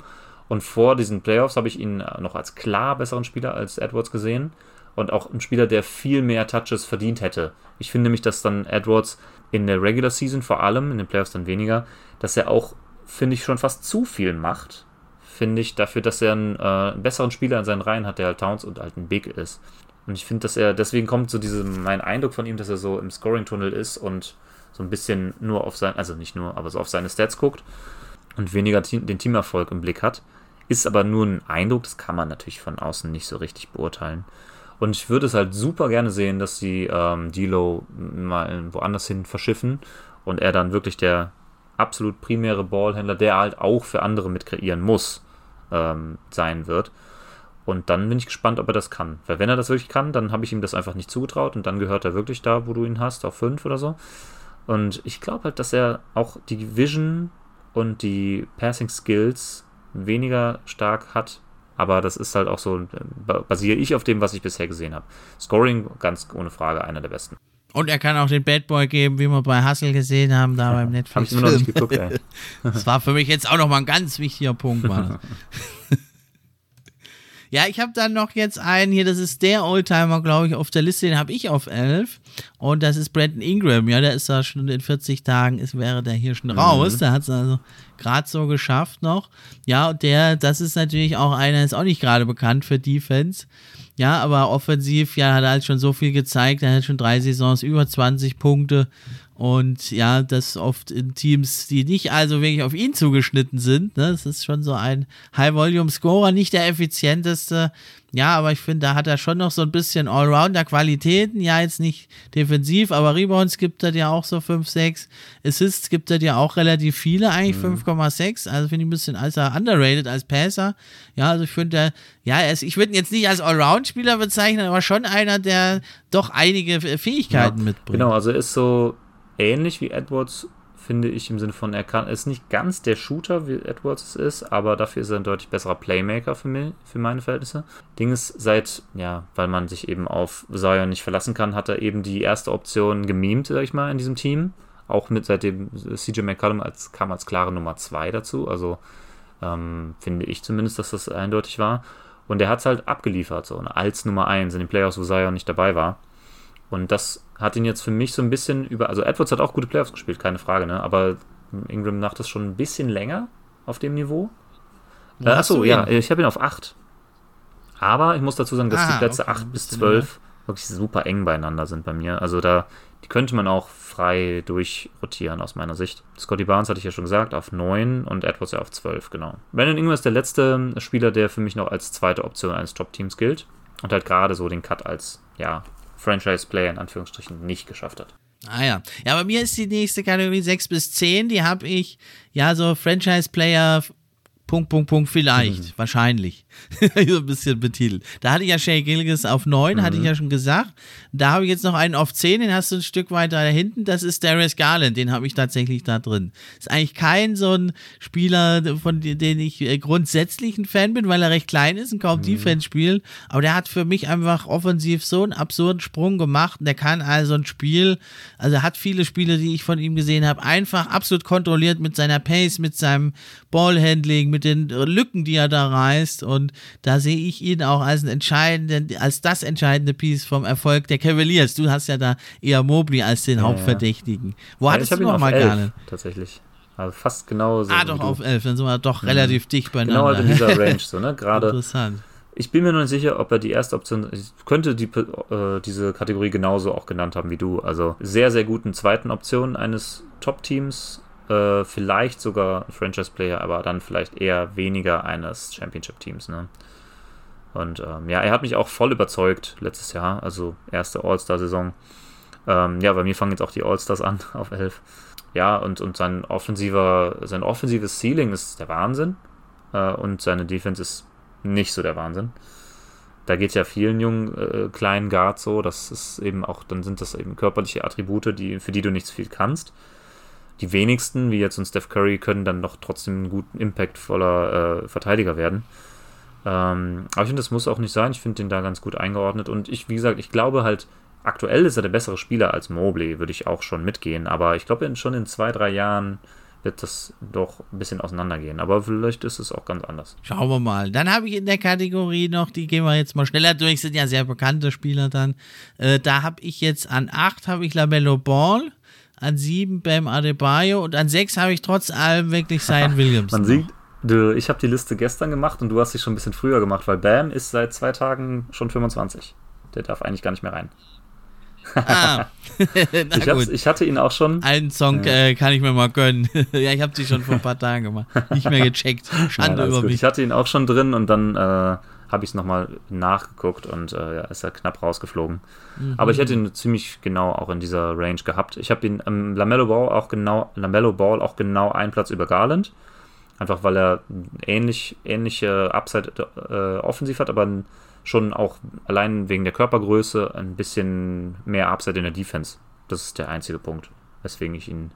Und vor diesen Playoffs habe ich ihn noch als klar besseren Spieler als Edwards gesehen. Und auch ein Spieler, der viel mehr Touches verdient hätte. Ich finde nämlich, dass dann Edwards in der Regular Season vor allem, in den Playoffs dann weniger, dass er auch, finde ich, schon fast zu viel macht. Finde ich, dafür, dass er einen, äh, besseren Spieler in seinen Reihen hat, der halt Towns und halt ein Big ist. Und ich finde, dass er, deswegen kommt so diese, mein Eindruck von ihm, dass er so im Scoring-Tunnel ist und so ein bisschen nur auf sein, also nicht nur, aber so auf seine Stats guckt und weniger den Teamerfolg im Blick hat. Ist aber nur ein Eindruck, das kann man natürlich von außen nicht so richtig beurteilen. Und ich würde es halt super gerne sehen, dass sie ähm, Dilo mal woanders hin verschiffen und er dann wirklich der absolut primäre Ballhändler, der halt auch für andere mit kreieren muss, ähm, sein wird. Und dann bin ich gespannt, ob er das kann. Weil wenn er das wirklich kann, dann habe ich ihm das einfach nicht zugetraut und dann gehört er wirklich da, wo du ihn hast, auf 5 oder so. Und ich glaube halt, dass er auch die Vision und die Passing Skills weniger stark hat. Aber das ist halt auch so, basiere ich auf dem, was ich bisher gesehen habe. Scoring ganz ohne Frage einer der besten. Und er kann auch den Bad Boy geben, wie wir bei Hustle gesehen haben, da beim Netflix. Hab ich immer noch nicht geguckt, ey. Das war für mich jetzt auch nochmal ein ganz wichtiger Punkt. Ja, ich habe dann noch jetzt einen hier, das ist der Oldtimer, glaube ich, auf der Liste, den habe ich auf 11. Und das ist Brandon Ingram. Ja, der ist da schon in 40 Tagen, ist, wäre der hier schon raus. Mhm. Der hat es also gerade so geschafft noch. Ja, und der, das ist natürlich auch einer, ist auch nicht gerade bekannt für Defense. Ja, aber offensiv, ja, hat er halt schon so viel gezeigt. Er hat schon drei Saisons über 20 Punkte. Und ja, das oft in Teams, die nicht also wirklich auf ihn zugeschnitten sind. Ne? Das ist schon so ein High-Volume-Scorer, nicht der effizienteste. Ja, aber ich finde, da hat er schon noch so ein bisschen Allrounder-Qualitäten. Ja, jetzt nicht defensiv, aber Rebounds gibt er dir auch so 5, 6. Assists gibt er dir auch relativ viele, eigentlich mhm. 5,6. Also finde ich ein bisschen als er underrated als Passer. Ja, also ich finde, ja, ist, ich würde ihn jetzt nicht als Allround-Spieler bezeichnen, aber schon einer, der doch einige Fähigkeiten ja, mitbringt. Genau, also ist so ähnlich wie Edwards, finde ich, im Sinne von, er kann, ist nicht ganz der Shooter, wie Edwards es ist, aber dafür ist er ein deutlich besserer Playmaker für mich, für meine Verhältnisse. Ding ist, seit, ja, weil man sich eben auf Zion nicht verlassen kann, hat er eben die erste Option gemimt, sag ich mal, in diesem Team. Auch mit seitdem CJ McCollum als, kam als klare Nummer 2 dazu, also ähm, finde ich zumindest, dass das eindeutig war. Und er hat es halt abgeliefert, so ne, als Nummer 1 in den Playoffs, wo Zion nicht dabei war. Und das hat ihn jetzt für mich so ein bisschen über. Also Edwards hat auch gute Playoffs gespielt, keine Frage, ne? Aber Ingram macht das schon ein bisschen länger auf dem Niveau. Äh, achso, ja, ich habe ihn auf 8. Aber ich muss dazu sagen, dass ah, die Plätze okay, 8 bis 12 wirklich super eng beieinander sind bei mir. Also da, die könnte man auch frei durchrotieren aus meiner Sicht. Scotty Barnes hatte ich ja schon gesagt, auf 9 und Edwards ja auf 12, genau. Brandon Ingram ist der letzte Spieler, der für mich noch als zweite Option eines Top-Teams gilt. Und halt gerade so den Cut als, ja, Franchise-Player in Anführungsstrichen nicht geschafft hat. Ah ja. Ja, bei mir ist die nächste Kategorie 6 bis 10. Die habe ich, ja, so Franchise-Player Punkt, Punkt, Punkt, vielleicht, mhm. wahrscheinlich. so ein bisschen betitelt. Da hatte ich ja Shay Gilgis auf 9, mhm. hatte ich mhm. ja schon gesagt. Da habe ich jetzt noch einen auf 10, den hast du ein Stück weiter da hinten. Das ist Darius Garland, den habe ich tatsächlich da drin. Ist eigentlich kein so ein Spieler, von dem ich äh, grundsätzlich ein Fan bin, weil er recht klein ist und kaum mhm. Defense spielt. Aber der hat für mich einfach offensiv so einen absurden Sprung gemacht. Der kann also ein Spiel, also hat viele Spiele, die ich von ihm gesehen habe, einfach absolut kontrolliert mit seiner Pace, mit seinem Ballhandling, mit den Lücken, die er da reißt. Und da sehe ich ihn auch als, entscheidenden, als das entscheidende Piece vom Erfolg der Cavaliers. Du hast ja da eher Mobley als den ja, Hauptverdächtigen. Wo ja, hattest du noch mal Garland? Tatsächlich. Also fast genauso. Ah, doch, auf 11. Dann sind wir doch mhm. relativ dicht beieinander. Genau, also in dieser Range, so, ne? Gerade. Interessant. Ich bin mir noch nicht sicher, ob er die erste Option, ich könnte die, äh, diese Kategorie genauso auch genannt haben wie du. Also sehr, sehr guten zweiten Option eines Top-Teams, äh, vielleicht sogar Franchise-Player, aber dann vielleicht eher weniger eines Championship-Teams. Ne? Und ähm, ja, er hat mich auch voll überzeugt letztes Jahr, also erste All-Star-Saison. Ähm, ja, bei mir fangen jetzt auch die All-Stars an auf 11. Ja, und, und sein offensiver, sein offensives Ceiling ist der Wahnsinn. Äh, und seine Defense ist nicht so der Wahnsinn. Da geht es ja vielen jungen, äh, kleinen Guards so. Das ist eben auch, dann sind das eben körperliche Attribute, die, für die du nicht viel kannst. Die wenigsten, wie jetzt ein Steph Curry, können dann doch trotzdem ein guten, impactvoller äh, Verteidiger werden. Ähm, aber ich finde, das muss auch nicht sein. Ich finde den da ganz gut eingeordnet. Und ich, wie gesagt, ich glaube halt, aktuell ist er der bessere Spieler als Mobley, würde ich auch schon mitgehen. Aber ich glaube, schon in zwei, drei Jahren wird das doch ein bisschen auseinandergehen. Aber vielleicht ist es auch ganz anders. Schauen wir mal. Dann habe ich in der Kategorie noch, die gehen wir jetzt mal schneller durch, sind ja sehr bekannte Spieler dann. Äh, da habe ich jetzt an 8 habe ich Lamello Ball, an 7 Bam Adebayo und an 6 habe ich trotz allem wirklich Zion Williams. Man sieht, du, ich habe die Liste gestern gemacht und du hast sie schon ein bisschen früher gemacht, weil Bam ist seit zwei Tagen schon 25. Der darf eigentlich gar nicht mehr rein. Ah. ich, ich, hatte ihn auch schon. Einen Song ja. äh, kann ich mir mal gönnen. ja, ich habe sie schon vor ein paar Tagen gemacht. Nicht mehr gecheckt. Schande Nein, über gut. mich. Ich hatte ihn auch schon drin und dann äh, habe ich es nochmal nachgeguckt und äh, ja, ist er knapp rausgeflogen. Mhm. Aber ich hätte ihn ziemlich genau auch in dieser Range gehabt. Ich habe ihn ähm, Lamello Ball auch genau Lamello Ball auch genau einen Platz über Garland. Einfach weil er ähnlich, ähnliche Upside äh, offensiv hat, aber schon auch allein wegen der Körpergröße ein bisschen mehr Upside in der Defense. Das ist der einzige Punkt, weswegen ich ihn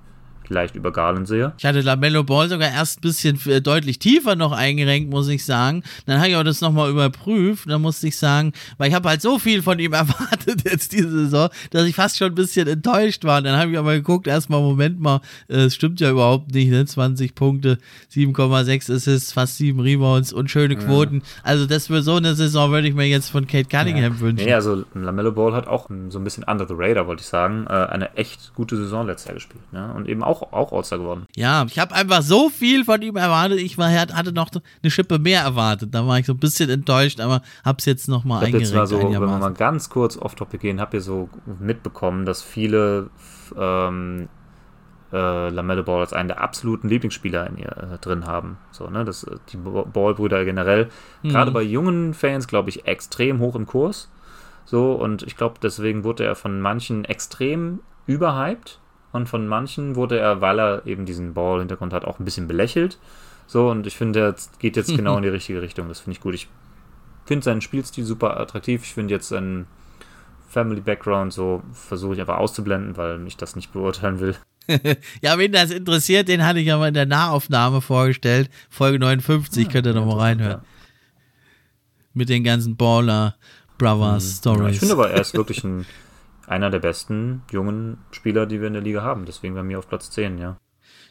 leicht über Garland sehe. Ich hatte Lamello Ball sogar erst ein bisschen äh, deutlich tiefer noch eingerenkt, muss ich sagen. Dann habe ich auch das nochmal überprüft. Dann musste ich sagen, weil ich habe halt so viel von ihm erwartet jetzt diese Saison, dass ich fast schon ein bisschen enttäuscht war. Und dann habe ich aber geguckt, erstmal, Moment mal, äh, es stimmt ja überhaupt nicht, ne? 20 Punkte, 7,6 Assists, fast 7 Rebounds und schöne Quoten. Ja. Also das für so eine Saison würde ich mir jetzt von Kate Cunningham ja. wünschen. Nee, also Lamello Ball hat auch so ein bisschen under the radar, wollte ich sagen, äh, eine echt gute Saison letztes Jahr gespielt. Ne? Und eben auch auch, auch All-Star geworden. Ja, ich habe einfach so viel von ihm erwartet. Ich war, hatte noch eine Schippe mehr erwartet. Da war ich so ein bisschen enttäuscht, aber habe es jetzt nochmal eingeregt. Jetzt so, wenn wir mal ganz kurz off-topic gehen, habt ihr so mitbekommen, dass viele ähm, äh, Lamello Ball als einen der absoluten Lieblingsspieler in ihr äh, drin haben. So, ne, das, die Ball-Brüder generell. Mhm. Gerade bei jungen Fans, glaube ich, extrem hoch im Kurs. So, und ich glaube, deswegen wurde er von manchen extrem überhyped und von manchen wurde er, weil er eben diesen Ball-Hintergrund hat, auch ein bisschen belächelt. So, und ich finde, er geht jetzt genau in die richtige Richtung. Das finde ich gut. Ich finde seinen Spielstil super attraktiv. Ich finde jetzt seinen Family Background so, versuche ich einfach auszublenden, weil ich das nicht beurteilen will. ja, wen das interessiert, den hatte ich aber in der Nahaufnahme vorgestellt. Folge 59, ja, könnt ihr nochmal reinhören. Ja. Mit den ganzen Baller Brothers. Stories. Ja, ich finde aber, er ist wirklich ein einer der besten jungen Spieler, die wir in der Liga haben. Deswegen bei mir auf Platz 10, ja.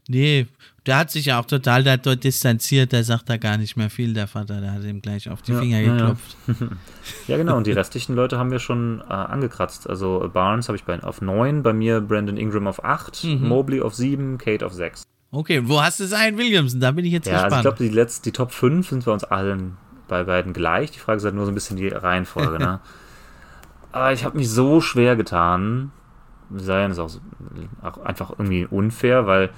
Nee, der hat sich ja auch total dort distanziert, der sagt da gar nicht mehr viel, der Vater, der hat ihm gleich auf die ja, Finger geklopft. Ja, ja. ja, genau, und die restlichen Leute haben wir schon äh, angekratzt. Also Barnes habe ich bei, auf 9, bei mir Brandon Ingram auf 8, mhm. Mobley auf 7, Kate auf 6. Okay, wo hast du Zion Williamson? Da bin ich jetzt ja, gespannt. Also ich glaube, die, die Top 5 sind bei uns allen bei beiden gleich. Die Frage ist halt nur so ein bisschen die Reihenfolge, ne? Aber ich habe mich so schwer getan. Zion ist auch, auch, einfach irgendwie unfair, weil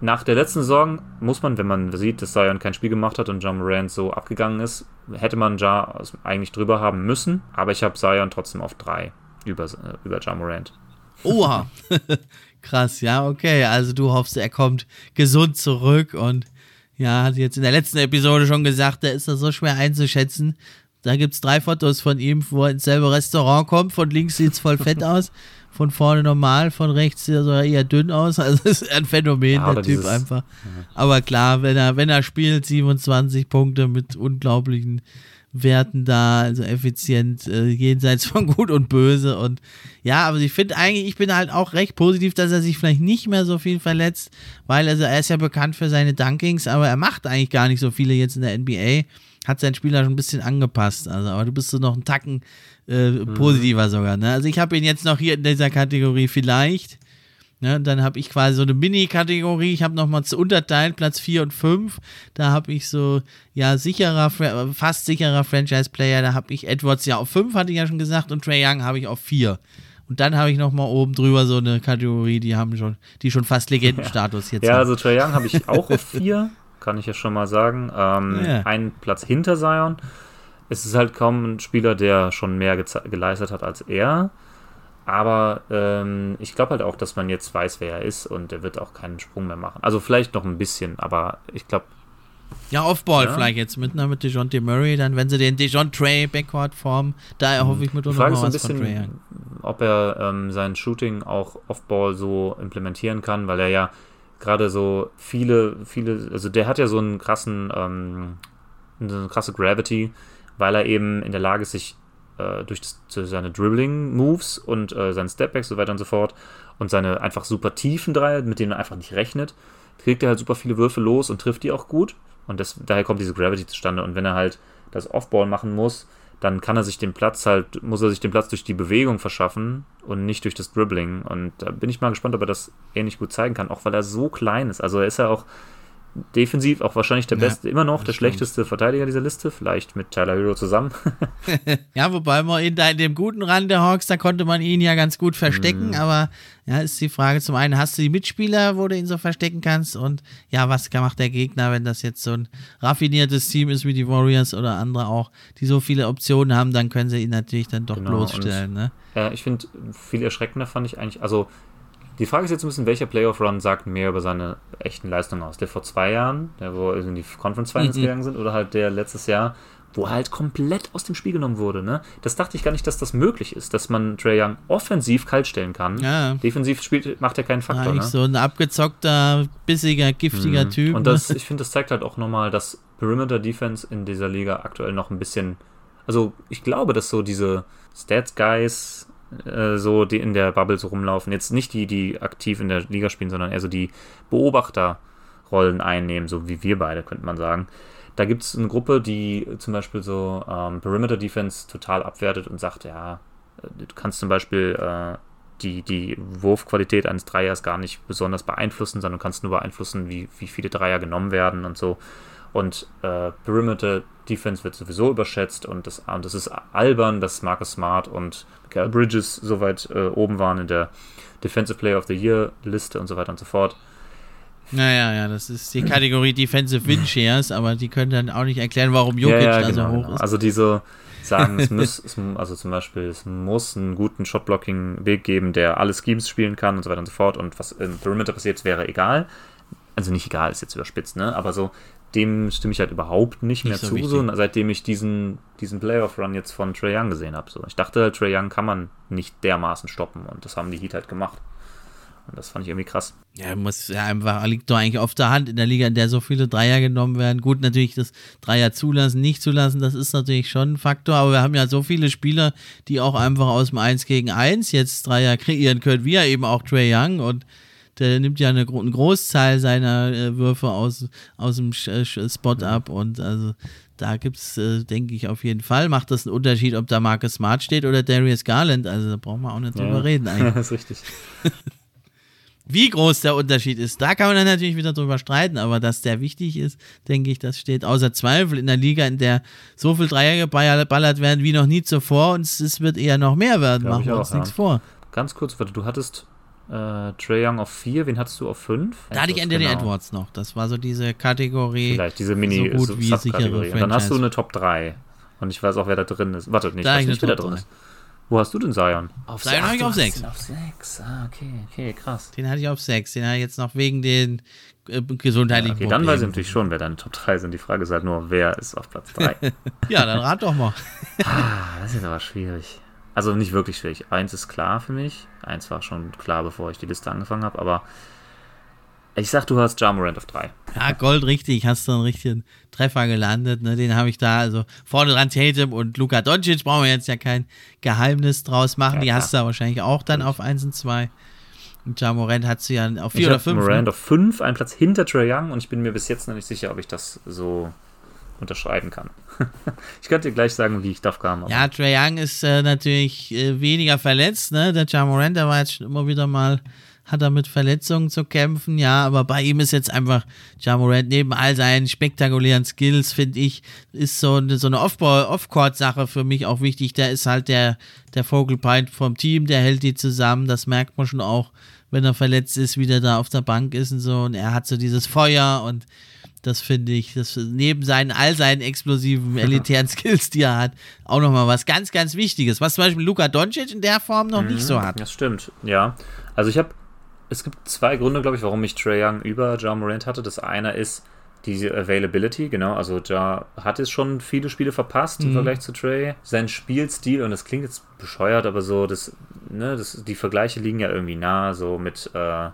nach der letzten Saison muss man, wenn man sieht, dass Zion kein Spiel gemacht hat und John Morant so abgegangen ist, hätte man Ja eigentlich drüber haben müssen. Aber ich habe Zion trotzdem auf drei über, über Ja Morant. Oha, krass, ja, okay. Also du hoffst, er kommt gesund zurück und ja, hat jetzt in der letzten Episode schon gesagt, da ist das so schwer einzuschätzen, da gibt es drei Fotos von ihm, wo er ins selbe Restaurant kommt. Von links sieht es voll fett aus, von vorne normal, von rechts sieht er eher dünn aus. Also ist ein Phänomen, ja, der Typ dieses, einfach. Ja. Aber klar, wenn er, wenn er spielt, 27 Punkte mit unglaublichen Werten da, also effizient, äh, jenseits von Gut und Böse. Und ja, aber ich finde eigentlich, ich bin halt auch recht positiv, dass er sich vielleicht nicht mehr so viel verletzt, weil also er ist ja bekannt für seine Dunkings, aber er macht eigentlich gar nicht so viele jetzt in der NBA. Hat seinen Spieler schon ein bisschen angepasst. Also, aber du bist so noch einen Tacken äh, mhm. positiver sogar. Ne? Also ich habe ihn jetzt noch hier in dieser Kategorie vielleicht. Ne, dann habe ich quasi so eine Mini-Kategorie. Ich habe nochmal unterteilt, Platz 4 und 5. Da habe ich so, ja, sicherer, fast sicherer Franchise-Player. Da habe ich Edwards ja auf 5, hatte ich ja schon gesagt, und Trey Young habe ich auf 4. Und dann habe ich nochmal oben drüber so eine Kategorie, die haben schon, die schon fast Legendenstatus jetzt Ja, haben. also Trey Young habe ich auch auf 4, kann ich ja schon mal sagen. Ähm, ja. Einen Platz hinter Zion. Es ist halt kaum ein Spieler, der schon mehr geleistet hat als er. Aber ähm, ich glaube halt auch, dass man jetzt weiß, wer er ist und er wird auch keinen Sprung mehr machen. Also vielleicht noch ein bisschen, aber ich glaube. Ja, Offball ja. vielleicht jetzt mit, ne, mit DeJounte Murray, dann wenn sie den DeJounte Backcourt formen, da erhoffe ich mir doch noch was ein bisschen, von Trey. Ob er ähm, sein Shooting auch Offball so implementieren kann, weil er ja gerade so viele, viele, also der hat ja so einen krassen, ähm, eine krasse Gravity, weil er eben in der Lage ist, sich äh, durch das, seine Dribbling-Moves und äh, seinen Stepbacks so weiter und so fort und seine einfach super tiefen Dreier, mit denen er einfach nicht rechnet, kriegt er halt super viele Würfe los und trifft die auch gut. Und das, daher kommt diese Gravity zustande. Und wenn er halt das Offball machen muss, dann kann er sich den Platz halt, muss er sich den Platz durch die Bewegung verschaffen und nicht durch das Dribbling. Und da bin ich mal gespannt, ob er das ähnlich gut zeigen kann, auch weil er so klein ist. Also er ist ja auch defensiv auch wahrscheinlich der ja, beste, immer noch der stimmt. schlechteste Verteidiger dieser Liste, vielleicht mit Tyler Hero zusammen. ja, wobei man in, in, dem guten Rand der Hawks, da konnte man ihn ja ganz gut verstecken, mm. aber ja, ist die Frage zum einen, hast du die Mitspieler, wo du ihn so verstecken kannst und ja, was macht der Gegner, wenn das jetzt so ein raffiniertes Team ist wie die Warriors oder andere auch, die so viele Optionen haben, dann können sie ihn natürlich dann doch genau, bloßstellen. Ne? äh, ich finde, viel erschreckender fand ich eigentlich, also die Frage ist jetzt ein bisschen, welcher Playoff-Run sagt mehr über seine echten Leistungen aus? Der vor zwei Jahren, der wo in die Conference Finals mhm. gegangen sind, oder halt der letztes Jahr, wo er halt komplett aus dem Spiel genommen wurde. Ne? Das dachte ich gar nicht, dass das möglich ist, dass man Trey Young offensiv kalt stellen kann. Ja. Defensiv spielt, macht er keinen Faktor. Eigentlich ne? so ein abgezockter, bissiger, giftiger mhm. Typ. Und das, ne? ich finde, das zeigt halt auch nochmal, dass Perimeter Defense in dieser Liga aktuell noch ein bisschen. Also, ich glaube, dass so diese Stats-Guys äh, so die in der Bubble so rumlaufen. Jetzt nicht die, die aktiv in der Liga spielen, sondern eher so die Beobachterrollen einnehmen, so wie wir beide, könnte man sagen. Da gibt es eine Gruppe, die zum Beispiel so ähm, Perimeter Defense total abwertet und sagt, ja, äh, du kannst zum Beispiel äh, die, die Wurfqualität eines Dreiers gar nicht besonders beeinflussen, sondern du kannst nur beeinflussen, wie, wie viele Dreier genommen werden und so. Und äh, Perimeter Defense wird sowieso überschätzt und das, und das ist albern, dass Marcus Smart und Michael Bridges so weit äh, oben waren in der Defensive Player of the Year Liste und so weiter und so fort. Naja, ja, das ist die Kategorie Defensive Win Shares, aber die können dann auch nicht erklären, warum Jokic ja, ja, da so genau, hoch genau. ist. Also diese sagen, es muss, also zum Beispiel, es muss einen guten Shotblocking-Weg geben, der alle Schemes spielen kann und so weiter und so fort. Und was im Perimeter passiert, wäre egal. Also nicht egal, ist jetzt überspitzt, ne? Aber so, dem stimme ich halt überhaupt nicht, nicht mehr so zu, so, seitdem ich diesen, diesen Playoff-Run jetzt von Trae Young gesehen habe. So. Ich dachte, halt, Trae Young kann man nicht dermaßen stoppen und das haben die Heat halt gemacht. Und das fand ich irgendwie krass. Ja, muss ja einfach, liegt doch eigentlich auf der Hand in der Liga, in der so viele Dreier genommen werden. Gut, natürlich das Dreier zulassen, nicht zulassen, das ist natürlich schon ein Faktor, aber wir haben ja so viele Spieler, die auch einfach aus dem 1 gegen 1 jetzt Dreier kreieren können, wie ja eben auch Trey Young und der nimmt ja eine, einen Großteil seiner äh, Würfe aus, aus dem äh, Spot ab und also da gibt es, äh, denke ich, auf jeden Fall, macht das einen Unterschied, ob da Marcus Smart steht oder Darius Garland. Also da brauchen wir auch nicht drüber reden eigentlich. das ist richtig. Wie groß der Unterschied ist, da kann man dann natürlich wieder drüber streiten, aber dass der wichtig ist, denke ich, das steht außer Zweifel in der Liga, in der so viel Dreier geballert werden wie noch nie zuvor und es wird eher noch mehr werden, Glaub machen wir uns auch, nichts ja. vor. Ganz kurz, warte, du hattest äh, Trey Young auf 4, wen hattest du auf 5? Da hatte ich Anthony genau. Edwards noch. Das war so diese Kategorie. Vielleicht diese Mini so gut wie sichere Und dann hast du eine Top 3. Und ich weiß auch, wer da drin ist. Warte, nicht, da ich weiß nicht, wer da drin ist. Wo hast du denn Zion? Auf Zion habe ich auf 6. Auf 6, ah, okay, okay, krass. Den hatte ich auf 6. Den hatte ich jetzt noch wegen den äh, gesundheitlichen ja, Okay, dann weiß ich natürlich schon, wer deine Top 3 sind. Die Frage ist halt nur, wer ist auf Platz 3? ja, dann rat doch mal. ah, das ist aber schwierig. Also nicht wirklich schwierig. Eins ist klar für mich. Eins war schon klar, bevor ich die Liste angefangen habe, aber Ich sag, du hast Jamorant auf 3. Ja, Gold richtig, hast du einen richtigen Treffer gelandet. Ne? Den habe ich da, also vorne dran Tatum und Luka Doncic, brauchen wir jetzt ja kein Geheimnis draus machen. Ja, Die hast du ja wahrscheinlich auch dann auf 1 und 2. Und Jamorant hat sie ja auf 4 oder 5. Morant ne? auf 5, ein Platz hinter Trae Young und ich bin mir bis jetzt noch nicht sicher, ob ich das so unterschreiben kann. ich könnte dir gleich sagen, wie ich das kam. Ja, Trae Young ist äh, natürlich äh, weniger verletzt, ne? Der Jamorant, der war jetzt schon immer wieder mal hat er mit Verletzungen zu kämpfen, ja, aber bei ihm ist jetzt einfach Jamorant neben all seinen spektakulären Skills, finde ich, ist so eine, so eine Off-Court-Sache für mich auch wichtig. Der ist halt der, der Focal Point vom Team, der hält die zusammen, das merkt man schon auch, wenn er verletzt ist, wie der da auf der Bank ist und so und er hat so dieses Feuer und das finde ich, das neben seinen all seinen explosiven, elitären Skills, die er hat, auch nochmal was ganz, ganz Wichtiges, was zum Beispiel Luka Doncic in der Form noch mhm, nicht so hat. Das stimmt, ja. Also ich habe, es gibt zwei Gründe, glaube ich, warum ich Trey Young über Ja Morant hatte. Das eine ist die Availability, genau. Also Ja hat es schon viele Spiele verpasst mhm. im Vergleich zu Trey. Sein Spielstil, und das klingt jetzt bescheuert, aber so, das, ne, das, die Vergleiche liegen ja irgendwie nah, so mit äh,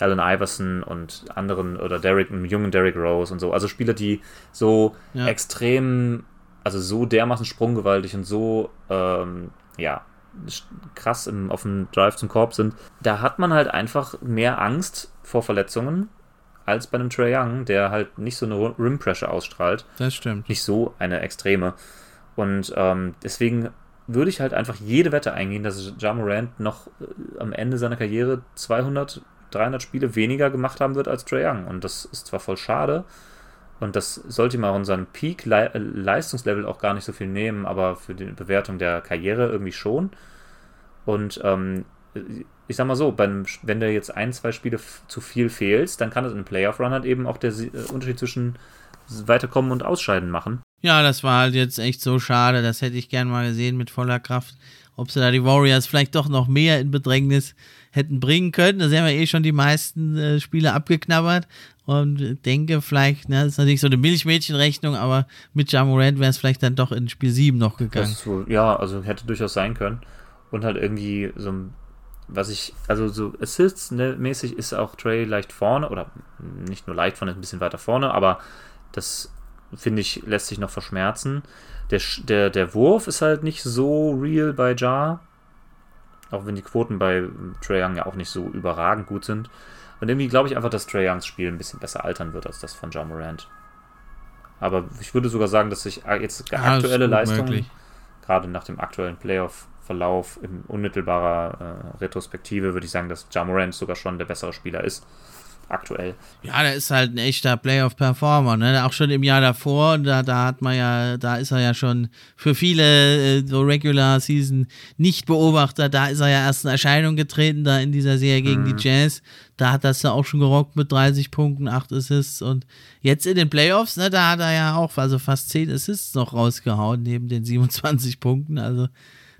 Allen Iverson und anderen oder Derek, einem jungen Derrick Rose und so. Also Spieler, die so ja. extrem, also so dermaßen sprunggewaltig und so, ähm, ja, krass im, auf dem Drive zum Korb sind. Da hat man halt einfach mehr Angst vor Verletzungen als bei einem Trey Young, der halt nicht so eine Rim Pressure ausstrahlt. Das stimmt. Nicht so eine extreme. Und ähm, deswegen würde ich halt einfach jede Wette eingehen, dass Ja Morant noch äh, am Ende seiner Karriere 200 300 Spiele weniger gemacht haben wird als Trae Young. Und das ist zwar voll schade und das sollte ihm auch in Peak-Leistungslevel auch gar nicht so viel nehmen, aber für die Bewertung der Karriere irgendwie schon. Und ähm, ich sag mal so, beim, wenn du jetzt ein, zwei Spiele zu viel fehlst, dann kann es in einem Playoff-Run halt eben auch der äh, Unterschied zwischen Weiterkommen und Ausscheiden machen. Ja, das war halt jetzt echt so schade. Das hätte ich gern mal gesehen mit voller Kraft. Ob sie da die Warriors vielleicht doch noch mehr in Bedrängnis hätten bringen können. Da haben wir eh schon die meisten äh, Spiele abgeknabbert und denke vielleicht, ne, das ist natürlich so eine Milchmädchenrechnung, aber mit Jamorant wäre es vielleicht dann doch in Spiel 7 noch gegangen. Wohl, ja, also hätte durchaus sein können. Und halt irgendwie so was ich, also so Assists-mäßig ne, ist auch Trey leicht vorne, oder nicht nur leicht vorne, ein bisschen weiter vorne, aber das finde ich, lässt sich noch verschmerzen. Der, der, der Wurf ist halt nicht so real bei Jar. Auch wenn die Quoten bei Trae Young ja auch nicht so überragend gut sind. Und irgendwie glaube ich einfach, dass Trae Youngs Spiel ein bisschen besser altern wird als das von John Morant. Aber ich würde sogar sagen, dass sich jetzt ja, aktuelle Leistungen, gerade nach dem aktuellen Playoff-Verlauf in unmittelbarer äh, Retrospektive, würde ich sagen, dass John Morant sogar schon der bessere Spieler ist aktuell. Ja, der ist halt ein echter Playoff-Performer, ne? Auch schon im Jahr davor, da, da hat man ja, da ist er ja schon für viele äh, so Regular Season Nicht-Beobachter, da ist er ja erst in Erscheinung getreten, da in dieser Serie gegen mhm. die Jazz. Da hat das ja auch schon gerockt mit 30 Punkten, 8 Assists und jetzt in den Playoffs, ne, da hat er ja auch also fast 10 Assists noch rausgehauen, neben den 27 Punkten, also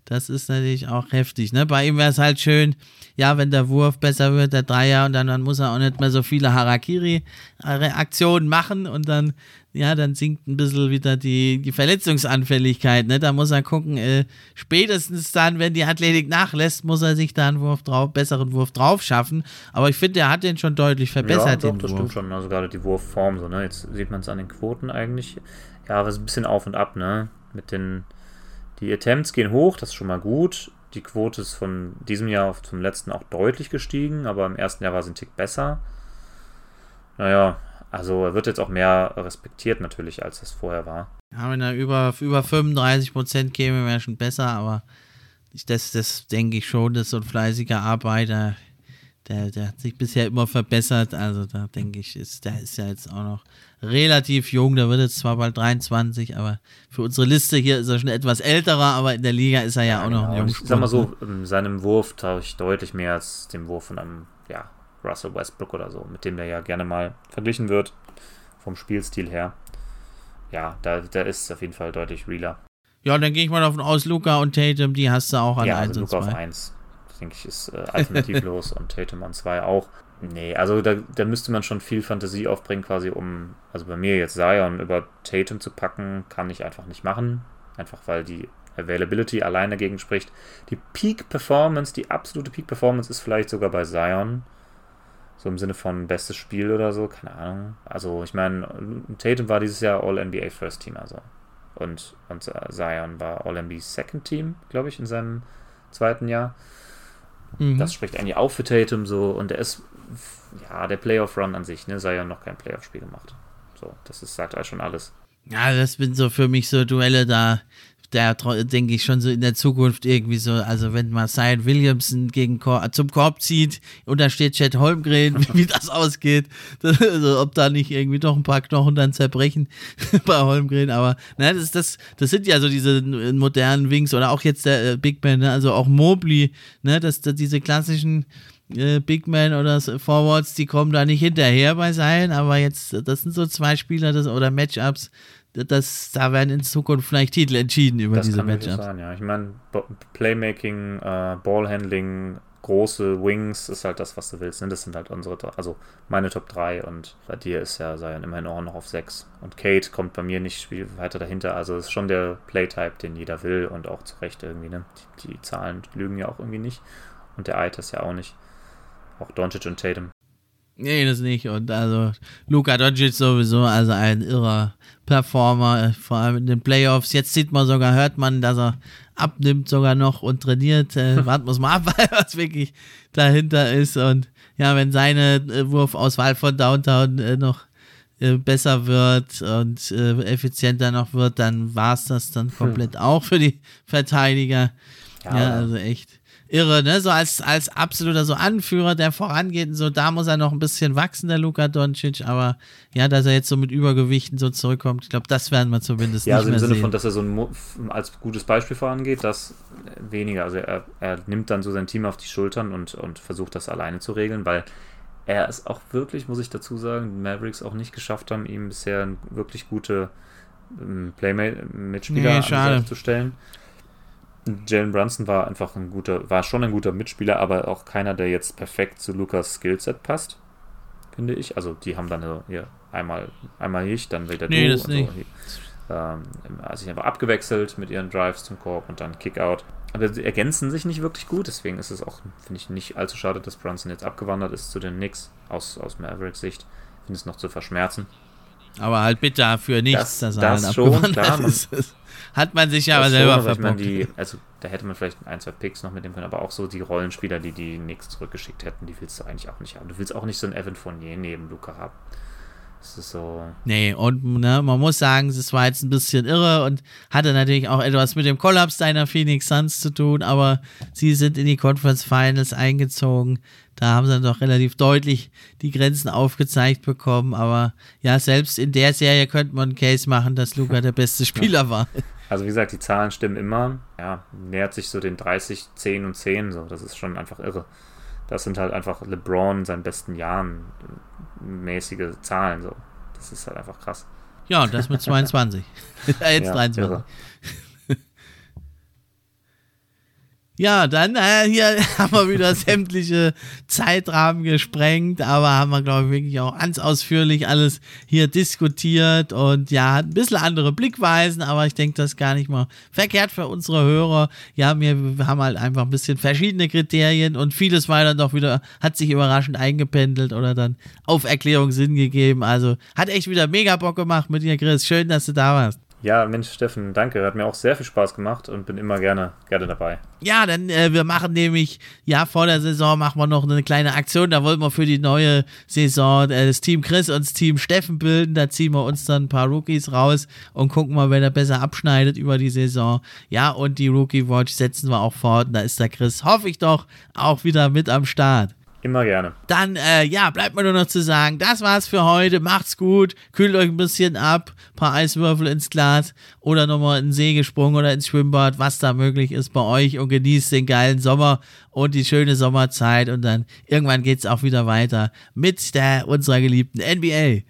das ist natürlich auch heftig. Ne? Bei ihm wäre es halt schön, ja, wenn der Wurf besser wird, der Dreier, und dann, dann muss er auch nicht mehr so viele Harakiri-Reaktionen machen und dann, ja, dann sinkt ein bisschen wieder die, die Verletzungsanfälligkeit. Ne? Da muss er gucken, äh, spätestens dann, wenn die Athletik nachlässt, muss er sich da einen Wurf drauf, besseren Wurf drauf schaffen. Aber ich finde, er hat den schon deutlich verbessert. Ja, doch, das Wurf. stimmt schon. Also gerade die Wurfform, so, ne? Jetzt sieht man es an den Quoten eigentlich. Ja, aber es ist ein bisschen auf und ab, ne? Mit den die Attempts gehen hoch, das ist schon mal gut. Die Quote ist von diesem Jahr zum letzten auch deutlich gestiegen, aber im ersten Jahr war sie ein Tick besser. Naja, also er wird jetzt auch mehr respektiert natürlich, als es vorher war. Ja, wenn er über, über 35% käme, wäre schon besser, aber das, das denke ich schon, dass so ein fleißiger Arbeiter der, der hat sich bisher immer verbessert. Also da denke ich, ist, der ist ja jetzt auch noch relativ jung. Der wird jetzt zwar bald 23, aber für unsere Liste hier ist er schon etwas älterer, aber in der Liga ist er ja, ja auch genau. noch ein Jungspund. Ich sag mal so, in seinem Wurf taue ich deutlich mehr als dem Wurf von einem, ja, Russell Westbrook oder so, mit dem der ja gerne mal verglichen wird, vom Spielstil her. Ja, da, der ist auf jeden Fall deutlich realer. Ja, dann gehe ich mal davon aus, Luca und Tatum, die hast du auch an ja, 1 also Luca und 2. auf 1 denke ich, ist äh, alternativlos und Tatum an 2 auch. Nee, also da, da müsste man schon viel Fantasie aufbringen, quasi um, also bei mir jetzt Zion über Tatum zu packen, kann ich einfach nicht machen. Einfach weil die Availability allein dagegen spricht. Die Peak Performance, die absolute Peak Performance ist vielleicht sogar bei Zion. So im Sinne von bestes Spiel oder so, keine Ahnung. Also ich meine, Tatum war dieses Jahr All-NBA First Team, also. Und, und Zion war All-NBA Second Team, glaube ich, in seinem zweiten Jahr. Mhm. Das spricht eigentlich auch für Tatum so und er ist, ja, der Playoff-Run an sich, ne, Zion noch kein Playoff-Spiel gemacht. So, das ist, sagt halt schon alles. Ja, das sind so für mich so Duelle, da der denke ich schon so in der Zukunft irgendwie so, also wenn mal Zion Williamson gegen Kor zum Korb zieht und da steht Chad Holmgren, wie, das ausgeht, das, also ob da nicht irgendwie doch ein paar Knochen dann zerbrechen bei Holmgren, aber ne, das, das, das sind ja so diese modernen Wings oder auch jetzt der äh, Big Man, ne, also auch Mobley, ne, dass das, diese klassischen äh, Big Man oder Forwards, die kommen da nicht hinterher bei sein, aber jetzt, das sind so zwei Spieler das, oder Matchups, das, da werden in Zukunft vielleicht Titel entschieden über das diese kann Matchups. Sein, ja. Ich meine, Playmaking, äh, Ballhandling, große Wings ist halt das, was du willst. Ne? Das sind halt unsere, also meine Top 3 und bei dir ist ja Zion immerhin auch noch auf 6. Und Kate kommt bei mir nicht weiter dahinter. Also ist schon der Playtype, den jeder will und auch zu Recht irgendwie. Ne? Die, die Zahlen lügen ja auch irgendwie nicht. Und der Eid ist ja auch nicht. Auch Doncic und Tatum. Nee, das nicht. Und also Luka Doncic sowieso, also ein irrer Performer, vor allem in den Playoffs. Jetzt sieht man sogar, hört man, dass er abnimmt sogar noch und trainiert. Äh, warten wir mal ab, was wirklich dahinter ist. Und ja, wenn seine äh, Wurfauswahl von Downtown äh, noch äh, besser wird und äh, effizienter noch wird, dann war es das dann komplett hm. auch für die Verteidiger. Ja, ja also echt irre, ne? So als, als absoluter so Anführer, der vorangeht und so, da muss er noch ein bisschen wachsen, der Luka Doncic, aber ja, dass er jetzt so mit Übergewichten so zurückkommt, ich glaube, das werden wir zumindest ja, nicht also mehr sehen. Ja, also im Sinne von, dass er so ein, als gutes Beispiel vorangeht, das weniger, also er, er nimmt dann so sein Team auf die Schultern und, und versucht das alleine zu regeln, weil er es auch wirklich, muss ich dazu sagen, Mavericks auch nicht geschafft haben, ihm bisher wirklich gute ähm, Playmate-Mitspieler nee, zu stellen. Jalen Brunson war einfach ein guter, war schon ein guter Mitspieler, aber auch keiner, der jetzt perfekt zu Lukas Skillset passt, finde ich. Also die haben dann hier einmal, einmal ich, dann wieder nee, du. Das also, nicht. Ähm, also ich einfach abgewechselt mit ihren Drives zum Korb und dann Kickout. Aber sie ergänzen sich nicht wirklich gut, deswegen ist es auch, finde ich, nicht allzu schade, dass Brunson jetzt abgewandert ist zu den Knicks aus, aus Mavericks Sicht. Ich finde es noch zu verschmerzen. Aber halt bitte für nichts, das, dass er das halt schon, klar, man, ist. Hat man sich ja aber selber schon, verbockt. Die, also da hätte man vielleicht ein, zwei Picks noch mitnehmen können, aber auch so die Rollenspieler, die die Knicks zurückgeschickt hätten, die willst du eigentlich auch nicht haben. Du willst auch nicht so einen Evan Fournier neben Luca haben. Das ist so. Nee, und ne, man muss sagen, es war jetzt ein bisschen irre und hatte natürlich auch etwas mit dem Kollaps deiner Phoenix Suns zu tun, aber sie sind in die Conference Finals eingezogen. Da haben sie dann doch relativ deutlich die Grenzen aufgezeigt bekommen. Aber ja, selbst in der Serie könnte man einen Case machen, dass Luca der beste Spieler war. Also wie gesagt, die Zahlen stimmen immer. Ja, nähert sich so den 30, 10 und 10. So, das ist schon einfach irre. Das sind halt einfach LeBron in seinen besten Jahren mäßige Zahlen. So. Das ist halt einfach krass. Ja, und das mit 22. Jetzt ja, 23. Irre. Ja, dann äh, hier haben wir wieder sämtliche Zeitrahmen gesprengt, aber haben wir, glaube ich, wirklich auch ganz ausführlich alles hier diskutiert und ja, ein bisschen andere Blickweisen, aber ich denke, das ist gar nicht mal verkehrt für unsere Hörer. Ja, wir, wir haben halt einfach ein bisschen verschiedene Kriterien und vieles war dann doch wieder, hat sich überraschend eingependelt oder dann auf Erklärung Sinn gegeben. Also hat echt wieder mega Bock gemacht mit dir, Chris. Schön, dass du da warst. Ja, Mensch, Steffen, danke. Hat mir auch sehr viel Spaß gemacht und bin immer gerne, gerne dabei. Ja, dann äh, wir machen nämlich, ja, vor der Saison machen wir noch eine kleine Aktion. Da wollen wir für die neue Saison äh, das Team Chris und das Team Steffen bilden. Da ziehen wir uns dann ein paar Rookies raus und gucken mal, wer da besser abschneidet über die Saison. Ja, und die Rookie Watch setzen wir auch fort. Da ist der Chris, hoffe ich doch, auch wieder mit am Start. Immer gerne. Dann, äh, ja, bleibt mir nur noch zu sagen, das war's für heute. Macht's gut. Kühlt euch ein bisschen ab. Paar Eiswürfel ins Glas oder nochmal in den See gesprungen oder ins Schwimmbad, was da möglich ist bei euch und genießt den geilen Sommer und die schöne Sommerzeit und dann irgendwann geht's auch wieder weiter mit der unserer geliebten NBA.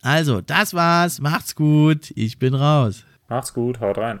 Also, das war's. Macht's gut. Ich bin raus. Macht's gut. Haut rein.